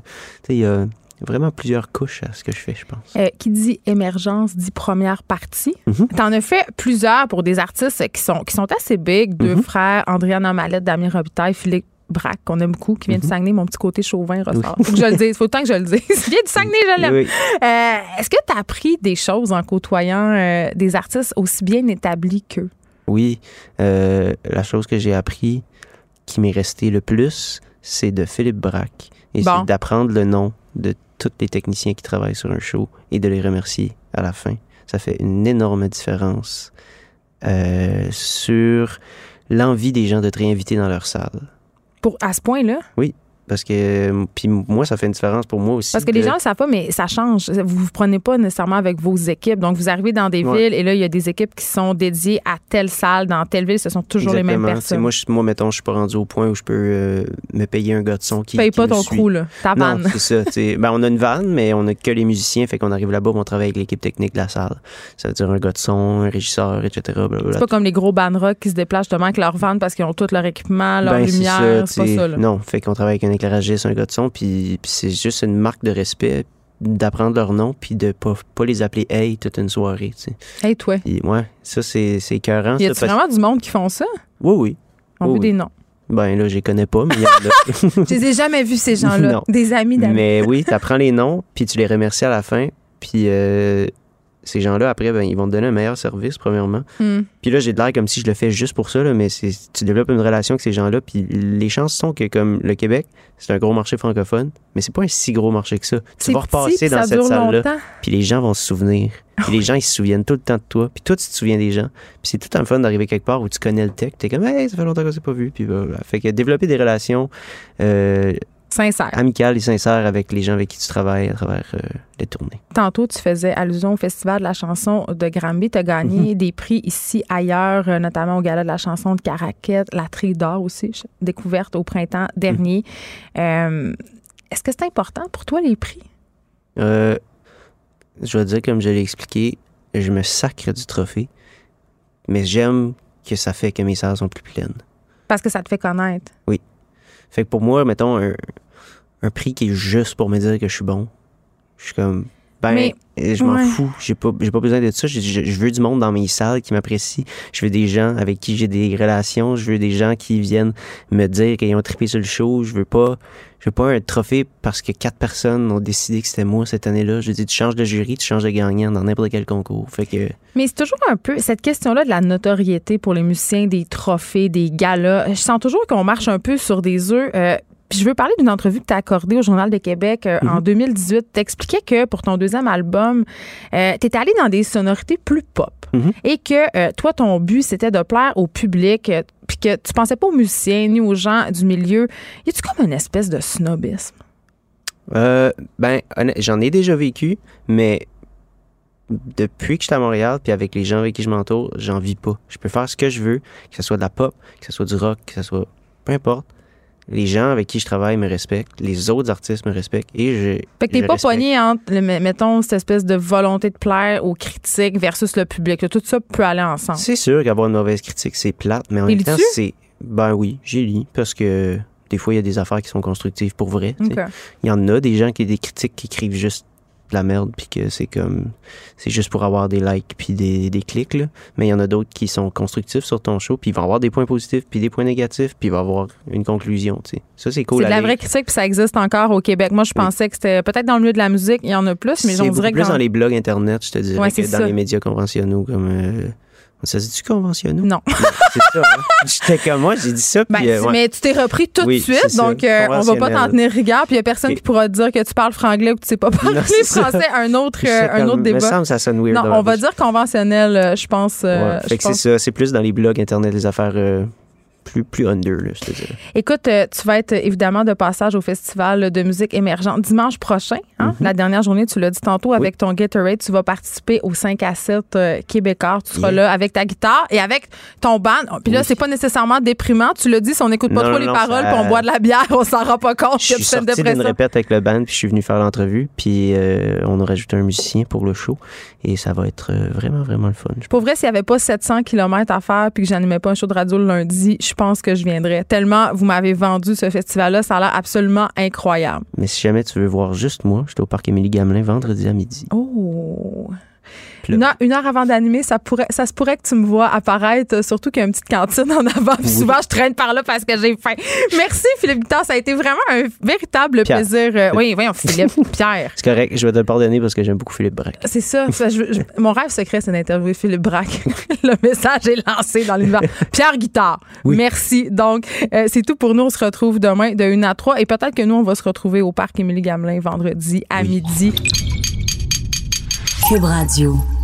il y a vraiment plusieurs couches à ce que je fais, je pense. Euh, qui dit émergence dit première partie. Mhm. T'en as fait plusieurs pour des artistes qui sont, qui sont assez big. Deux Mhm. frères, Andréane Amalette, Damien Robitaille, Philippe Braque, qu'on aime beaucoup, qui vient du Mhm. Saguenay. Mon petit côté chauvin ressort. Oui. Faut que je le dise. Faut le temps que je le dise. Il vient du Saguenay, je l'aime. Oui. Euh, Est-ce que tu as appris des choses en côtoyant euh, des artistes aussi bien établis qu'eux? Oui, euh, la chose que j'ai appris qui m'est resté le plus, c'est de Philippe Braque. Et Bon. c'est d'apprendre le nom de tous les techniciens qui travaillent sur un show et de les remercier à la fin. Ça fait une énorme différence euh, sur l'envie des gens de te réinviter dans leur salle. Pour, à ce point-là? Oui. Parce que, puis moi, ça fait une différence pour moi aussi. Parce que les gens ne le savent pas, mais ça change. Vous vous prenez pas nécessairement avec vos équipes. Donc, vous arrivez dans des Ouais. villes et là, il y a des équipes qui sont dédiées à telle salle, dans telle ville. Ce sont toujours les mêmes personnes. Moi, je, moi, mettons, je suis pas rendu au point où je peux euh, me payer un gars de son qui. Qui pas me ton suit. crew, là. Ta Non, vanne. c'est ça. Ben, on a une vanne, mais on a que les musiciens. Fait qu'on arrive là-bas, on travaille avec l'équipe technique de la salle. Ça veut dire un gars de son, un régisseur, etc. C'est pas comme les gros band rock qui se déplacent justement avec leur van parce qu'ils ont tout leur équipement, leur Ben, c'est lumière. C'est pas ça, là. Non, fait qu'on travaille avec un éclairagiste, un gars de son, puis, puis c'est juste une marque de respect d'apprendre leur nom puis de pas, pas les appeler hey toute une soirée, tu sais. Hey, toi. Ouais, ça c'est c'est écœurant. Y ça, parce- vraiment du monde qui font ça? Oui, oui. On Oui, veut oui. des noms. Ben là, je les connais pas, mais il y en a. Je les ai jamais vus, ces gens-là. Des amis d'amis. Mais oui, tu apprends les noms, puis tu les remercies à la fin. Puis euh, ces gens-là, après, ben, ils vont te donner un meilleur service, premièrement. Hmm. Puis là, j'ai de l'air comme si je le fais juste pour ça, là, mais tu développes une relation avec ces gens-là. Puis les chances sont que, comme le Québec, c'est un gros marché francophone, mais c'est pas un si gros marché que ça. Tu vas repasser dans cette salle-là, puis les gens vont se souvenir. Puis les gens, ils se souviennent tout le temps de toi. Puis toi, tu te souviens des gens. Puis c'est tout un fun d'arriver quelque part où tu connais le tech. T'es comme, hey, ça fait longtemps qu'on s'est pas vu. Puis voilà. Fait que développer des relations euh, Sincère. amicales et sincères avec les gens avec qui tu travailles à travers euh, les tournées. Tantôt, tu faisais allusion au Festival de la chanson de Granby. Tu as gagné Mhm. des prix ici, ailleurs, euh, notamment au Gala de la chanson de Caraquette, la Tri d'or aussi, découverte au printemps dernier. Euh, Est-ce que c'est important pour toi, les prix? Je vais dire, comme je l'ai expliqué, je me sacre du trophée, mais j'aime que ça fait que mes salles sont plus pleines. Parce que ça te fait connaître. Fait que pour moi, mettons, un, un prix qui est juste pour me dire que je suis bon, je suis comme, ben, Mais- je m'en ouais. fous. J'ai pas, j'ai pas besoin de ça. Je, je- je veux du monde dans mes salles qui m'apprécient. Je veux des gens avec qui j'ai des relations. Je veux des gens qui viennent me dire qu'ils ont trippé sur le show. Je veux pas, je veux pas un trophée parce que quatre personnes ont décidé que c'était moi cette année-là. Je dis, tu changes de jury, tu changes de gagnant dans n'importe quel concours. Fait que, Mais c'est toujours un peu cette question-là de la notoriété pour les musiciens, des trophées, des galas. Je sens toujours qu'on marche un peu sur des œufs. Euh, puis je veux parler d'une entrevue que tu as accordée au Journal de Québec euh, en 2018. Tu expliquais que pour ton deuxième album, tu étais allé dans des sonorités plus pop Mhm. et que euh, toi, ton but, c'était de plaire au public, euh, puis que tu pensais pas aux musiciens ni aux gens du milieu. Y a-tu comme une espèce de snobisme? Euh, ben, j'en ai déjà vécu, mais depuis que je suis à Montréal, puis avec les gens avec qui je m'entoure, j'en vis pas. Je peux faire ce que je veux, que ce soit de la pop, que ce soit du rock, que ce soit... Peu importe. Les gens avec qui je travaille me respectent, les autres artistes me respectent, et je... Fait que t'es pas pogné entre, mettons, cette espèce de volonté de plaire aux critiques versus le public. Tout ça peut aller ensemble. C'est sûr qu'avoir une mauvaise critique, c'est plate, mais en même temps, c'est... Ben oui, j'ai lu, parce que des fois, il y a des affaires qui sont constructives pour vrai. Il y en a des gens qui des critiques qui écrivent juste de la merde puis que c'est comme c'est juste pour avoir des likes puis des, des clics là. mais il y en a d'autres qui sont constructifs sur ton show puis ils vont avoir des points positifs puis des points négatifs puis il va avoir une conclusion tu sais ça c'est cool C'est de la vraie critique, puis ça existe encore au Québec. Moi, je Oui. pensais que c'était peut-être dans le milieu de la musique, il y en a plus, mais beaucoup dirais que plus dans- les blogs internet je te dirais Ouais, que dans ça. les médias conventionnels comme euh, ça se dit-tu conventionnels Non. c'est ça hein? j'étais comme moi j'ai dit ça Ben, puis euh, ouais. Mais tu t'es repris tout Oui, de suite, donc euh, on va pas t'en Conventionnel. tenir rigueur, puis il y a personne qui pourra te dire que tu parles franglais ou que tu sais pas parler Non, c'est ça. français. Un autre, euh, un comme, autre me débat. semble que ça sonne weird Non, on va dire conventionnel, euh, je pense. euh, Ouais. je fait que c'est ça c'est plus dans les blogs internet les affaires plus plus under là je te dirais Écoute, euh, tu vas être euh, évidemment de passage au Festival de musique émergente dimanche prochain. hein? Mhm. La dernière journée, tu l'as dit tantôt, avec ton Gatorade, tu vas participer au 5 à 7 euh, québécois. Tu seras Yeah. là avec ta guitare et avec ton band. Puis là, Oui. c'est pas nécessairement déprimant. Tu l'as dit, si on n'écoute pas Non, trop non, les non, paroles ça- puis on boit de la bière, on s'en rend pas compte Je suis sorti d'une répète avec le band, puis je suis venu faire l'entrevue, puis euh, on a rajouté un musicien pour le show, et ça va être vraiment, vraiment le fun. Pour vrai, s'il n'y avait pas 700 km à faire puis que j'animais pas un show de radio le lundi, je pense que je viendrais. Tellement vous m'avez vendu ce festival-là, ça a l'air absolument incroyable. Mais si jamais tu veux voir juste moi, j'étais au parc Émilie Gamelin vendredi à midi. Oh! Une heure, une heure avant d'animer, ça pourrait, ça se pourrait que tu me vois apparaître, surtout qu'il y a une petite cantine en avant. Puis Oui. souvent, je traîne par là parce que j'ai faim. Merci, Philippe Guitard. Ça a été vraiment un véritable Pierre. plaisir. Euh, oui, voyons, Philippe, Pierre. C'est correct, je vais te le pardonner parce que j'aime beaucoup Philippe Braque. C'est ça. Ça, je- je- mon rêve secret, c'est d'interviewer Philippe Braque. Le message est lancé dans l'univers. Pierre Guitard. Oui. Merci. Donc, euh, c'est tout pour nous. On se retrouve demain de 1 à 3. Et peut-être que nous, on va se retrouver au parc Émilie Gamelin vendredi à Oui. midi. Cube Radio.